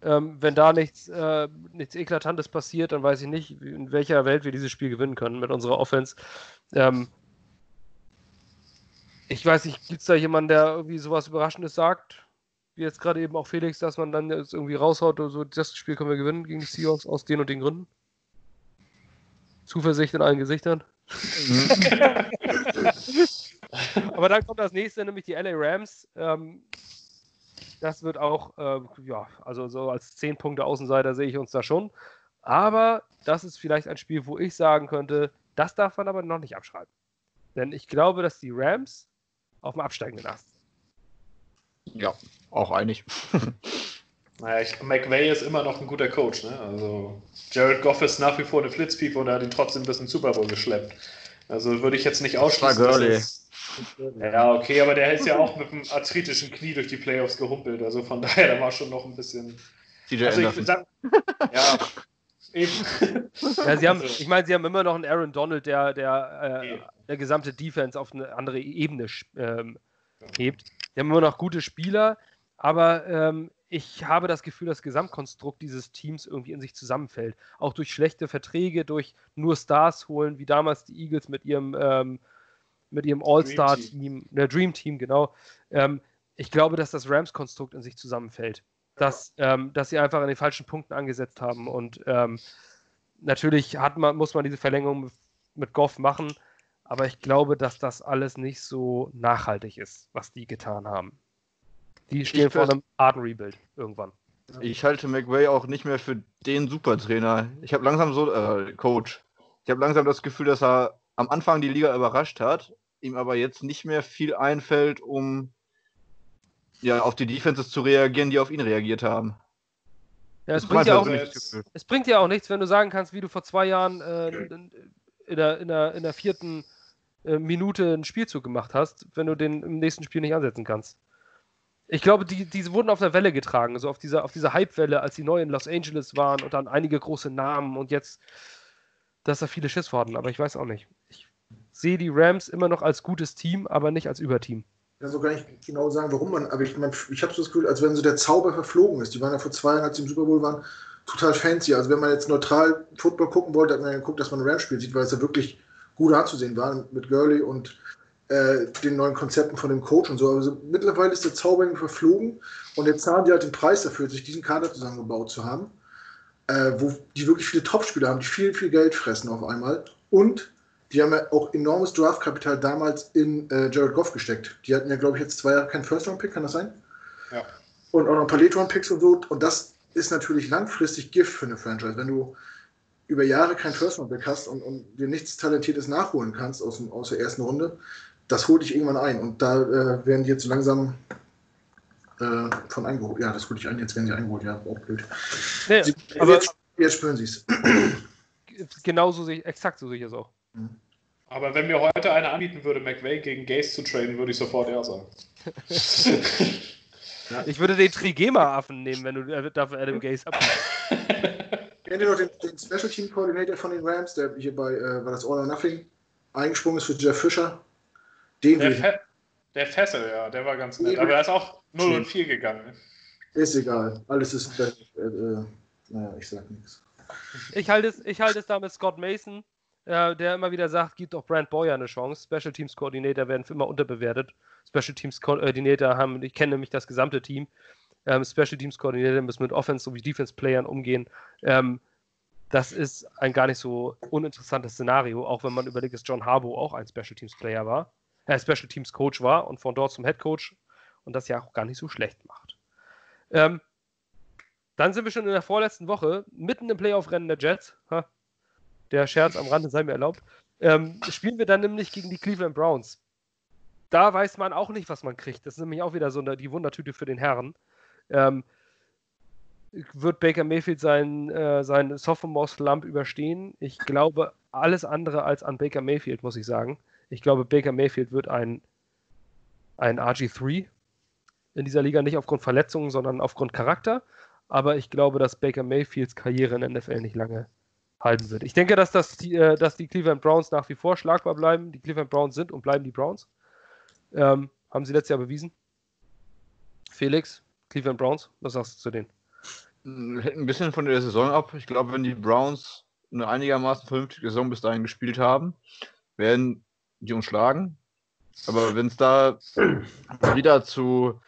Ähm, wenn da nichts, äh, nichts Eklatantes passiert, dann weiß ich nicht, in welcher Welt wir dieses Spiel gewinnen können mit unserer Offense. Ähm, ich weiß nicht, gibt es da jemanden, der irgendwie sowas Überraschendes sagt? Wie jetzt gerade eben auch Felix, dass man dann jetzt irgendwie raushaut oder so, das Spiel können wir gewinnen gegen die Seahawks aus den und den Gründen? Zuversicht in allen Gesichtern? Aber dann kommt das nächste, nämlich die LA Rams. Ähm, das wird auch, äh, ja, also so als 10 Punkte Außenseiter sehe ich uns da schon. Aber das ist vielleicht ein Spiel, wo ich sagen könnte, das darf man aber noch nicht abschreiben. Denn ich glaube, dass die Rams auf dem absteigenden Ast Ja, auch einig. Naja, ich, McVay ist immer noch ein guter Coach. Ne? Also Jared Goff ist nach wie vor eine Flitzpiepe und er hat ihn trotzdem bis in den Super Bowl geschleppt. Also würde ich jetzt nicht ausschließen. War Es, ja, okay, aber der ist ja auch mit einem arthritischen Knie durch die Playoffs gehumpelt. Also von daher, da war schon noch ein bisschen. CJ also ich sagen, ja, eben. Ja, sie haben, ich meine, sie haben immer noch einen Aaron Donald, der, der, äh, der gesamte Defense auf eine andere Ebene ähm, hebt. Die haben immer noch gute Spieler, aber ähm, ich habe das Gefühl, das Gesamtkonstrukt dieses Teams irgendwie in sich zusammenfällt. Auch durch schlechte Verträge, durch nur Stars holen, wie damals die Eagles mit ihrem, ähm, mit ihrem All-Star-Team, der Dream Team, genau. Ähm, ich glaube, dass das Rams-Konstrukt in sich zusammenfällt. Dass, ähm, dass sie einfach an den falschen Punkten angesetzt haben. Und ähm, natürlich hat man, muss man diese Verlängerung mit, Goff machen, aber ich glaube, dass das alles nicht so nachhaltig ist, was die getan haben. Die stehen ich vor einem Art Rebuild irgendwann. Ich halte McVay auch nicht mehr für den Supertrainer. Ich habe langsam so, äh, Coach. Ich habe langsam das Gefühl, dass er am Anfang die Liga überrascht hat, ihm aber jetzt nicht mehr viel einfällt, um ja, auf die Defenses zu reagieren, die auf ihn reagiert haben. Ja, es, bringt ja auch, es bringt ja auch nichts, wenn du sagen kannst, wie du vor zwei Jahren äh, in, der, in, der, in der vierten äh, Minute einen Spielzug gemacht hast, wenn du den im nächsten Spiel nicht ansetzen kannst. Ich glaube, die, die wurden auf der Welle getragen, so auf dieser, auf dieser Hype-Welle, als die neu in Los Angeles waren und dann einige große Namen und jetzt, dass da viele Schiss wurden, aber ich weiß auch nicht. Sehe die Rams immer noch als gutes Team, aber nicht als Überteam. Ich kann so gar nicht genau sagen, warum man, aber ich, ich habe so das Gefühl, als wenn so der Zauber verflogen ist. Die waren ja vor zwei Jahren, als sie im Super Bowl waren, total fancy. Also wenn man jetzt neutral Football gucken wollte, hat man ja geguckt, dass man ein Rams-Spiel sieht, weil es ja wirklich gut anzusehen war mit Gurley und äh, den neuen Konzepten von dem Coach und so. Also mittlerweile ist der Zauber verflogen und jetzt zahlen die halt den Preis dafür, sich diesen Kader zusammengebaut zu haben, äh, wo die wirklich viele Topspieler haben, die viel, viel Geld fressen auf einmal. Und die haben ja auch enormes Draftkapital damals in äh, Jared Goff gesteckt. Die hatten ja, glaube ich, jetzt zwei Jahre keinen First-Round-Pick, kann das sein? Ja. Und auch noch ein paar Late-Round-Picks und so. Und das ist natürlich langfristig Gift für eine Franchise. Wenn du über Jahre kein First-Round-Pick hast und, und dir nichts Talentiertes nachholen kannst aus, aus der ersten Runde, das holt dich irgendwann ein. Und da äh, werden die jetzt langsam äh, von eingeholt. Ja, das holt dich ein, jetzt werden sie eingeholt, ja, auch blöd. Nee, sie, aber jetzt, jetzt spüren sie es. Genauso sehe ich, exakt so sehe ich es auch. Mhm. Aber wenn mir heute einer anbieten würde, McVay gegen Gaze zu traden, würde ich sofort ja sagen. ich würde den Trigema-Affen nehmen, wenn du äh, dafür Adam Gaze abnimmst. Kennt ihr noch den, den Special Team Coordinator von den Rams, der hier bei, äh, war das All or Nothing, eingesprungen ist für Jeff Fischer? Den Der, Fe der Fessel, ja, der war ganz nett. Aber er ist auch 0 und 4 gegangen. ist egal. Alles ist, äh, äh, naja, ich sag nichts. Ich halte es, ich halte es da mit Scott Mason, äh, der immer wieder sagt, gibt doch Brand Boyer eine Chance. Special Teams Coordinator werden immer unterbewertet. Special Teams Coordinator haben, ich kenne nämlich das gesamte Team. Ähm, Special Teams Coordinator müssen mit Offense sowie Defense Playern umgehen. Ähm, das ist ein gar nicht so uninteressantes Szenario, auch wenn man überlegt, dass John Harbaugh auch ein Special Teams Player war, äh, Special Teams Coach war und von dort zum Head Coach und das ja auch gar nicht so schlecht macht. Ähm, dann sind wir schon in der vorletzten Woche, mitten im Playoff-Rennen der Jets. Ha, der Scherz am Rande sei mir erlaubt. Ähm, spielen wir dann nämlich gegen die Cleveland Browns. Da weiß man auch nicht, was man kriegt. Das ist nämlich auch wieder so eine, die Wundertüte für den Herren. Ähm, wird Baker Mayfield sein, äh, sein Sophomore-Slump überstehen? Ich glaube alles andere als an Baker Mayfield, muss ich sagen. Ich glaube, Baker Mayfield wird ein, ein RG3 in dieser Liga, nicht aufgrund Verletzungen, sondern aufgrund Charakter. Aber ich glaube, dass Baker Mayfields Karriere in der NFL nicht lange halten wird. Ich denke, dass, das, die, äh, dass die Cleveland Browns nach wie vor schlagbar bleiben. Die Cleveland Browns sind und bleiben die Browns. Ähm, haben sie letztes Jahr bewiesen. Felix, Cleveland Browns, was sagst du zu denen? Hängt ein bisschen von der Saison ab. Ich glaube, wenn die Browns eine einigermaßen vernünftige Saison bis dahin gespielt haben, werden die uns schlagen. Aber wenn es da wieder zu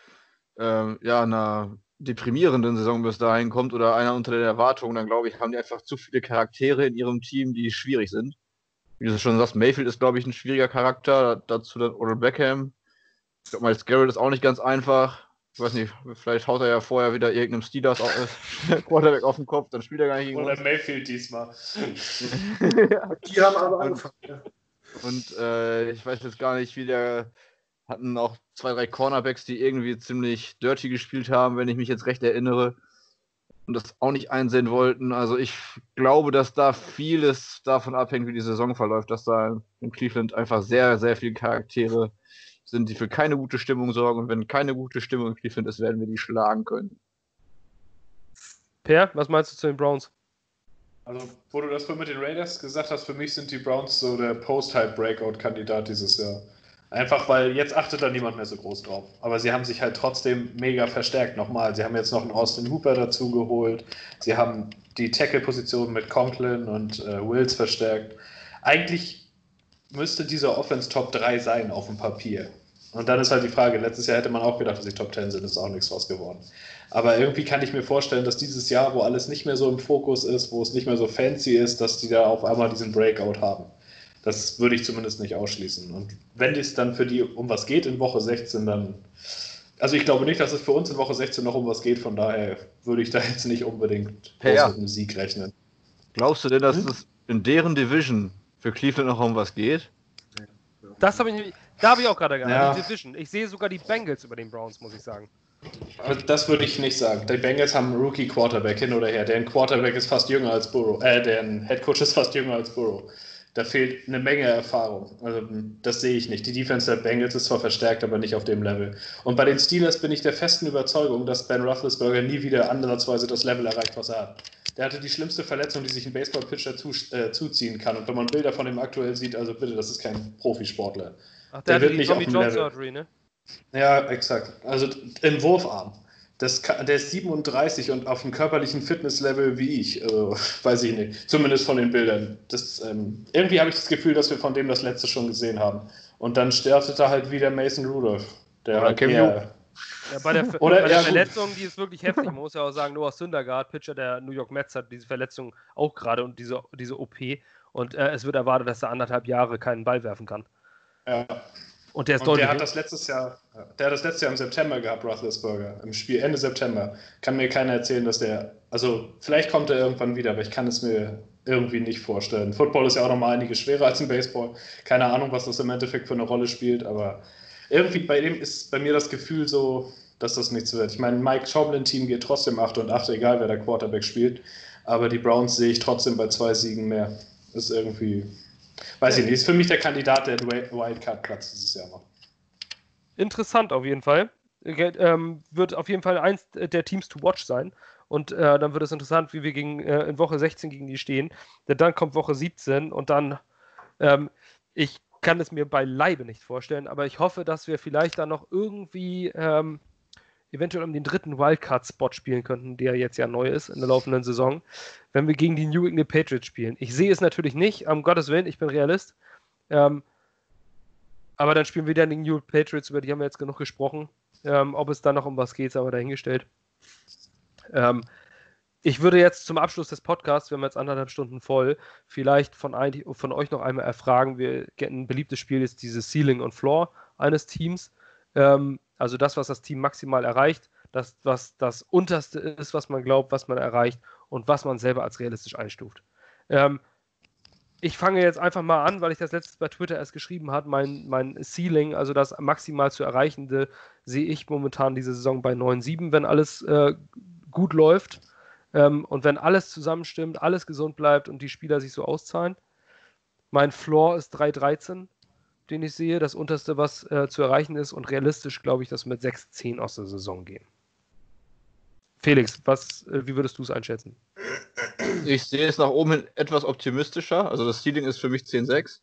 ähm, ja, einer deprimierenden Saison bis dahin kommt oder einer unter den Erwartungen, dann glaube ich, haben die einfach zu viele Charaktere in ihrem Team, die schwierig sind. Wie du schon sagst, Mayfield ist, glaube ich, ein schwieriger Charakter. Dazu dann Odell Beckham. Ich glaube, Miles Garrett ist auch nicht ganz einfach. Ich weiß nicht, vielleicht haut er ja vorher wieder irgendeinem Steelers auf, Quarterback auf den Kopf, dann spielt er gar nicht gegen Oder uns. Mayfield diesmal. Die haben aber angefangen. Ja. Und äh, ich weiß jetzt gar nicht, wie der hatten auch zwei, drei Cornerbacks, die irgendwie ziemlich dirty gespielt haben, wenn ich mich jetzt recht erinnere. Und das auch nicht einsehen wollten. Also ich glaube, dass da vieles davon abhängt, wie die Saison verläuft, dass da in Cleveland einfach sehr, sehr viele Charaktere sind, die für keine gute Stimmung sorgen. Und wenn keine gute Stimmung in Cleveland ist, werden wir die schlagen können. Per, was meinst du zu den Browns? Also, wo du das vorhin mit den Raiders gesagt hast, für mich sind die Browns so der Post-Hype-Breakout-Kandidat dieses Jahr. Einfach weil jetzt achtet da niemand mehr so groß drauf. Aber sie haben sich halt trotzdem mega verstärkt nochmal. Sie haben jetzt noch einen Austin Hooper dazu geholt. Sie haben die Tackle-Position mit Conklin und äh, Wills verstärkt. Eigentlich müsste dieser Offense Top 3 sein auf dem Papier. Und dann ist halt die Frage, letztes Jahr hätte man auch gedacht, dass sie Top 10 sind, ist auch nichts draus geworden. Aber irgendwie kann ich mir vorstellen, dass dieses Jahr, wo alles nicht mehr so im Fokus ist, wo es nicht mehr so fancy ist, dass die da auf einmal diesen Breakout haben. Das würde ich zumindest nicht ausschließen. Und wenn es dann für die um was geht in Woche 16, dann. Also ich glaube nicht, dass es für uns in Woche 16 noch um was geht, von daher würde ich da jetzt nicht unbedingt Ja. mit einem Sieg rechnen. Glaubst du denn, dass Hm? es in deren Division für Cleveland noch um was geht? Das habe ich, nämlich- da habe ich auch gerade gehabt, Ja. Division. Ich sehe sogar die Bengals über den Browns, muss ich sagen. Das würde ich nicht sagen. Die Bengals haben einen Rookie Quarterback hin oder her. Deren Quarterback ist fast jünger als Burrow. Äh, deren Head Coach ist fast jünger als Burrow. Da fehlt eine Menge Erfahrung. Also, das sehe ich nicht. Die Defense der Bengals ist zwar verstärkt, aber nicht auf dem Level. Und bei den Steelers bin ich der festen Überzeugung, dass Ben Roethlisberger nie wieder ansatzweise das Level erreicht, was er hat. Der hatte die schlimmste Verletzung, die sich ein Baseball-Pitcher zu, äh, zuziehen kann. Und wenn man Bilder von ihm aktuell sieht, also bitte, das ist kein Profisportler. Ach, Der der, wird nicht Tommy auf dem Level. Surgery, ne? Ja, exakt. Also im Wurfarm. Das der ist 37 und auf dem körperlichen Fitnesslevel wie ich. Also, weiß ich nicht. Zumindest von den Bildern. Das, ähm, irgendwie habe ich das Gefühl, dass wir von dem das letzte schon gesehen haben. Und dann startete halt wieder Mason Rudolph. Der Oder halt Cam eher, Ja, bei der, Oder- bei der ja. Verletzung, die ist wirklich heftig. Man muss ja auch sagen, Noah Syndergaard, Pitcher der New York Mets, hat diese Verletzung auch gerade und diese, diese OP. Und äh, es wird erwartet, dass er anderthalb Jahre keinen Ball werfen kann. ja. Und der ist Und deutlich. der hat das letztes Jahr, der hat das letztes Jahr im September gehabt, Roethlisberger, im Spiel Ende September. Kann mir keiner erzählen, dass der, also vielleicht kommt er irgendwann wieder, aber ich kann es mir irgendwie nicht vorstellen. Football ist ja auch nochmal einiges schwerer als im Baseball. Keine Ahnung, was das im Endeffekt für eine Rolle spielt, aber irgendwie bei dem ist bei mir das Gefühl so, dass das nichts wird. Ich meine, Mike Tomlin-Team geht trotzdem 8 und 8, egal wer der Quarterback spielt, aber die Browns sehe ich trotzdem bei zwei Siegen mehr. Ist irgendwie, weiß ich nicht, ist für mich der Kandidat, der Wildcard-Platz dieses Jahr macht. Interessant auf jeden Fall. äh, ähm, wird auf jeden Fall eins der Teams to watch sein. Und äh, dann wird es interessant, wie wir gegen, äh, in Woche 16 gegen die stehen. Denn dann kommt Woche 17 und dann, ähm, ich kann es mir beileibe nicht vorstellen, aber ich hoffe, dass wir vielleicht dann noch irgendwie ähm, eventuell um den dritten Wildcard-Spot spielen könnten, der jetzt ja neu ist in der laufenden Saison, wenn wir gegen die New England Patriots spielen. Ich sehe es natürlich nicht, um Gottes Willen, ich bin Realist. Ähm, aber dann spielen wir dann die New Patriots, über die haben wir jetzt genug gesprochen. Ähm, ob es da noch um was geht, ist aber dahingestellt. Ähm, ich würde jetzt zum Abschluss des Podcasts, wir haben jetzt anderthalb Stunden voll, vielleicht von, ein, von euch noch einmal erfragen. Wir, ein beliebtes Spiel ist dieses Ceiling und Floor eines Teams. Ähm, also das, was das Team maximal erreicht, das, was das Unterste ist, was man glaubt, was man erreicht und was man selber als realistisch einstuft. Ähm, ich fange jetzt einfach mal an, weil ich das letztes bei Twitter erst geschrieben habe. Mein, mein Ceiling, also das maximal zu erreichende, sehe ich momentan diese Saison bei 9,7, wenn alles äh, gut läuft. Ähm, und wenn alles zusammenstimmt, alles gesund bleibt und die Spieler sich so auszahlen. Mein Floor ist 3,13, den ich sehe. Das unterste, was äh, zu erreichen ist. Und realistisch glaube ich, dass wir mit 6,10 aus der Saison gehen. Felix, was, äh, wie würdest du es einschätzen? Ich sehe es nach oben hin etwas optimistischer. Also das Ceiling ist für mich 10,6.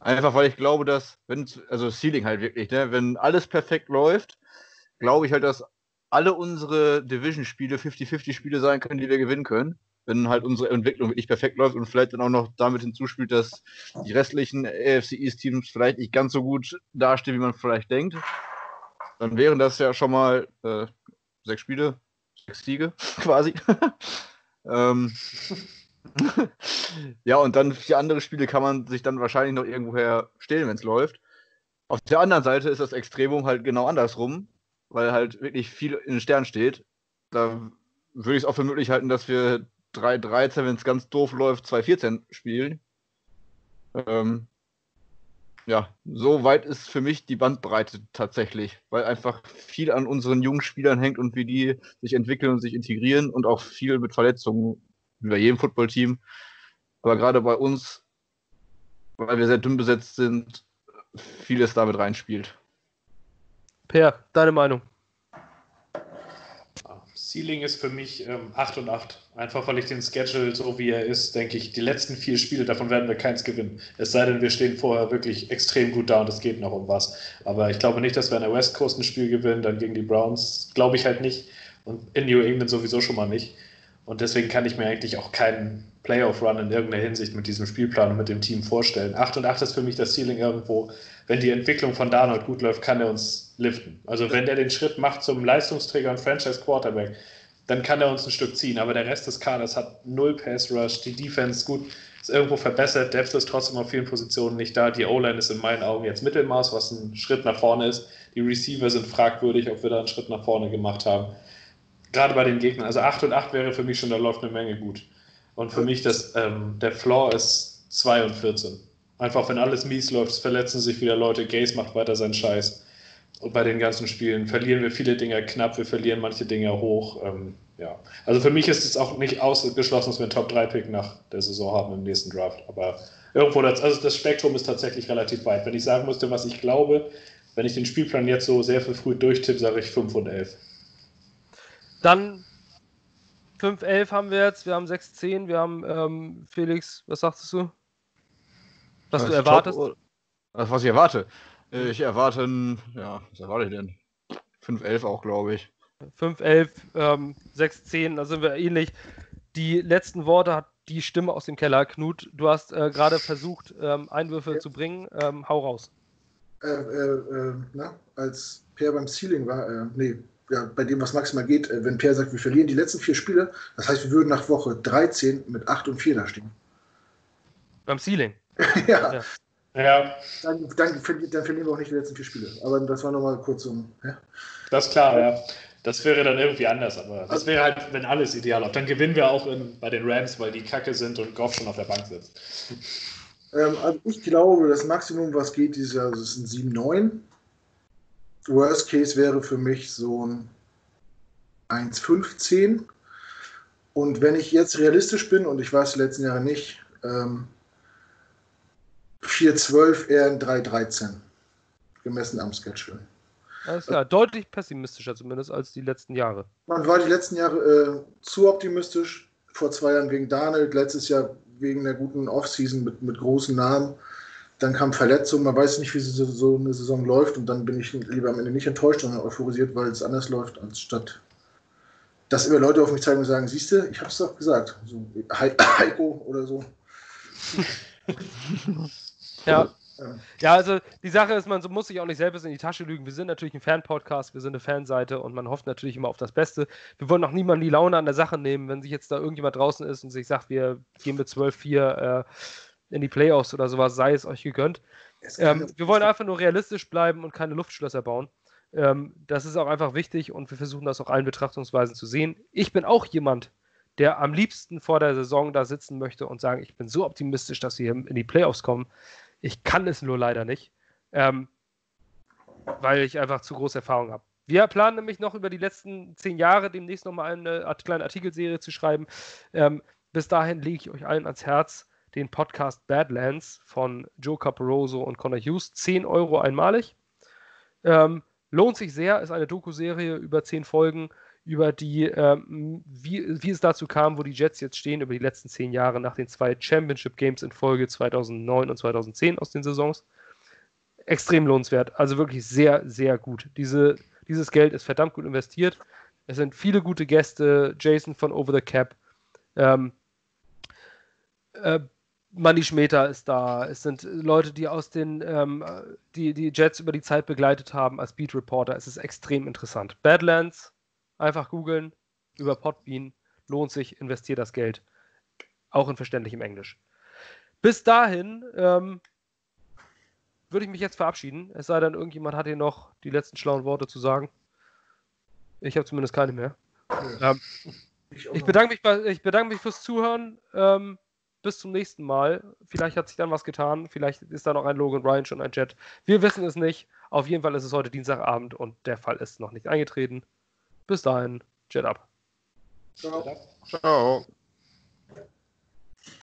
Einfach weil ich glaube, dass, wenn, also Ceiling halt wirklich, ne, wenn alles perfekt läuft, glaube ich halt, dass alle unsere Division-Spiele 50-50-Spiele sein können, die wir gewinnen können. Wenn halt unsere Entwicklung wirklich perfekt läuft und vielleicht dann auch noch damit hinzuspielt, dass die restlichen AFC East-Teams vielleicht nicht ganz so gut dastehen, wie man vielleicht denkt. Dann wären das ja schon mal äh, sechs Spiele, sechs Siege quasi. ähm, ja, und dann vier andere Spiele kann man sich dann wahrscheinlich noch irgendwoher stehlen, wenn es läuft. Auf der anderen Seite ist das Extremum halt genau andersrum weil halt wirklich viel in den Sternen steht. Da würde ich es auch für möglich halten, dass wir 3-13, wenn es ganz doof läuft, 2-14 spielen. Ähm, ja, so weit ist für mich die Bandbreite tatsächlich, weil einfach viel an unseren jungen Spielern hängt und wie die sich entwickeln und sich integrieren und auch viel mit Verletzungen, wie bei jedem Footballteam. Aber gerade bei uns, weil wir sehr dünn besetzt sind, vieles damit reinspielt. Per, deine Meinung? Ceiling ist für mich ähm, 8 und 8. Einfach weil ich den Schedule, so wie er ist, denke ich, die letzten vier Spiele, davon werden wir keins gewinnen. Es sei denn, wir stehen vorher wirklich extrem gut da und es geht noch um was. Aber ich glaube nicht, dass wir an der West Coast ein Spiel gewinnen, dann gegen die Browns. Glaube ich halt nicht. Und in New England sowieso schon mal nicht. Und deswegen kann ich mir eigentlich auch keinen Playoff-Run in irgendeiner Hinsicht mit diesem Spielplan und mit dem Team vorstellen. 8 und 8 ist für mich das Ceiling irgendwo. Wenn die Entwicklung von Darnold gut läuft, kann er uns liften. Also wenn der den Schritt macht zum Leistungsträger und Franchise-Quarterback, dann kann er uns ein Stück ziehen. Aber der Rest des Kaders hat null Pass-Rush, die Defense gut, ist irgendwo verbessert, Depth ist trotzdem auf vielen Positionen nicht da. Die O-Line ist in meinen Augen jetzt Mittelmaß, was ein Schritt nach vorne ist. Die Receiver sind fragwürdig, ob wir da einen Schritt nach vorne gemacht haben. Gerade bei den Gegnern. Also 8 und 8 wäre für mich schon, da läuft eine Menge gut. Und für mich das, ähm, der Floor ist 2 und 14. Einfach, wenn alles mies läuft, verletzen sich wieder Leute, Gaze macht weiter seinen Scheiß. Und bei den ganzen Spielen verlieren wir viele Dinge knapp, wir verlieren manche Dinge hoch. Ähm, ja. Also für mich ist es auch nicht ausgeschlossen, dass wir einen Top-3-Pick nach der Saison haben im nächsten Draft. Aber irgendwo, das, also das Spektrum ist tatsächlich relativ weit. Wenn ich sagen müsste, was ich glaube, wenn ich den Spielplan jetzt so sehr viel früh durchtippe, sage ich 5 und 11. Dann 5-11 haben wir jetzt, wir haben 6-10, wir haben ähm, Felix, was sagst du? Was du erwartest? Top, was ich erwarte? Ich erwarte, ja, was erwarte ich denn? 5-11 auch, glaube ich. 5-11, ähm, 6-10, da sind wir ähnlich. Die letzten Worte hat die Stimme aus dem Keller. Knut, du hast äh, gerade versucht, ähm, Einwürfe ja. zu bringen. Ähm, hau raus. Äh, äh, äh na, als Per beim Ceiling war, äh, nee, ja, bei dem, was maximal geht, äh, wenn Per sagt, wir verlieren die letzten vier Spiele, das heißt, wir würden nach Woche 13 mit 8 und 4 da stehen. Beim Ceiling? ja. ja. ja. Dann, dann, dann, verlieren wir auch nicht die letzten vier Spiele. Aber das war nochmal kurz um. Ja. Das ist klar, ja. Das wäre dann irgendwie anders, aber das also wäre halt, wenn alles ideal läuft. Dann gewinnen wir auch in, bei den Rams, weil die Kacke sind und Goff schon auf der Bank sitzt. Ähm, also ich glaube, das Maximum, was geht dieses Jahr, ist ein 7-9. Worst Case wäre für mich so ein 1,15. Und wenn ich jetzt realistisch bin, und ich weiß die letzten Jahre nicht, ähm, 4,12 eher ein 3,13. Gemessen am Schedule. Alles klar, deutlich pessimistischer zumindest als die letzten Jahre. Man war die letzten Jahre äh, zu optimistisch. Vor zwei Jahren wegen Daniel, letztes Jahr wegen der guten Offseason mit, mit großen Namen. Dann kam Verletzung, man weiß nicht, wie so, so eine Saison läuft und dann bin ich lieber am Ende nicht enttäuscht, sondern euphorisiert, weil es anders läuft, als statt dass immer Leute auf mich zeigen und sagen, siehst du, ich hab's doch gesagt. So, Heiko oder so. ja. Ja, also die Sache ist, man muss sich auch nicht selbst in die Tasche lügen. Wir sind natürlich ein Fan-Podcast, wir sind eine Fanseite und man hofft natürlich immer auf das Beste. Wir wollen auch niemanden die Laune an der Sache nehmen, wenn sich jetzt da irgendjemand draußen ist und sich sagt, wir gehen mit 12-4 äh, in die Playoffs oder sowas, sei es euch gegönnt. Ähm, wir wollen einfach nur realistisch bleiben und keine Luftschlösser bauen. Ähm, das ist auch einfach wichtig und wir versuchen das auch allen Betrachtungsweisen zu sehen. Ich bin auch jemand, der am liebsten vor der Saison da sitzen möchte und sagen, ich bin so optimistisch, dass wir in die Playoffs kommen. Ich kann es nur leider nicht, ähm, weil ich einfach zu große Erfahrung habe. Wir planen nämlich noch über die letzten zehn Jahre demnächst nochmal eine kleine Artikelserie zu schreiben. Ähm, bis dahin lege ich euch allen ans Herz den Podcast Badlands von Joe Caporoso und Connor Hughes. 10 Euro einmalig. Ähm, lohnt sich sehr, ist eine Doku-Serie über zehn Folgen über die, ähm, wie, wie es dazu kam, wo die Jets jetzt stehen, über die letzten zehn Jahre nach den zwei Championship Games in Folge 2009 und 2010 aus den Saisons. Extrem lohnenswert, also wirklich sehr, sehr gut. Diese, dieses Geld ist verdammt gut investiert. Es sind viele gute Gäste, Jason von Over the Cap, ähm, äh, Manny Schmeter ist da. Es sind Leute, die aus den, ähm, die, die Jets über die Zeit begleitet haben als Beat Reporter. Es ist extrem interessant. Badlands, Einfach googeln über Podbean. Lohnt sich, investiert das Geld. Auch in verständlichem Englisch. Bis dahin ähm, würde ich mich jetzt verabschieden. Es sei denn, irgendjemand hat hier noch die letzten schlauen Worte zu sagen. Ich habe zumindest keine mehr. Ähm, ich, ich, bedanke mich, ich bedanke mich fürs Zuhören. Ähm, bis zum nächsten Mal. Vielleicht hat sich dann was getan. Vielleicht ist da noch ein Logan Ryan schon ein Jet. Wir wissen es nicht. Auf jeden Fall ist es heute Dienstagabend und der Fall ist noch nicht eingetreten. Bis dahin, Jet ab. Ciao. Ciao.